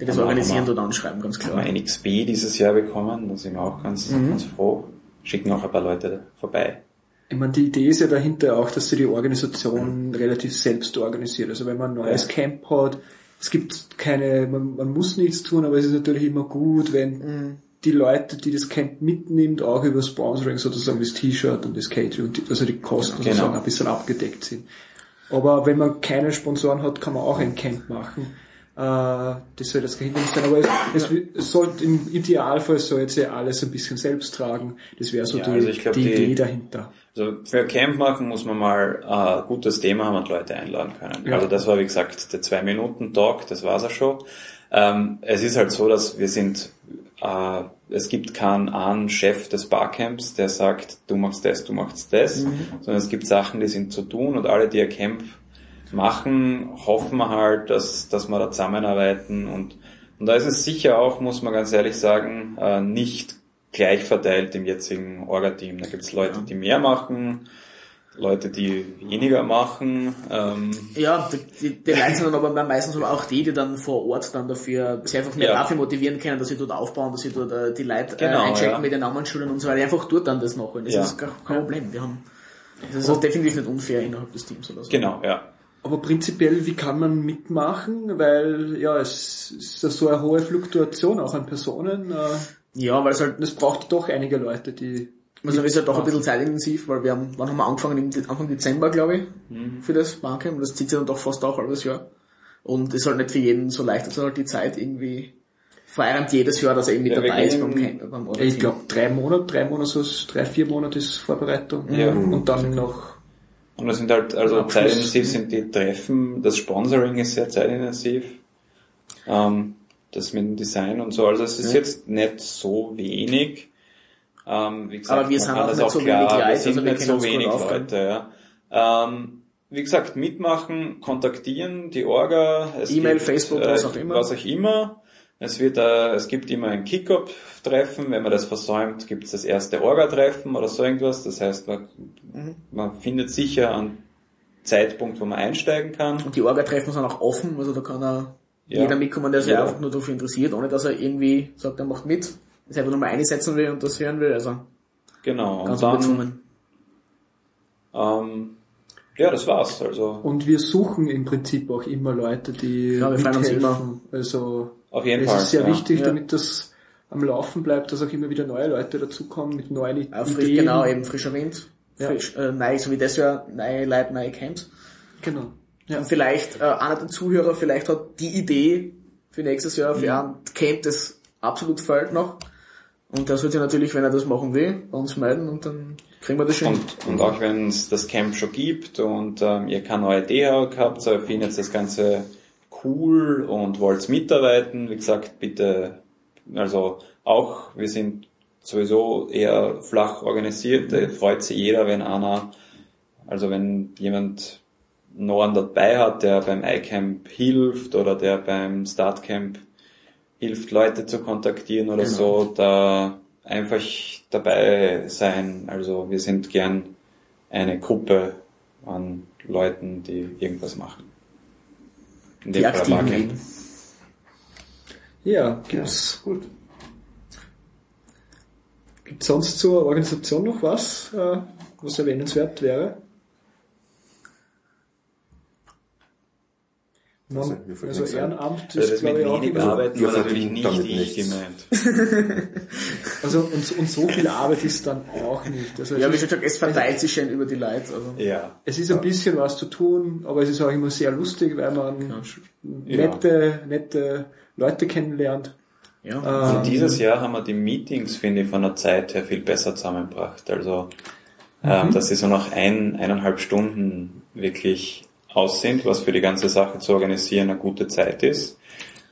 die das Haben organisieren, haben dort anschreiben, ganz haben klar. wir NXP dieses Jahr bekommen, da sind wir auch ganz, ganz froh. Schicken auch ein paar Leute vorbei. Ich meine, die Idee ist ja dahinter auch, dass sie die Organisation relativ selbst organisiert. Also wenn man ein neues Camp hat, es gibt keine, man, man muss nichts tun, aber es ist natürlich immer gut, wenn die Leute, die das Camp mitnimmt, auch über Sponsoring sozusagen das T-Shirt und das Catering, und die, also die Kosten Genau. sozusagen ein bisschen abgedeckt sind. Aber wenn man keine Sponsoren hat, kann man auch ein Camp machen. Äh, das soll das Hindernis sein, aber es, es, es sollte im Idealfall soll jetzt ja alles ein bisschen selbst tragen. Das wäre so Ja, die, also glaub, die die- Idee dahinter. Also für Camp machen muss man mal äh, ein gutes Thema haben und Leute einladen können. Ja. Also das war wie gesagt der zwei Minuten Talk, das war's auch schon. Ähm, es ist halt so, dass wir sind, äh, es gibt keinen einen Chef des Barcamps, der sagt, du machst das, du machst das, sondern es gibt Sachen, die sind zu tun und alle, die ein Camp machen, hoffen wir halt, dass, dass wir da zusammenarbeiten und, und da ist es sicher auch, muss man ganz ehrlich sagen, äh, nicht gleich verteilt im jetzigen Orga-Team. Da gibt es Leute, die mehr machen, Leute, die weniger machen. Ähm, Ja, die, die, die Leute sind dann aber meistens aber auch die, die dann vor Ort dann dafür, sich einfach mehr Ja. dafür motivieren können, dass sie dort aufbauen, dass sie dort äh, die Leute Genau, äh, einchecken ja. mit den Namensschulen und so weiter, einfach dort dann das machen. Das Ja. ist gar kein Problem. Wir haben, das ist auch definitiv nicht unfair innerhalb des Teams oder so. genau, ja. Aber prinzipiell, wie kann man mitmachen? Weil, ja, es ist ja so eine hohe Fluktuation auch an Personen. äh, Ja, weil es halt, es braucht doch einige Leute, die... also ist ja doch ein bisschen zeitintensiv, weil wir haben, wann haben wir angefangen? Anfang Dezember, glaube ich, Mhm. für das Barcamp. Und das zieht sich dann doch fast auch halbes Jahr. Und ist halt nicht für jeden so leicht, dass er halt die Zeit irgendwie vereinigt jedes Jahr, dass er eben mit Ja, dabei ist beim Camp. Beim Ich glaube, drei Monate, drei Monate, so drei, vier Monate ist Vorbereitung. Ja. Und dann noch... Und das sind halt, also zeitintensiv sind die Treffen, das Sponsoring ist sehr zeitintensiv. Ähm, das mit dem Design und so, also es ist jetzt nicht so wenig. Ähm, wie gesagt, Aber wir sind auch nicht auch so klar, wenig wir Leute, sind also wir nicht so wenig. Leute, ja. Ähm, wie gesagt, mitmachen, kontaktieren, die Orga, es E-Mail, Facebook, äh, was auch immer. Was auch immer. Es wird, äh, es gibt immer ein Kick-Up-Treffen, wenn man das versäumt, gibt es das erste Orga-Treffen oder so irgendwas. Das heißt, man, Mhm. man findet sicher einen Zeitpunkt, wo man einsteigen kann. Und die Orga-Treffen sind auch offen, also da kann er Ja. jeder mitkommen, der sich Jeder. einfach nur dafür interessiert, ohne dass er irgendwie sagt, er macht mit, sich einfach nur mal einsetzen will und das hören will, also Genau. ganz und dann, ähm, ja, das war's. Also Und wir suchen im Prinzip auch immer Leute, die Ja, wir freuen uns mithelfen. Also auf jeden es Fall. ist sehr ja. wichtig, Ja. damit das am Laufen bleibt, dass auch immer wieder neue Leute dazukommen mit neuen Ideen. genau, eben frischer Wind, Ja. frisch, äh, neu, so wie das Jahr, neue Leute, neue Camps. Genau. Ja. Und vielleicht, äh, einer der Zuhörer vielleicht hat die Idee für nächstes Jahr, für einen Camp, das absolut fällt noch. Und das wird sich natürlich, wenn er das machen will, bei uns melden und dann kriegen wir das schon. hin. Und, und auch wenn es das Camp schon gibt und ähm, ihr keine neue Idee gehabt, so findet das Ganze cool und wollt mitarbeiten, wie gesagt, bitte, also auch, wir sind sowieso eher flach organisiert, da freut sich jeder, wenn einer also wenn jemand noch einen dabei hat, der beim iCamp hilft oder der beim Startcamp hilft, Leute zu kontaktieren oder Genau. so, da einfach dabei sein. Also wir sind gern eine Gruppe an Leuten, die irgendwas machen. In Die aktiven. Leben. Ja, gibt's, Gut. gibt's sonst zur Organisation noch was, äh, was erwähnenswert wäre? Man, also ein. Ehrenamt Also ist, das mit glaube ich, auch wenig immer so. Arbeiten wir war natürlich nicht damit ich nichts. gemeint. Also und, und so viel Arbeit ist dann auch nicht. Also Ja, es, wie schon gesagt, es verteilt sich schön über die Leute. Also. Ja. es ist ein bisschen was zu tun, aber es ist auch immer sehr lustig, weil man Ja. nette, nette Leute kennenlernt. Ja. Also Ähm, dieses Jahr haben wir die Meetings, finde ich, von der Zeit her viel besser zusammengebracht. Also, ähm, dass sie so nach ein, eineinhalb Stunden wirklich aus sind, was für die ganze Sache zu organisieren eine gute Zeit ist.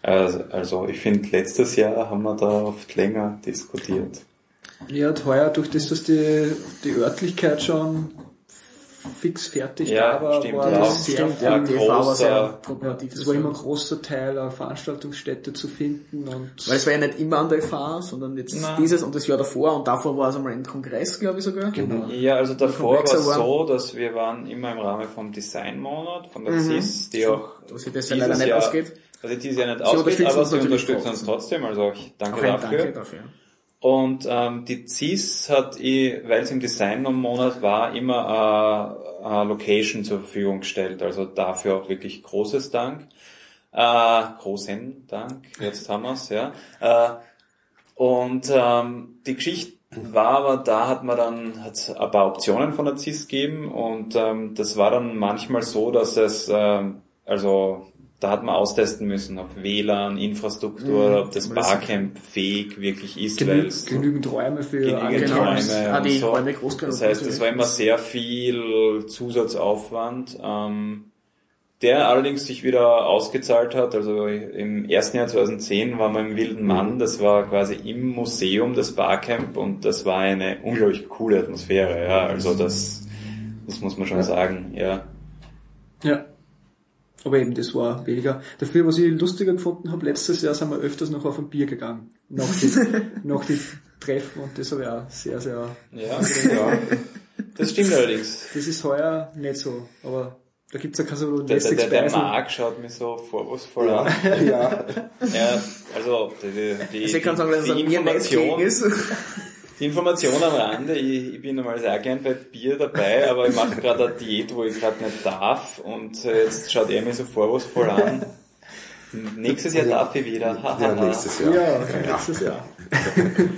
Also, also ich finde, letztes Jahr haben wir da oft länger diskutiert. Ja, heuer, durch das, dass die, die Örtlichkeit schon fix fertig Ja, da war, stimmt, war ja. das sehr Stimmt, viel. ja, die war aber sehr großer- kooperativ. Es war immer ein großer Teil, eine Veranstaltungsstätte zu finden und Weil es war ja nicht immer an der FH, sondern jetzt Nein. dieses und das Jahr davor und davor war es einmal ein Kongress, glaube ich sogar. Genau. Ja, also davor war es so, dass wir waren immer im Rahmen vom Designmonat, von der CIS, die auch sich das ja dieses leider nicht Jahr, ausgeht. Also dieses Jahr nicht Sie ausgeht, aber uns sie unterstützen uns trotzdem. also ich danke Auch dafür. Danke dafür. Und ähm, die CIS hat, eh, weil es im Design-Monat war, immer äh, eine Location zur Verfügung gestellt. Also dafür auch wirklich großes Dank. Äh, großen Dank, jetzt haben wir's, ja. Äh, und ähm, die Geschichte war aber, da hat man dann hat ein paar Optionen von der CIS gegeben und ähm, das war dann manchmal so, dass es, ähm, also da hat man austesten müssen, ob WLAN, Infrastruktur, ob das aber das- Barcamp fähig wirklich ist, genü es genügend Räume für genügend Räume das- ah, die so. Räume groß Das heißt, es war immer sehr viel Zusatzaufwand, ähm, der allerdings sich wieder ausgezahlt hat. Also im ersten Jahr 2010 waren wir im Wilden Mann, das war quasi im Museum des Barcamp und das war eine unglaublich coole Atmosphäre. Ja, also das, das muss man schon sagen. Ja, Ja. Aber eben, das war weniger. Dafür, was ich lustiger gefunden habe, letztes Jahr sind wir öfters noch auf ein Bier gegangen. Nach die, nach die Treffen und das habe ich auch sehr, sehr, ja, ja. das stimmt allerdings. das ist heuer nicht so, aber da gibt's ja keine so Der, der, der, der. Marc schaut mich so vorwurfsvoll an. ja. Ja, also die, die, Also ich kann sagen, dass es die mir gegen Information, ist. Die Information am Rande, ich, ich bin normal sehr gern bei Bier dabei, aber ich mache gerade eine Diät, wo ich gerade nicht darf und äh, jetzt schaut er mich so vorwurfsvoll an. Nächstes Jahr darf ich wieder. ja, hahaha. nächstes Jahr. Ja, letztes Jahr.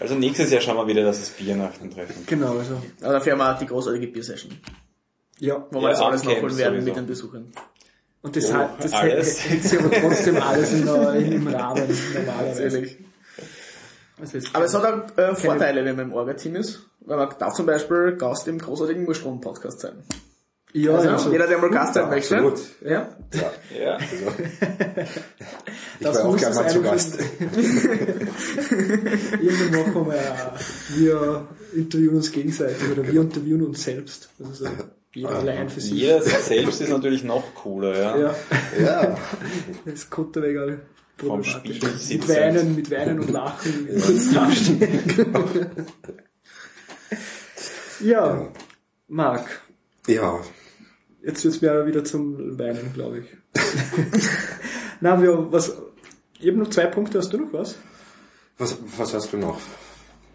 Also nächstes Jahr schauen wir wieder, dass es Bier nach dem Treffen gibt. Genau, also. Aber dafür haben wir auch die großartige Biersession, Ja. wo Ja, wir das alles nachholen werden sowieso. mit den Besuchern. Und das, Oh, hat, das alles. hält sich aber trotzdem alles in, der- im Rahmen, normalerweise. Also jetzt- Aber es hat auch äh, Vorteile, wenn man im Orga-Team ist. Weil man darf zum Beispiel Gast im großartigen Murstrom-Podcast sein. ja, Also, also, jeder, der mal Gast sein möchte. Absolut. Ja. Ja, Ich Das war auch gerne mal zu Gast. Irgendwann machen wir ja, wir interviewen uns gegenseitig oder wir interviewen uns selbst. Also so, jeder allein für sich. jeder selbst ist natürlich noch cooler, ja. Ja, Ja. das konnte egal. Vom. Spiegel Mit sitzen. Weinen, mit Weinen und Lachen dastehen. ja, Marc, Ja. jetzt wird's mir wieder zum Weinen, glaube ich. Na, wir, was, ich habe noch zwei Punkte, hast du noch was? Was, was hast du noch?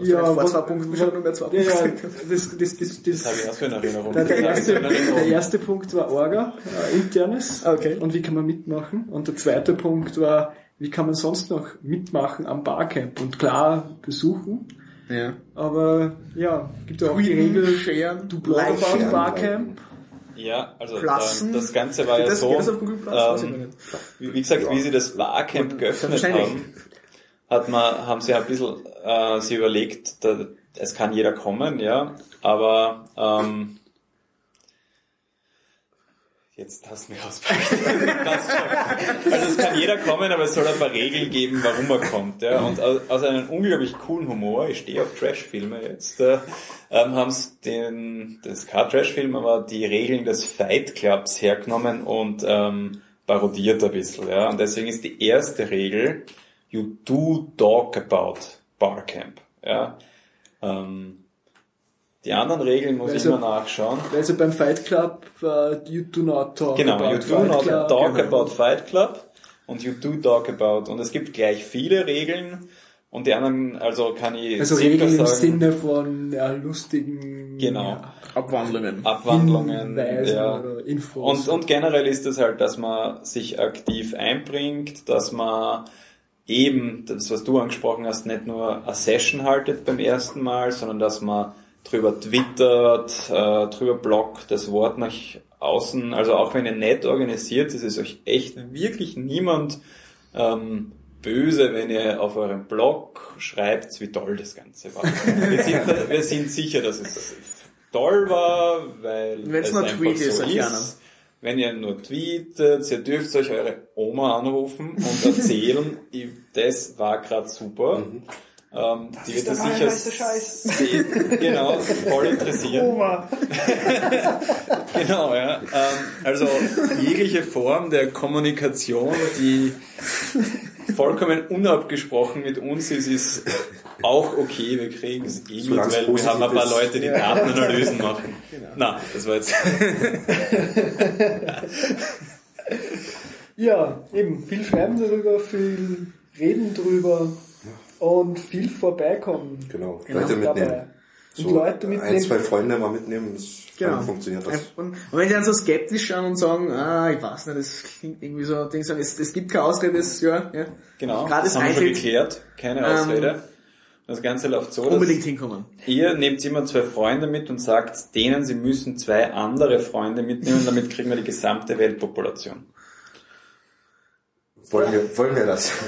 Ja, vor was- zwei Punkten schon nur mehr zwei Ja, ja, Punkte. das, das, das, das, Das habe ich so in Erinnerung. Der, erste, der erste Punkt war Orga, äh, internes. Okay. Und wie kann man mitmachen? Und der zweite Punkt war, wie kann man sonst noch mitmachen am Barcamp? Und klar, besuchen. Ja. Aber ja, gibt ja auch die Regel, Scheren, du about sharen, Barcamp. Ja, also ähm, das Ganze war ja das, so, das noch ähm, wie, wie gesagt, wie sie das Barcamp geöffnet haben, hat man, haben sie ein bisschen äh, sie überlegt, da, es kann jeder kommen, ja, aber ähm, Jetzt hast du mich ausgefragt. also es kann jeder kommen, aber es soll ein paar Regeln geben, warum er kommt. Ja. Und aus einem unglaublich coolen Humor, ich stehe auf Trash-Filme jetzt, äh, ähm, haben sie den, das kein Trash-Film, aber die Regeln des Fight Clubs hergenommen und ähm, parodiert ein bisschen. Ja. Und deswegen ist die erste Regel, you do talk about Barcamp. Ja. Ähm, die anderen Regeln muss also, ich mal nachschauen. Also beim Fight Club, uh, you do not talk genau, about you do Fight not Club. talk genau. about Fight Club und you do talk about. Und es gibt gleich viele Regeln und die anderen, also kann ich Also Regeln im sagen, Sinne von ja, lustigen Genau. Abwandlungen. Abwandlungen. Hinweisen Ja. oder Infos. Und, und generell ist es halt, dass man sich aktiv einbringt, dass man eben, das was du angesprochen hast, nicht nur eine Session haltet beim ersten Mal, sondern dass man drüber twittert, äh, drüber bloggt, das Wort nach außen, also auch wenn ihr nett organisiert, ist es euch echt wirklich niemand ähm, böse, wenn ihr auf eurem Blog schreibt, wie toll das Ganze war. wir, sind, wir sind sicher, dass es toll war, weil Wenn's es nur einfach Tweet ist, so kleiner. ist. Wenn ihr nur tweetet, ihr dürft euch eure Oma anrufen und erzählen, das war gerade super. Ähm, die wird das sicher sie- genau voll interessieren. Genau, ja. Ähm, also jegliche Form der Kommunikation, die vollkommen unabgesprochen mit uns ist, ist auch okay. Wir kriegen es eh mit, weil wir haben ein paar ist. Leute, die Datenanalysen machen. Na, das war jetzt. Ja, eben, viel schreiben darüber, viel reden drüber und viel vorbeikommen. Genau, Genau, Leute mitnehmen. dabei. Und So Leute mitnehmen. ein, zwei Freunde mal mitnehmen, das Genau. funktioniert das. Und, und wenn sie dann so skeptisch schauen und sagen, ah, ich weiß nicht, das klingt irgendwie so, denke ich, es, es gibt keine Ausrede, das, ja, ja. Genau, Gerade das haben wir schon geklärt. Keine Ähm, Ausrede. Das Ganze läuft so, dass Unbedingt hinkommen. ihr nehmt immer zwei Freunde mit und sagt denen, sie müssen zwei andere Freunde mitnehmen, damit kriegen wir die gesamte Weltpopulation. Wollen wir, wollen wir das?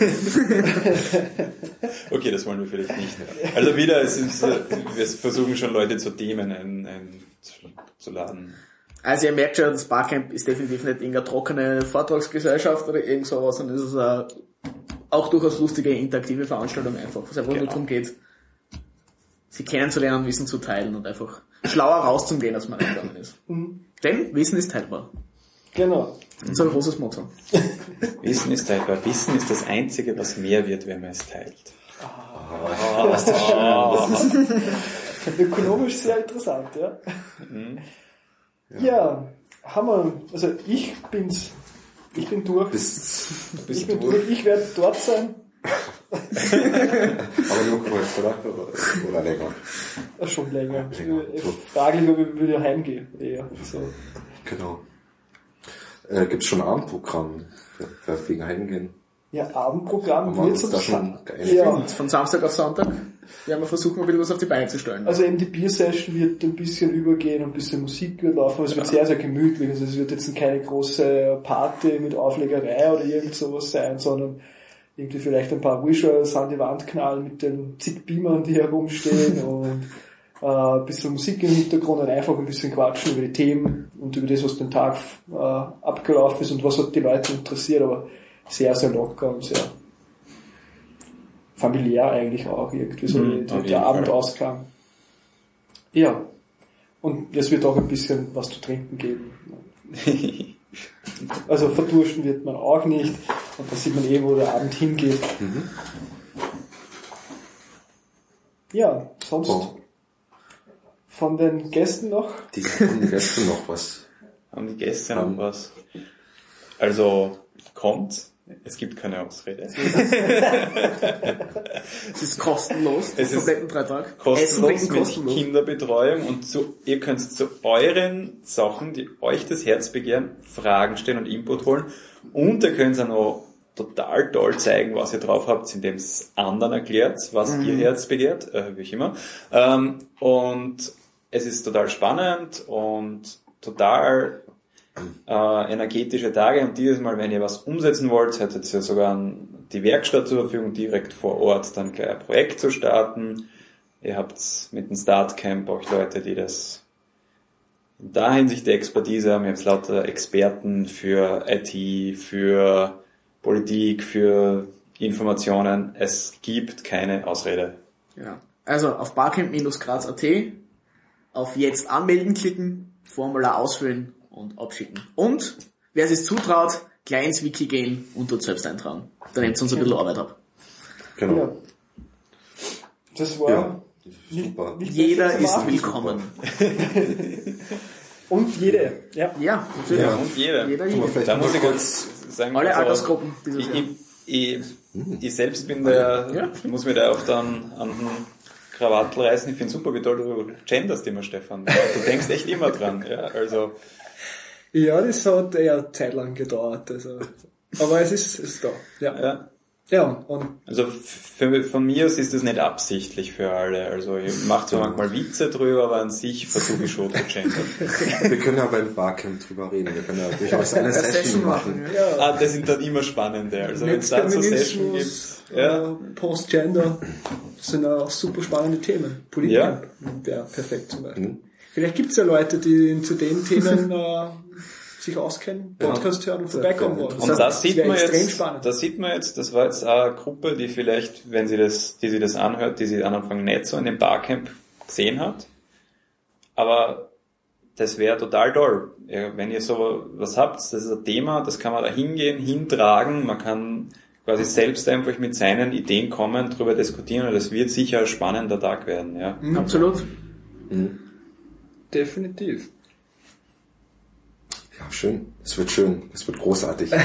Okay, das wollen wir vielleicht nicht. Also wieder, es ist, wir versuchen schon Leute zu Themen ein, ein, zu, zu laden. Also ihr merkt schon, das Barcamp ist definitiv nicht irgendeine trockene Vortragsgesellschaft oder irgend sowas, sondern es ist eine, auch durchaus lustige, interaktive Veranstaltung einfach, was einfach nur Genau. darum geht, sie kennenzulernen, Wissen zu teilen und einfach schlauer rauszugehen, als man reingegangen ist. Denn Wissen ist teilbar. Genau. Unser großes Motto. Wissen ist teilbar. Wissen ist das Einzige, was mehr wird, wenn man es teilt. Ökonomisch sehr interessant, ja. Ja, haben wir, also ich bin's, ich bin durch. Bis, ich bin durch, ich werde dort sein. aber nur kurz, oder? Oder, länger. Äh, Schon länger. Länger. Ich frage mich, ob ich wieder heimgehe. Eher. So. Genau. Äh, gibt's schon ein Abendprogramm für, für wegen Heimgehen? Ja, Abendprogramm Haben wir wird's uns da uns schon? Ja, von Samstag auf Sonntag werden wir versuchen, mal wieder was auf die Beine zu stellen. also eben die Biersession wird ein bisschen übergehen und ein bisschen Musik wird laufen. Es wird sehr, sehr gemütlich. Also es wird jetzt keine große Party mit Auflegerei oder irgend sowas sein, sondern irgendwie vielleicht ein paar Visuals an die Wand knallen mit den zig Beamern, die herumstehen und äh, ein bisschen Musik im Hintergrund und einfach ein bisschen quatschen über die Themen und über das, was den Tag äh, abgelaufen ist und was hat die Leute interessiert, aber sehr, sehr locker und sehr familiär eigentlich auch irgendwie so Mhm, jeden der Fall. Abendausklang. Ja. Und es wird auch ein bisschen was zu trinken geben. Also verdursten wird man auch nicht. Und da sieht man eh, wo der Abend hingeht. Ja, sonst Oh. Von den Gästen noch? Die haben gestern noch was. Haben die Gäste noch was? Also, kommt. Es gibt keine Ausrede. Es ist kostenlos, Es ist kompletten Dreitag. Essen, kostenlos trinken mit kostenlos. Kinderbetreuung und zu, ihr könnt zu euren Sachen, die euch das Herz begehren, Fragen stellen und Input holen. Und ihr könnt auch noch total toll zeigen, was ihr drauf habt, indem es anderen erklärt, was ihr Herz begehrt, äh, wie ich immer. Ähm, und es ist total spannend und total äh, energetische Tage und dieses Mal, wenn ihr was umsetzen wollt, hättet ihr sogar die Werkstatt zur Verfügung, direkt vor Ort dann gleich ein Projekt zu starten. Ihr habt mit dem Startcamp auch Leute, die das da Hinsicht die Expertise haben wir jetzt lauter Experten für IT, für Politik, für Informationen. Es gibt keine Ausrede. Ja. Also auf barcamp-graz.at auf jetzt anmelden klicken, Formular ausfüllen und abschicken. Und wer sich zutraut, gleich ins Wiki gehen und dort selbst eintragen. Da nehmt ihr uns ein bisschen Arbeit ab. Genau. Ja. Das war Ja. Super. Jeder ist machen. willkommen. Und jede, ja. Ja, natürlich. Ja. Und jeder. Jeder, vielleicht Da muss ich kurz- sagen, Alle also, Altersgruppen ich, ich, ich, selbst bin der, Ja. ich muss mir da oft an, an den Krawattel reißen. Ich finde super, wie toll du genderst immer, Stefan. Du denkst echt immer dran. Ja, also, Ja, das hat eher zeitlang gedauert. Also. Aber es ist, es ist da. Ja. ja. Ja, und Also für, von mir aus ist das nicht absichtlich für alle. Also ich mache zwar manchmal Witze drüber, aber an sich versuche ich schon zu gendern. Wir können ja beim Barcamp drüber reden. Wir können ja durchaus eine Session machen. Ja. ja, Ah, das sind dann immer spannende. Also wenn es dann so Session gibt. Ja. äh, Post-Gender, sind auch super spannende Themen. Politik Ja. wäre perfekt zum Beispiel. Mhm. Vielleicht gibt's ja Leute, die zu den Themen äh, sich auskennen, Podcast hören und vorbeikommen wollen. Und das sieht man extrem jetzt, spannend. das sieht man jetzt, das war jetzt eine Gruppe, die vielleicht, wenn sie das, die sie das anhört, die sie am Anfang nicht so in dem Barcamp gesehen hat. Aber das wäre total toll. Wenn ihr so was habt, das ist ein Thema, das kann man da hingehen, hintragen, man kann quasi selbst einfach mit seinen Ideen kommen, darüber diskutieren und das wird sicher ein spannender Tag werden, ja. Absolut. Definitiv. Ja, schön. Es wird schön. Es wird großartig.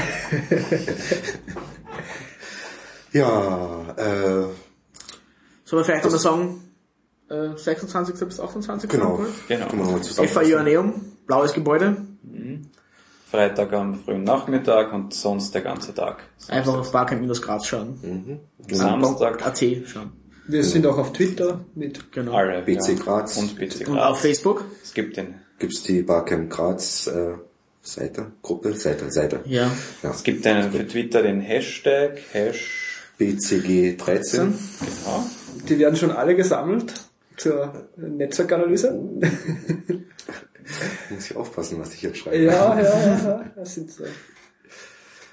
ja, äh, Soll man vielleicht noch mal sagen, äh, 26. bis 28. genau. Genau. Können wir nochmal FA zusammenfassen. Joanneum, blaues Gebäude. Freitag am frühen Nachmittag und sonst der ganze Tag. Einfach auf Barcamp-Graz schauen. Mhm. Samstag AT schauen. Wir sind auch auf Twitter mit Genau. alle. BC Graz. Und BC Und auf Graz. Facebook. Es gibt den Gibt's die Barcamp Graz äh, Seite, Gruppe, Seite, Seite. Ja. Ja. Es gibt einen für Twitter den Hashtag, Hash, BCG 13. genau. Die werden schon alle gesammelt zur Netzwerkanalyse. Muss ich aufpassen, was ich jetzt schreibe. ja, ja, ja, ja. Das sind so.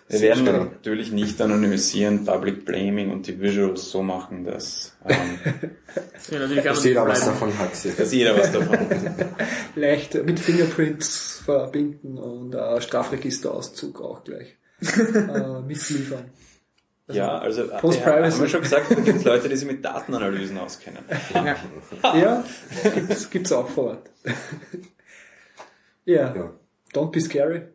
Wir werden schlau. natürlich nicht anonymisieren, Public Blaming und die Visuals so machen, dass, ähm, ja Dass jeder was davon hat. dass jeder was davon hat. leicht mit Fingerprints verbinden und äh, Strafregisterauszug auch gleich äh, mitliefern. Ja, also äh, Post-Privacy. haben wir schon gesagt, es gibt Leute, die sich mit Datenanalysen auskennen. Ja. Ja, gibt's, gibt's auch vor Ort. ja. Ja. don't be scary.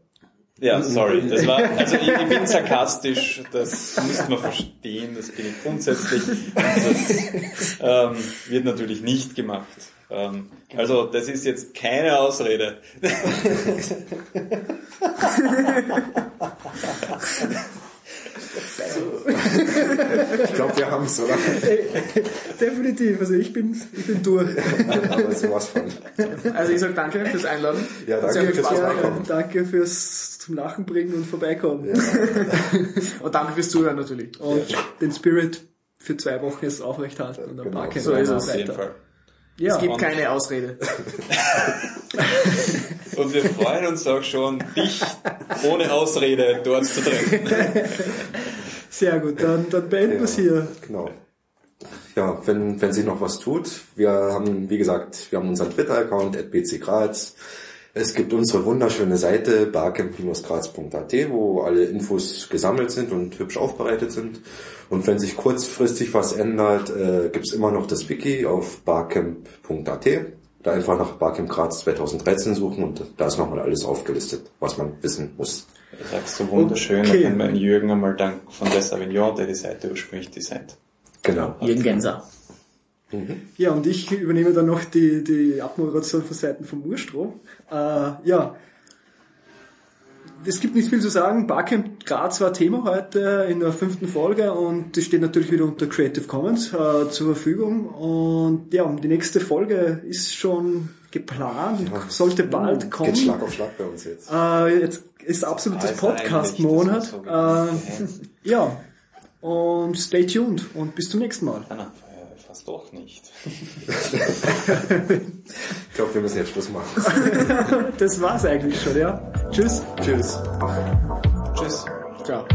Ja, sorry, das war, also ich, ich bin sarkastisch, das müsste man verstehen, das bin ich grundsätzlich. Und das ähm, wird natürlich nicht gemacht. Ähm, also das ist jetzt keine Ausrede. Ich glaube, wir haben es, oder? Definitiv, also ich bin, ich bin durch. Aber sowas von. Also ich sag danke fürs Einladen. Ja, danke fürs. Vorbeikommen. Danke fürs zum Lachen bringen und vorbeikommen. Und danke fürs Zuhören natürlich. Und den Spirit für zwei Wochen jetzt aufrechthalten und ein Genau, paar so ist es. Auf jeden Fall. Ja, Es gibt keine Ausrede. Und wir freuen uns auch schon, dich ohne Ausrede dort zu treffen. sehr gut. Dann, dann beenden wir es hier. Genau. Ja, wenn, wenn sich noch was tut, wir haben, wie gesagt, wir haben unseren Twitter-Account, at bcgraz. Es gibt unsere wunderschöne Seite, barcamp-graz.at, wo alle Infos gesammelt sind und hübsch aufbereitet sind. Und wenn sich kurzfristig was ändert, äh, gibt's immer noch das Wiki auf barcamp.at. Da einfach nach Barcamp Graz 2013 suchen und da ist nochmal alles aufgelistet, was man wissen muss. Du sagst so wunderschön, Okay. da wir einen Jürgen einmal danken von Des Avignon, der die Seite ursprünglich designt. Genau. Jürgen Genser. Ja, und ich übernehme dann noch die, die Abmoderation von Seiten von Murstro. Äh, ja, es gibt nicht viel zu sagen. Barcamp Graz war Thema heute in der fünften Folge und die steht natürlich wieder unter Creative Commons äh, zur Verfügung. Und ja, die nächste Folge ist schon geplant, sollte bald kommen. Geht Schlag auf Schlag bei uns jetzt. Äh, jetzt ist absolutes Podcast-Monat. das so Äh, ja, und stay tuned und bis zum nächsten Mal. Nein, fast doch nicht. Ich glaube, wir müssen jetzt Schluss machen. Das war's eigentlich schon, ja. Tschüss. Tschüss. Tschüss. Ciao.